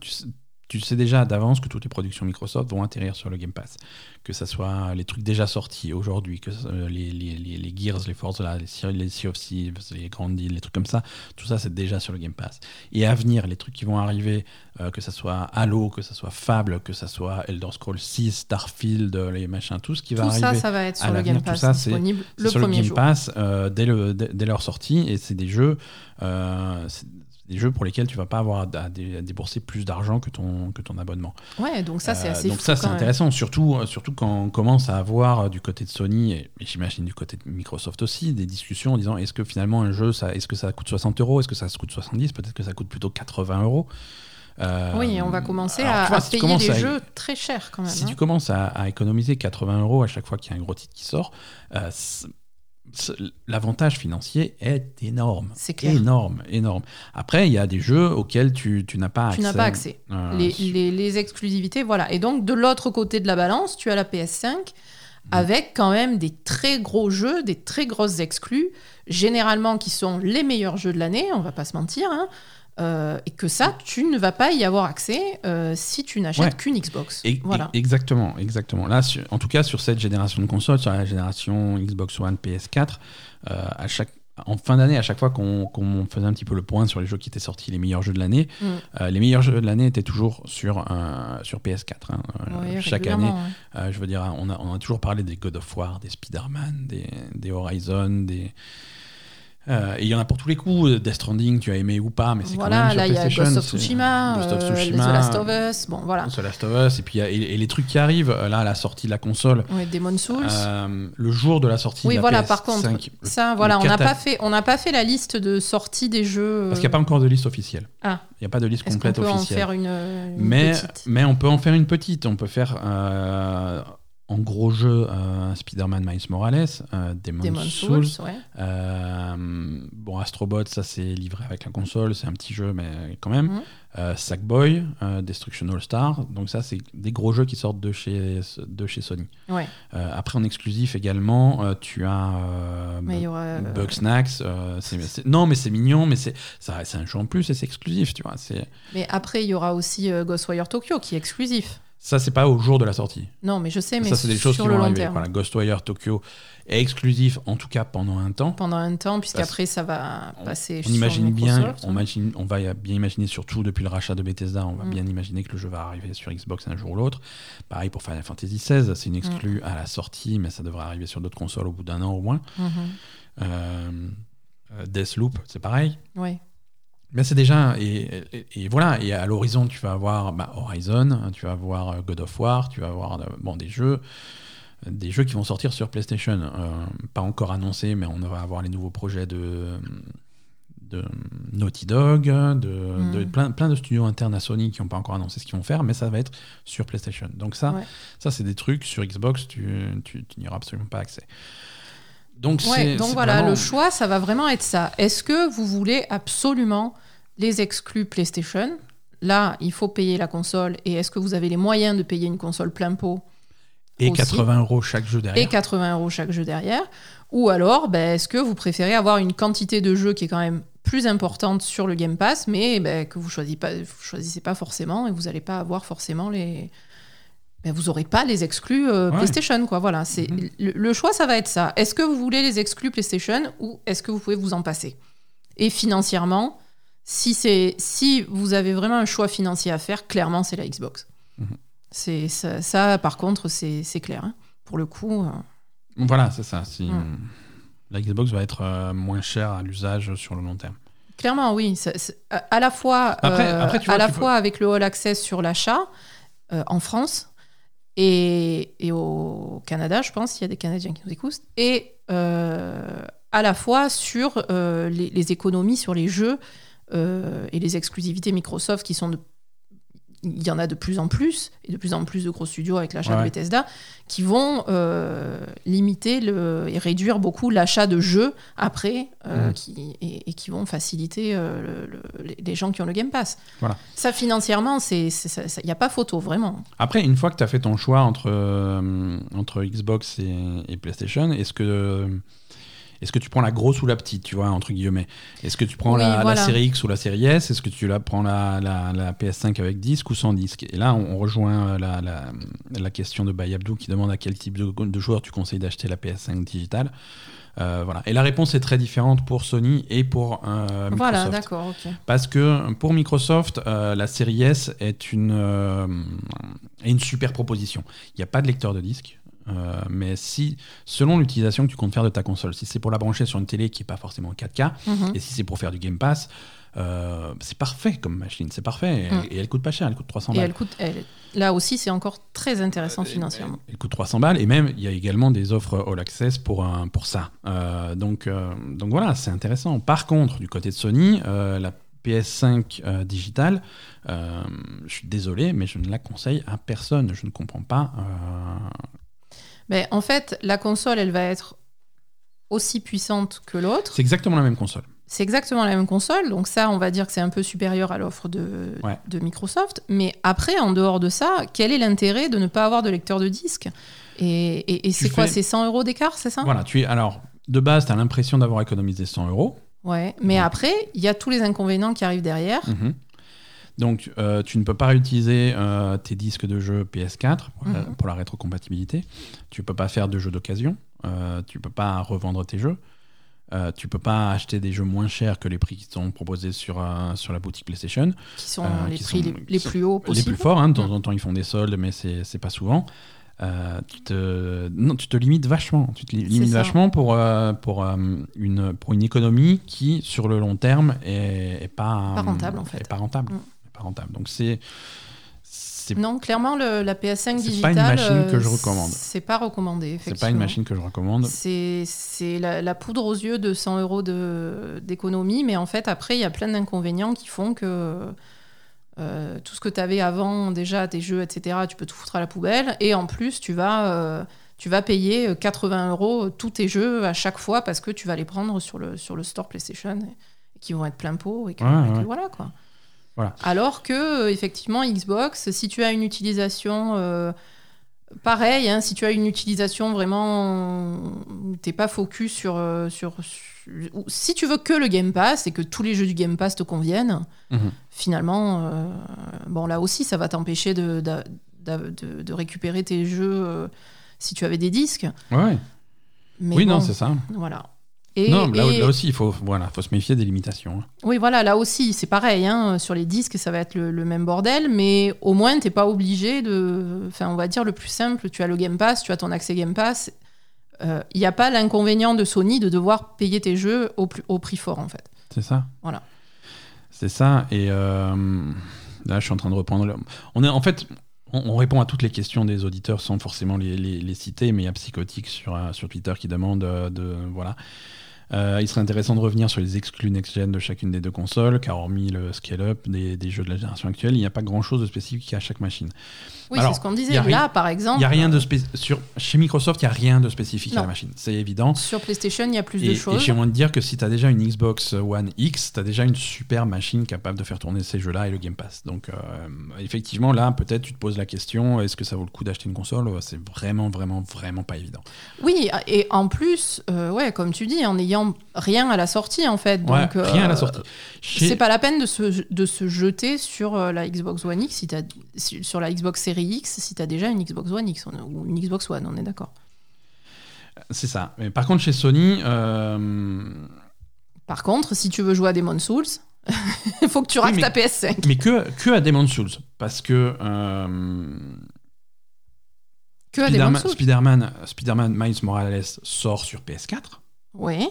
tu, sais, tu sais déjà d'avance que toutes les productions Microsoft vont atterrir sur le Game Pass. Que ce soit les trucs déjà sortis aujourd'hui, que les, les, les, les Gears, les Forza, les, Sea- les Sea of Thieves, les Grand Deal, les trucs comme ça, tout ça c'est déjà sur le Game Pass. Et à venir, les trucs qui vont arriver, euh, que ce soit Halo, que ce soit Fable, que ce soit Elder Scrolls 6, Starfield, euh, les machins, tout ce qui va Tout arriver. ça, ça va être sur le Game tout Pass ça, c'est- disponible le sur premier le Game jour. Pass euh, dès, le, dès, dès leur sortie et c'est des jeux euh, des jeux pour lesquels tu vas pas avoir à, à dé- à débourser plus d'argent que ton, que ton abonnement. Ouais, donc ça, c'est Euh, assez donc fou ça c'est intéressant, surtout, euh, surtout quand on commence à avoir euh, du côté de Sony et, et j'imagine du côté de Microsoft aussi des discussions en disant est-ce que finalement un jeu, ça, est-ce que ça coûte 60 euros, est-ce que ça coûte 70, peut-être que ça coûte plutôt 80 euros. Euh, Oui, on va commencer alors, à, vois, à si tu payer des à- jeux très chers quand même. si hein. tu commences à, à économiser 80 euros à chaque fois qu'il y a un gros titre qui sort, euh, l'avantage financier est énorme. C'est clair. Énorme, énorme. Après, il y a des jeux auxquels tu, tu n'as pas accès. Tu n'as pas accès. Euh, les, sur- les- les exclusivités, voilà. Et donc, de l'autre côté de la balance, tu as la PS5 Mm. avec quand même des très gros jeux, des très grosses exclus, généralement qui sont les meilleurs jeux de l'année, on va pas se mentir, hein. Euh, et que ça, tu ne vas pas y avoir accès euh, si tu n'achètes Ouais. qu'une Xbox. Et- voilà. et- exactement, exactement. Là, sur- en tout cas, sur cette génération de consoles, sur la génération Xbox One, PS4, euh, à chaque, en fin d'année, à chaque fois qu'on faisait un petit peu le point sur les jeux qui étaient sortis, les meilleurs jeux de l'année, Mm. euh, les meilleurs jeux de l'année étaient toujours sur, euh, sur PS4. hein. Euh, chaque année, ouais. Je veux dire, on a, on a toujours parlé des God of War, des Spider-Man, des, des Horizon, des. Euh, et il y en a pour tous les coups. Death Stranding, tu as aimé ou pas, mais c'est quand Voilà, même sur là, il y a PlayStation, Ghost of Tsushima, Ghost of euh, Tsushima, The Last of Us, bon, voilà. The Last of Us, et puis y a- et, et les trucs qui arrivent euh, là à la sortie de la console. Ouais, Demon's Souls. euh, le jour de la sortie Oui, de la voilà, PS5, par contre, le- ça, voilà, on n'a pas fait, on n'a pas fait la liste de sortie des jeux. parce qu'il n'y a pas encore de liste officielle. Ah. Il n'y a pas de liste complète peut en officielle. faire une, une mais, petite? mais on peut en faire une petite. On peut faire euh, en gros jeu euh, Spider-Man Miles Morales, euh, Demon's, Demon's Souls. Souls, ouais. Euh, bon, Astrobot, ça c'est livré avec la console, c'est un petit jeu, mais quand même. Mhm. Euh, Sackboy, euh, Destruction All Star, donc ça c'est des gros jeux qui sortent de chez, de chez Sony. Ouais. Euh, après en exclusif également, tu as c'est- c'est- non, mais c'est mignon, mais c'est un jeu en plus et c'est exclusif, tu vois. Mais après, il y aura aussi Ghostwire Tokyo qui est exclusif. Ça, c'est pas au jour de la sortie. Non, mais je sais, mais ça, c'est des choses qui sur le vont long arriver. terme. Voilà, Ghostwire Tokyo est exclusif, en tout cas pendant un temps. Pendant un temps, puisqu'après, ça va passer On sur imagine bien, on, imagine, on va bien imaginer surtout depuis le rachat de Bethesda, on va Mm. bien imaginer que le jeu va arriver sur Xbox un jour ou l'autre. Pareil pour Final Fantasy XVI, c'est une exclue Mm. à la sortie, mais ça devrait arriver sur d'autres consoles au bout d'un an au moins. Mhm. Euh, euh, Deathloop, c'est pareil. Ouais. Mais c'est déjà et, et- et voilà et à l'horizon tu vas avoir bah, Horizon, tu vas avoir euh, God of War, tu vas avoir euh, bon des jeux. des jeux qui vont sortir sur PlayStation. Euh, pas encore annoncés, mais on va avoir les nouveaux projets de, de Naughty Dog, de, de Mm. plein, plein de studios internes à Sony qui n'ont pas encore annoncé ce qu'ils vont faire, mais ça va être sur PlayStation. Donc ça, Ouais. ça c'est des trucs sur Xbox, tu, tu, tu n'y auras absolument pas accès. Donc, Ouais, donc voilà, vraiment- le choix, ça va vraiment être ça. Est-ce que vous voulez absolument les exclus PlayStation? Là, il faut payer la console. Et est-ce que vous avez les moyens de payer une console plein pot Et aussi. 80 euros chaque jeu derrière. et 80 euros chaque jeu derrière Ou alors, ben, est-ce que vous préférez avoir une quantité de jeux qui est quand même plus importante sur le Game Pass, mais ben, que vous choisissez pas, vous choisissez pas forcément et vous n'allez pas avoir forcément les. Ben, vous n'aurez pas les exclus euh, Ouais. PlayStation, quoi. Voilà, c'est Mhm. le, le choix, ça va être ça. Est-ce que vous voulez les exclus PlayStation ou est-ce que vous pouvez vous en passer? Et financièrement, si c'est si vous avez vraiment un choix financier à faire, clairement, c'est la Xbox. Mhm. C'est ça, ça, par contre, c'est clair. hein. Pour le coup. euh, Voilà, c'est ça. Si, Mm. La Xbox va être euh, moins chère à l'usage sur le long terme. Clairement, oui. À à la fois, Après- à la peux- fois avec le All Access sur l'achat en France et, au Canada, je pense, il y a des Canadiens qui nous écoutent, et euh, à la fois sur euh, les, les économies sur les jeux euh, et les exclusivités Microsoft qui sont de il y en a de plus en plus, et de plus en plus de gros studios avec l'achat Ouais. de Bethesda, qui vont euh, limiter le, et réduire beaucoup l'achat de jeux après, euh, Mhm. qui, et, et qui vont faciliter euh, le- le- les- gens qui ont le Game Pass. Voilà. Ça, financièrement, il n'y a pas photo, vraiment. Après, une fois que tu as fait ton choix entre, entre Xbox et, et PlayStation, est-ce que, est-ce que tu prends la grosse ou la petite, tu vois, entre guillemets? Est-ce que tu prends Oui, la, série X ou la série S? Est-ce que tu la prends la, la, la PS5 avec disque ou sans disque? Et là, on, on rejoint euh, la, question de Bayabdou qui demande à quel type de, de joueur tu conseilles d'acheter la PS5 digitale. Euh, voilà. Et la réponse est très différente pour Sony et pour euh, Microsoft. Voilà, d'accord. Parce que pour Microsoft, euh, la série S est une, est une super proposition. Il n'y a pas de lecteur de disque. Euh, mais si, selon l'utilisation que tu comptes faire de ta console, si c'est pour la brancher sur une télé qui n'est pas forcément 4K, Mhm. et si c'est pour faire du Game Pass, euh, c'est parfait comme machine, c'est parfait. Et, et elle coûte pas cher, elle coûte 300 Et balles. elle coûte, elle- là aussi, c'est encore très intéressant Euh, financièrement. Elle coûte 300 balles et même il y a également des offres All Access pour, un- pour ça. Donc, donc voilà, c'est intéressant. Par contre, du côté de Sony, la PS5 euh, digitale, euh, je suis désolé, mais je ne la conseille à personne. Je ne comprends pas. euh, Mais en fait, la console, elle va être aussi puissante que l'autre. C'est exactement la même console. C'est exactement la même console, donc ça, on va dire que c'est un peu supérieur à l'offre de, Ouais. de Microsoft. Mais après, en dehors de ça, quel est l'intérêt de ne pas avoir de lecteur de disque? Et, et- et c'est quoi C'est 100 euros d'écart, c'est ça? Voilà, tu es alors de base, tu as l'impression d'avoir économisé 100 euros. Ouais. Mais Ouais. après, il y a tous les inconvénients qui arrivent derrière. Mhm. Donc, euh, tu ne peux pas réutiliser euh, tes disques de jeu PS4 pour, la, Mhm. pour la rétrocompatibilité. Tu peux pas faire de jeux d'occasion. Euh, tu peux pas revendre tes jeux. Euh, tu peux pas acheter des jeux moins chers que les prix qui sont proposés sur, sur la boutique PlayStation. qui sont les qui prix sont- les, les plus hauts Les possibles. plus forts, hein, de temps en temps ils font des soldes, mais c'est pas souvent. Euh, tu, te, non, tu te limites vachement. Tu te li- limites vachement pour, euh, pour, euh, une, pour une économie qui, sur le long terme, est, est pas, Pas rentable, en fait. est pas rentable. Mm. Pas rentable. Donc c'est Non, clairement, le- la PS5 C'est pas digitale. une machine que je euh, recommande. C'est pas recommandé, c'est pas une machine que je recommande. C'est la, la poudre aux yeux de 100 euros d'économie, mais en fait, après, il y a plein d'inconvénients qui font que euh, tout ce que tu avais avant, déjà, tes jeux, etc., tu peux tout foutre à la poubelle. Et en plus, tu vas, euh, tu vas payer 80 euros tous tes jeux à chaque fois parce que tu vas les prendre sur le, sur le store PlayStation et, et qui vont être plein pot. Et que, Ouais, et que ouais. voilà, quoi. Voilà. Alors que, euh, effectivement, Xbox, si tu as une utilisation. euh, Pareil, hein, si tu as une utilisation vraiment où t'es pas focus sur, euh, sur, si tu veux que le Game Pass et que tous les jeux du Game Pass te conviennent, Mhm. finalement, euh, bon là aussi ça va t'empêcher de, de, de récupérer tes jeux euh, si tu avais des disques. Ouais. Mais oui, bon, non, c'est ça. voilà. Et, non, là, et- là aussi, il faut, voilà, faut se méfier des limitations. hein. oui, voilà, là aussi, c'est pareil. hein, sur les disques, ça va être le, le même bordel, mais au moins, t'es pas obligé de. Enfin, on va dire le plus simple tu as le Game Pass, tu as ton accès Game Pass. Il n'y a pas l'inconvénient de Sony de devoir payer tes jeux au, plus, au prix fort, en fait. C'est ça. Voilà. C'est ça. Et euh, là, je suis en train de reprendre. le- On est en fait, on, on répond à toutes les questions des auditeurs sans forcément les, les- les citer, mais il y a Psychotic sur, euh, sur Twitter qui demande euh, de. Voilà. Euh, il serait intéressant de revenir sur les exclus next-gen de chacune des deux consoles, car hormis le scale-up des, des jeux de la génération actuelle, il n'y a pas grand-chose de spécifique à chaque machine. Oui, c'est ce qu'on disait. rien- Là, par exemple, Il y a rien de spé- sur Chez Microsoft, il n'y a rien de spécifique à la machine, c'est évident. sur PlayStation, il y a plus Et, de et choses. j'ai envie de dire que si tu as déjà une Xbox One X, tu as déjà une super machine capable de faire tourner ces jeux-là et le Game Pass. Donc, euh, effectivement, là, peut-être tu te poses la question est-ce que ça vaut le coup d'acheter une console? C'est vraiment, vraiment, vraiment pas évident. Oui, et en plus, euh, ouais, comme tu dis, en n'ayant rien à la sortie, en fait. Ouais, Donc, rien à la euh, sortie. Chez- C'est pas la peine de se, de se jeter sur euh, la Xbox One X, si- sur la Xbox Series X, si tu as déjà une Xbox One X ou une Xbox One, on est d'accord. C'est ça. Mais par contre, chez Sony, euh, Par contre, si tu veux jouer à Demon's Souls, il faut que tu raques mais- ta PS5. mais que, que à Demon's Souls. Parce que euh, Que à Demon's Spider-Man, Souls. Spider-Man, Spider-Man Miles Morales sort sur PS4. Oui,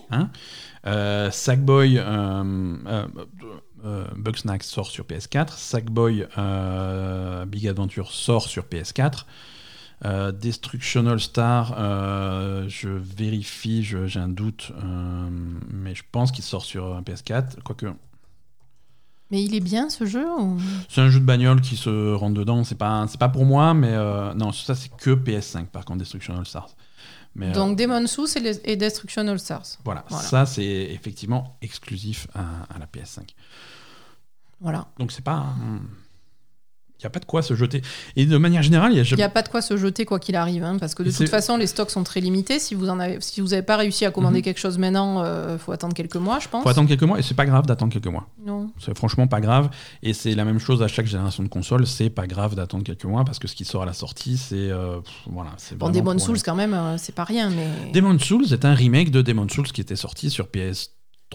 Euh, Sackboy euh, euh, euh, Bugsnax sort sur PS4. Sackboy euh, Big Adventure sort sur PS4. Euh, Destruction All Star, euh, je vérifie, je- j'ai un doute, euh, mais je pense qu'il sort sur euh, PS4. Quoique, mais il est bien ce jeu ou- c'est un jeu de bagnole qui se rentre dedans. C'est pas, c'est pas pour moi, mais euh, non, ça c'est que PS5 par contre, Destruction All Stars. Mais, euh, Donc Demon's Souls et, et Destruction All Stars. voilà, voilà. ça c'est effectivement exclusif à, à la PS5. Voilà. Donc c'est pas. Il n'y a pas de quoi se jeter. Et de manière générale, il y a. N'y a pas de quoi se jeter quoi qu'il arrive, hein, parce que de toute façon, les stocks sont très limités. Si vous en avez, si vous n'avez pas réussi à commander Mhm. quelque chose maintenant, il faut attendre quelques mois, je pense. faut attendre quelques mois et c'est pas grave d'attendre quelques mois. Non. C'est franchement pas grave. Et c'est la même chose à chaque génération de console. C'est pas grave d'attendre quelques mois parce que ce qui sort à la sortie, c'est. euh, voilà, Bon, pour- Souls quand même, euh, c'est pas rien, mais. Demon's Souls est un remake de Demon's Souls qui était sorti sur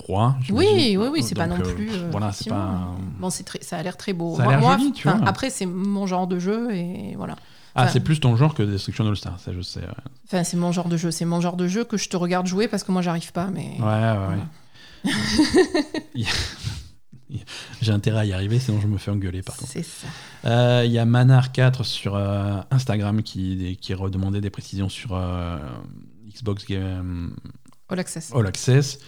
PS3. Oui, oui, oui, c'est pas non euh, plus. euh, voilà, c'est pas. Bon, c'est très, ça a l'air très beau. Ça a Moi- joli, tu vois. Après, c'est mon genre de jeu et voilà. Ah, enfin- c'est plus ton genre que Destruction All Star, ça je sais. ouais. Enfin, c'est mon genre de jeu. C'est mon genre de jeu que je te regarde jouer parce que moi, j'arrive pas. Mais Ouais, ouais, ouais. J'ai intérêt à y arriver, sinon je me fais engueuler par contre. c'est ça. Euh, Il y a Manar4 sur euh, Instagram qui, qui redemandait des précisions sur euh, Xbox Game All Access. All Access.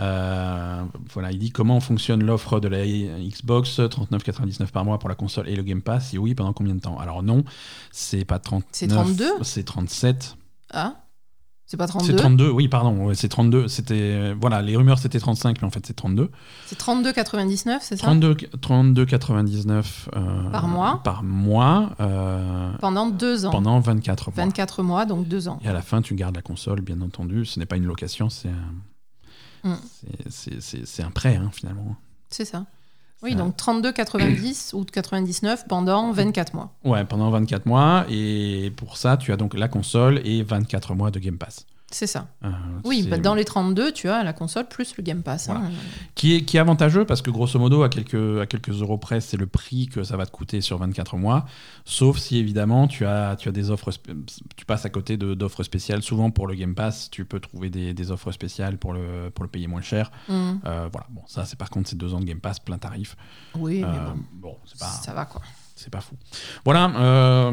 Euh, voilà, il dit comment fonctionne l'offre de la Xbox 39,99 par mois pour la console et le Game Pass et oui pendant combien de temps? Alors non, c'est pas 39, C'est 32 c'est 37. Ah C'est pas C'est 32 32, oui pardon, ouais, c'est 32, c'était voilà, les rumeurs c'était 35 mais en fait c'est 32. C'est 32,99, c'est ça? 32 32,99 euh, Par mois par mois euh, Pendant deux ans. pendant 24 mois. 24 mois, donc deux ans. Et à la fin, tu gardes la console, bien entendu. Ce n'est pas une location, c'est un, Mm. c'est- un prêt, hein, finalement. C'est ça. Oui, donc 32,90 ou 99 pendant 24 mois. Ouais, pendant 24 mois. Et pour ça, tu as donc la console et 24 mois de Game Pass. C'est ça. Euh, Oui, bah, dans les 32, tu as la console plus le Game Pass. hein. qui, est, qui est avantageux parce que grosso modo, à quelques, à quelques euros près, c'est le prix que ça va te coûter sur 24 mois. Sauf si évidemment, tu as, tu as des offres, tu passes à côté d'offres spéciales. Souvent pour le Game Pass, tu peux trouver des, des offres spéciales pour le, pour le payer moins cher. Mm. Euh, voilà, bon, ça, c'est par contre, c'est deux ans de Game Pass plein tarif. Oui, mais Euh, bon, bon, c'est pas, ça va quoi. c'est pas fou. Voilà.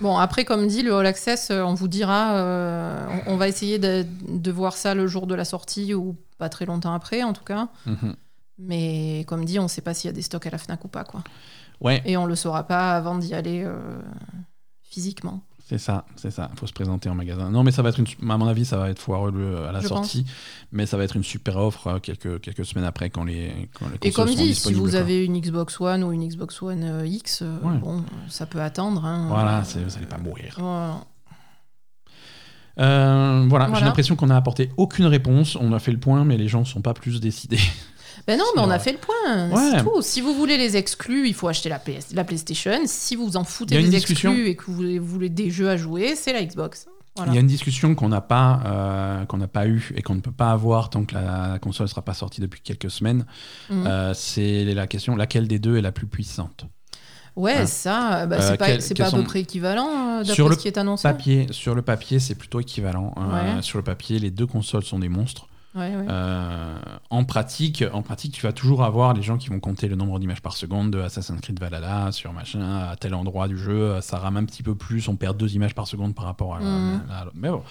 Bon, après, comme dit, le All Access, euh, on vous dira, euh, on, on va essayer de, de voir ça le jour de la sortie ou pas très longtemps après, en tout cas. mhm. Mais comme dit, on ne sait pas s'il y a des stocks à la Fnac ou pas, quoi. Ouais, Et on le saura pas avant d'y aller euh, physiquement. C'est ça, c'est ça. Faut se présenter en magasin. Non, mais ça va être une, à mon avis, ça va être foireux le- à la Je sortie, mais ça va être une super offre euh, quelques quelques semaines après quand les quand les Et comme dit, si vous quoi. avez une Xbox One ou une Xbox One euh, X, euh, Ouais. bon, ça peut attendre. hein. Voilà, Euh, vous allez pas mourir. voilà. Euh, voilà, j'ai l'impression qu'on n'a apporté aucune réponse. On a fait le point, mais les gens sont pas plus décidés. Ben non, mais on a fait le point. Ouais. C'est tout. Si vous voulez les exclus, il faut acheter la, PS, la PlayStation. Si vous en Il y foutez des exclus et que vous voulez, vous des jeux à jouer, c'est la Xbox. Voilà. Il y a une discussion qu'on n'a pas euh, qu'on n'a pas eu et qu'on ne peut pas avoir tant que la console sera pas sortie depuis quelques semaines. Mhm. Euh, c'est la question laquelle des deux est la plus puissante? Ouais, Hein? ça, bah, Euh, c'est pas, quel- c'est quels pas à peu près équivalent d'après ce qui est annoncé. Papier, sur le papier, c'est plutôt équivalent. Ouais. Sur le papier, les deux consoles sont des monstres. Ouais, ouais. Euh, en pratique, en pratique, tu vas toujours avoir les gens qui vont compter le nombre d'images par seconde de Assassin's Creed Valhalla sur machin à tel endroit du jeu, ça rame un petit peu plus, on perd deux images par seconde par rapport à, à- à- mais bon.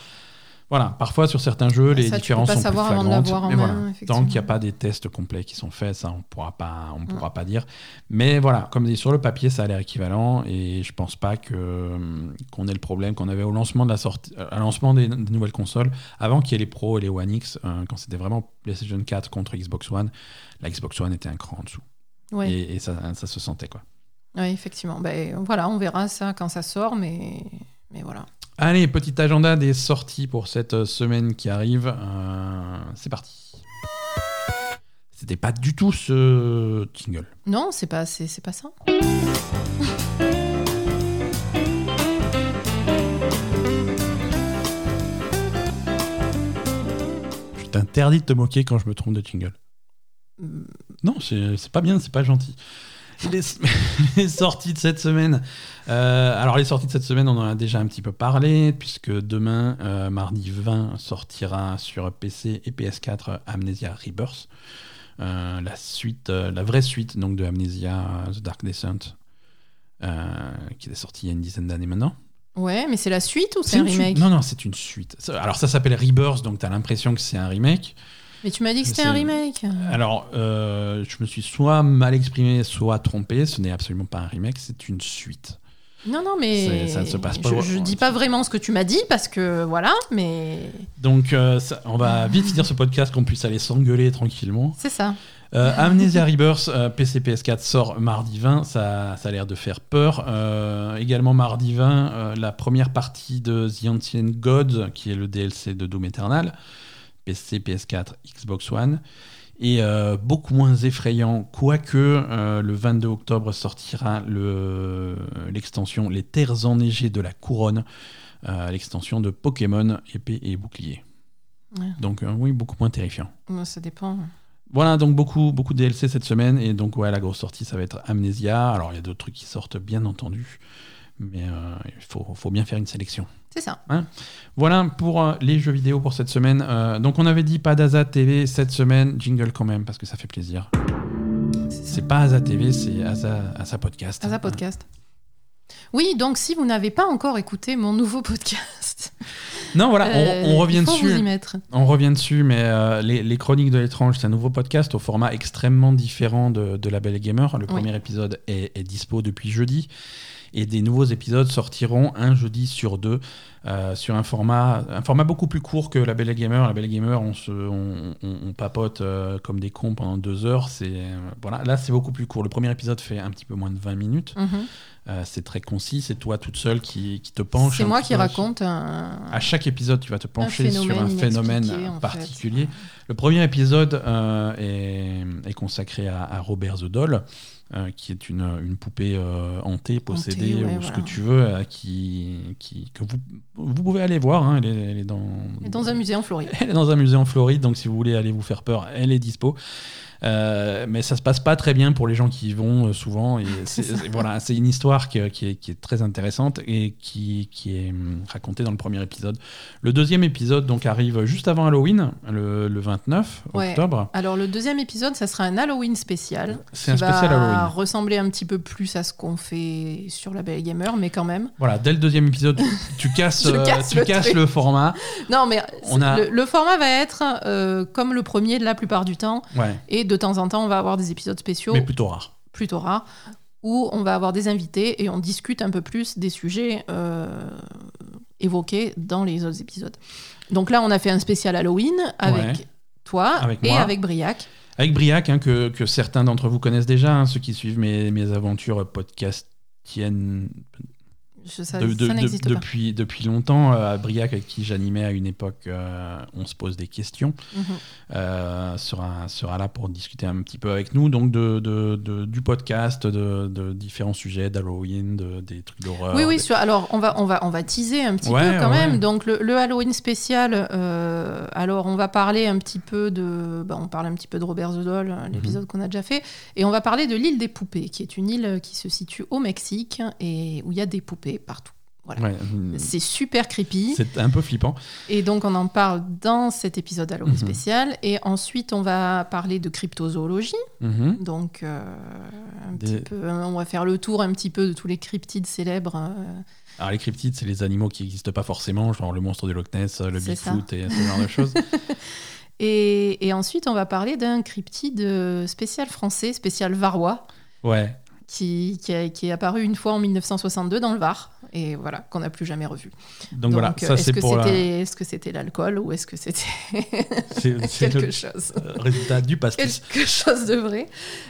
Voilà, parfois sur certains jeux, les Ça, différences sont plus flagrantes. mais main, voilà, effectivement. tant qu'il n'y a pas des tests complets qui sont faits, ça on pourra pas, on pourra pas dire. Mais voilà, comme dit sur le papier, ça a l'air équivalent et je pense pas que qu'on ait le problème qu'on avait au lancement de la sortie, à lancement des, des nouvelles consoles, avant qu'il y ait les Pro et les One X, euh, quand c'était vraiment PlayStation 4 contre Xbox One, la Xbox One était un cran en dessous Ouais. et, et ça, ça se sentait quoi. Ouais, effectivement. Ben, voilà, on verra ça quand ça sort, mais, mais voilà. Allez, petit agenda des sorties pour cette euh, semaine qui arrive. Euh, c'est parti. C'était pas du tout ce jingle. Non, c'est pas, c'est, c'est pas ça. Je t'interdis de te moquer quand je me trompe de jingle. Mm. Non, c'est c'est pas bien, c'est pas gentil. Les, les sorties de cette semaine. Euh, alors, les sorties de cette semaine, on en a déjà un petit peu parlé, puisque demain, euh, mardi 20, sortira sur PC et PS4 Amnesia Rebirth. Euh, la suite, euh, la vraie suite donc de Amnesia euh, The Dark Descent, euh, qui est sortie il y a une dizaine d'années maintenant. Ouais, mais c'est la suite ou c'est un suite remake? Non, non, c'est une suite. Alors, ça s'appelle Rebirth, donc tu as l'impression que c'est un remake. Mais tu m'as dit que c'était un remake. Alors, euh, je me suis soit mal exprimé, soit trompé. Ce n'est absolument pas un remake, c'est une suite. Non, non, mais ça ne se passe pas Je, je dis pas vraiment ce que tu m'as dit parce que voilà, mais Donc, euh, ça- on va vite finir ce podcast, qu'on puisse aller s'engueuler tranquillement. c'est ça. Euh, Amnesia Rebirth, euh, PC PS4 sort mardi 20, ça, ça a l'air de faire peur. Également mardi 20, euh, la première partie de The Ancient God, qui est le DLC de Doom Eternal, PC, PS4, Xbox One. Et euh, beaucoup moins effrayant, quoique euh, le 22 octobre sortira le- l'extension Les Terres enneigées de la Couronne, euh, l'extension de Pokémon épée et bouclier. Ouais. Donc euh, oui, beaucoup moins terrifiant. Ça dépend. Voilà, donc beaucoup, beaucoup de DLC cette semaine. Et donc, ouais, la grosse sortie, ça va être Amnesia. Alors, il y a d'autres trucs qui sortent, bien entendu. Mais euh, il faut, faut bien faire une sélection. C'est ça. Voilà pour euh, les jeux vidéo pour cette semaine. Euh, donc, on avait dit pas d'Aza TV cette semaine. Jingle quand même, parce que ça fait plaisir. C'est pas Aza TV, c'est Asa, Asa Podcast. À ça, podcast. Oui, donc si vous n'avez pas encore écouté mon nouveau podcast, Non, voilà, on- euh, on, revient dessus. vous y mettre. On revient dessus, mais les, les Chroniques de l'étrange, c'est un nouveau podcast au format extrêmement différent de, de La Belle Gamer. Le Oui. premier épisode est, est dispo depuis jeudi. Et des nouveaux épisodes sortiront un jeudi sur deux euh, sur un format, un format beaucoup plus court que La Belle et Gamer. La Belle et Gamer, on, se, on, on- on papote euh, comme des cons pendant deux heures. C'est, euh, voilà. Là, c'est beaucoup plus court. Le premier épisode fait un petit peu moins de 20 minutes. Mhm. C'est très concis. C'est toi toute seule qui, qui te penche. C'est moi qui raconte un. à chaque épisode, tu vas te pencher sur un phénomène particulier. Le premier épisode est, est consacré à, à Robert the Doll, euh, qui est une, une poupée euh, hantée, possédée, ouais, ou ce que tu veux, euh, qui, qui, que vous, vous pouvez aller voir. hein, elle, est, elle est dans, Dans un musée en Floride. elle est dans un musée en Floride, donc si vous voulez aller vous faire peur, elle est dispo. Euh, mais ça se passe pas très bien pour les gens qui y vont euh, souvent. Et c'est, c'est- voilà, c'est une histoire qui, qui est, qui est très intéressante et qui, qui est hum, racontée dans le premier épisode. Le deuxième épisode donc arrive juste avant Halloween, le, le 29 Ouais. octobre. Alors le deuxième épisode, ça sera un Halloween spécial. C'est un spécial va Halloween. ressembler un petit peu plus à ce qu'on fait sur la Belle Gamer, mais quand même. Voilà, dès le deuxième épisode, tu casses, euh, casse tu le casses truc. le format. Non, mais On a- le, le format va être euh, comme le premier la plupart du temps, Ouais, et de temps en temps, on va avoir des épisodes spéciaux mais plutôt rare. plutôt rares où on va avoir des invités et on discute un peu plus des sujets euh, évoqués dans les autres épisodes. Donc là, on a fait un spécial Halloween avec Ouais. toi Avec et moi. avec Briac. Avec Briac, hein, que, que certains d'entre vous connaissent déjà, hein, ceux qui suivent mes, mes aventures podcastiennes Je- ça de- de- ça de- n'existe pas. depuis, depuis longtemps. euh, Briac, avec qui j'animais à une époque, euh, on se pose des questions, Mhm. euh, sera, sera là pour discuter un petit peu avec nous donc de, du podcast, de, différents sujets, d'Halloween, de, des trucs d'horreur. Oui, oui, des- sur- alors on va, on, va, on va teaser un petit Ouais, peu quand ouais. même. Donc le, le Halloween spécial, euh, alors on va parler un petit peu de. bah, on parle un petit peu de Robert the Doll, Mhm. l'épisode qu'on a déjà fait. Et on va parler de l'île des poupées, qui est une île qui se situe au Mexique et où il y a des poupées partout. Voilà. Ouais, hum, C'est super creepy. c'est un peu flippant. Et donc, on en parle dans cet épisode Halloween Mhm. spécial. Et ensuite, on va parler de cryptozoologie. Mhm. Donc, euh, un Des- petit peu, on va faire le tour un petit peu de tous les cryptides célèbres. euh, Alors les cryptides, c'est les animaux qui n'existent pas forcément, genre le monstre de Loch Ness, le Bigfoot et ce genre de choses. Et, et ensuite, on va parler d'un cryptide euh, spécial français, spécial varois, Ouais. Qui, qui, a- qui est apparu une fois en 1962 dans le Var. Et voilà, qu'on n'a plus jamais revu. Donc, voilà, euh, ça est-ce c'est que pour la... c'était est-ce que c'était l'alcool ou est-ce que c'était quelque le chose euh, résultat du pastis. quelque chose de vrai.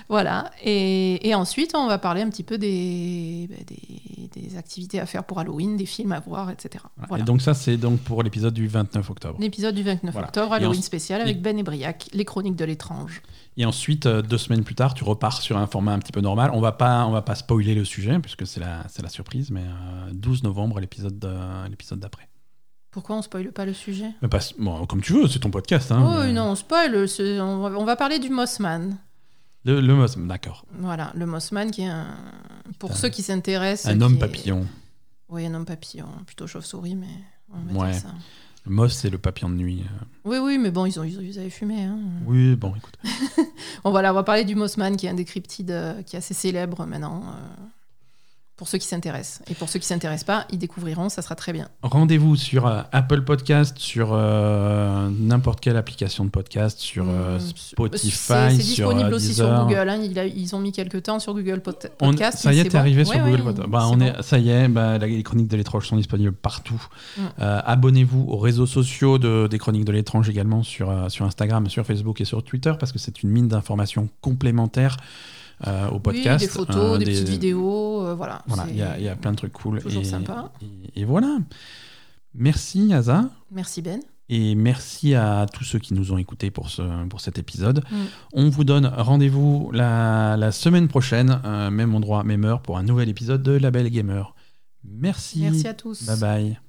Voilà. Et, et ensuite, on va parler un petit peu des, bah, des, des activités à faire pour Halloween, des films à voir, etc. Voilà. Et donc ça c'est donc pour l'épisode du 29 octobre. L'épisode du 29 Voilà. octobre, Halloween en- spécial avec Ben et Briac, les chroniques de l'étrange. Et ensuite, euh, deux semaines plus tard, tu repars sur un format un petit peu normal. On va pas, on va pas spoiler le sujet puisque c'est la, la surprise, mais euh, 12 novembre l'épisode, de- l'épisode d'après. Pourquoi on spoile pas le sujet? Mais pas- bon, comme tu veux, c'est ton podcast. Hein, Oh mais- non, on spoil. On va, parler du Mossman. Le, le Moss- d'accord. Voilà, le Mossman qui est un. Pour Un- ceux qui s'intéressent. Un qui homme est- papillon. Oui, un homme papillon. Plutôt chauve-souris, mais on va Ouais. dire ça. Le Moss, c'est le papillon de nuit. euh. Oui, oui, mais bon, ils, ont, ils, ont- ils avaient fumé. Hein. Oui, bon, écoute. Bon, voilà, on va parler du Mossman, qui est un des cryptides euh, qui est assez célèbre maintenant. euh, pour ceux qui s'intéressent. Et pour ceux qui s'intéressent pas, ils découvriront, ça sera très bien. Rendez-vous sur euh, Apple Podcast, sur euh, n'importe quelle application de podcast, sur euh, Hum, Spotify, C'est sur disponible euh, aussi Deezer. sur Google. hein. Il a- ils ont mis quelques temps sur Google Pod- On- Podcast. ça y mais est, c'est t'es bon. arrivé sur Ouais, Google ouais, Podcast. Bah, c'est on bon. est, ça y est, bah, la- les chroniques de l'étrange sont disponibles partout. Mm. Euh, Abonnez-vous aux réseaux sociaux de, des chroniques de l'étrange également sur, euh, sur Instagram, sur Facebook et sur Twitter parce que c'est une mine d'informations complémentaires euh, au podcast. Oui, des photos, Euh, des, petites vidéos, euh, voilà. Voilà, il y a, il y a plein de trucs cool. toujours et, sympa. Et, et voilà. Merci Asa. Merci Ben. Et merci à tous ceux qui nous ont écoutés pour, ce, pour cet épisode. Mm. On vous donne rendez-vous la, la semaine prochaine, euh, même endroit, même heure, pour un nouvel épisode de La Belle Gamer. Merci. Merci à tous. Bye bye.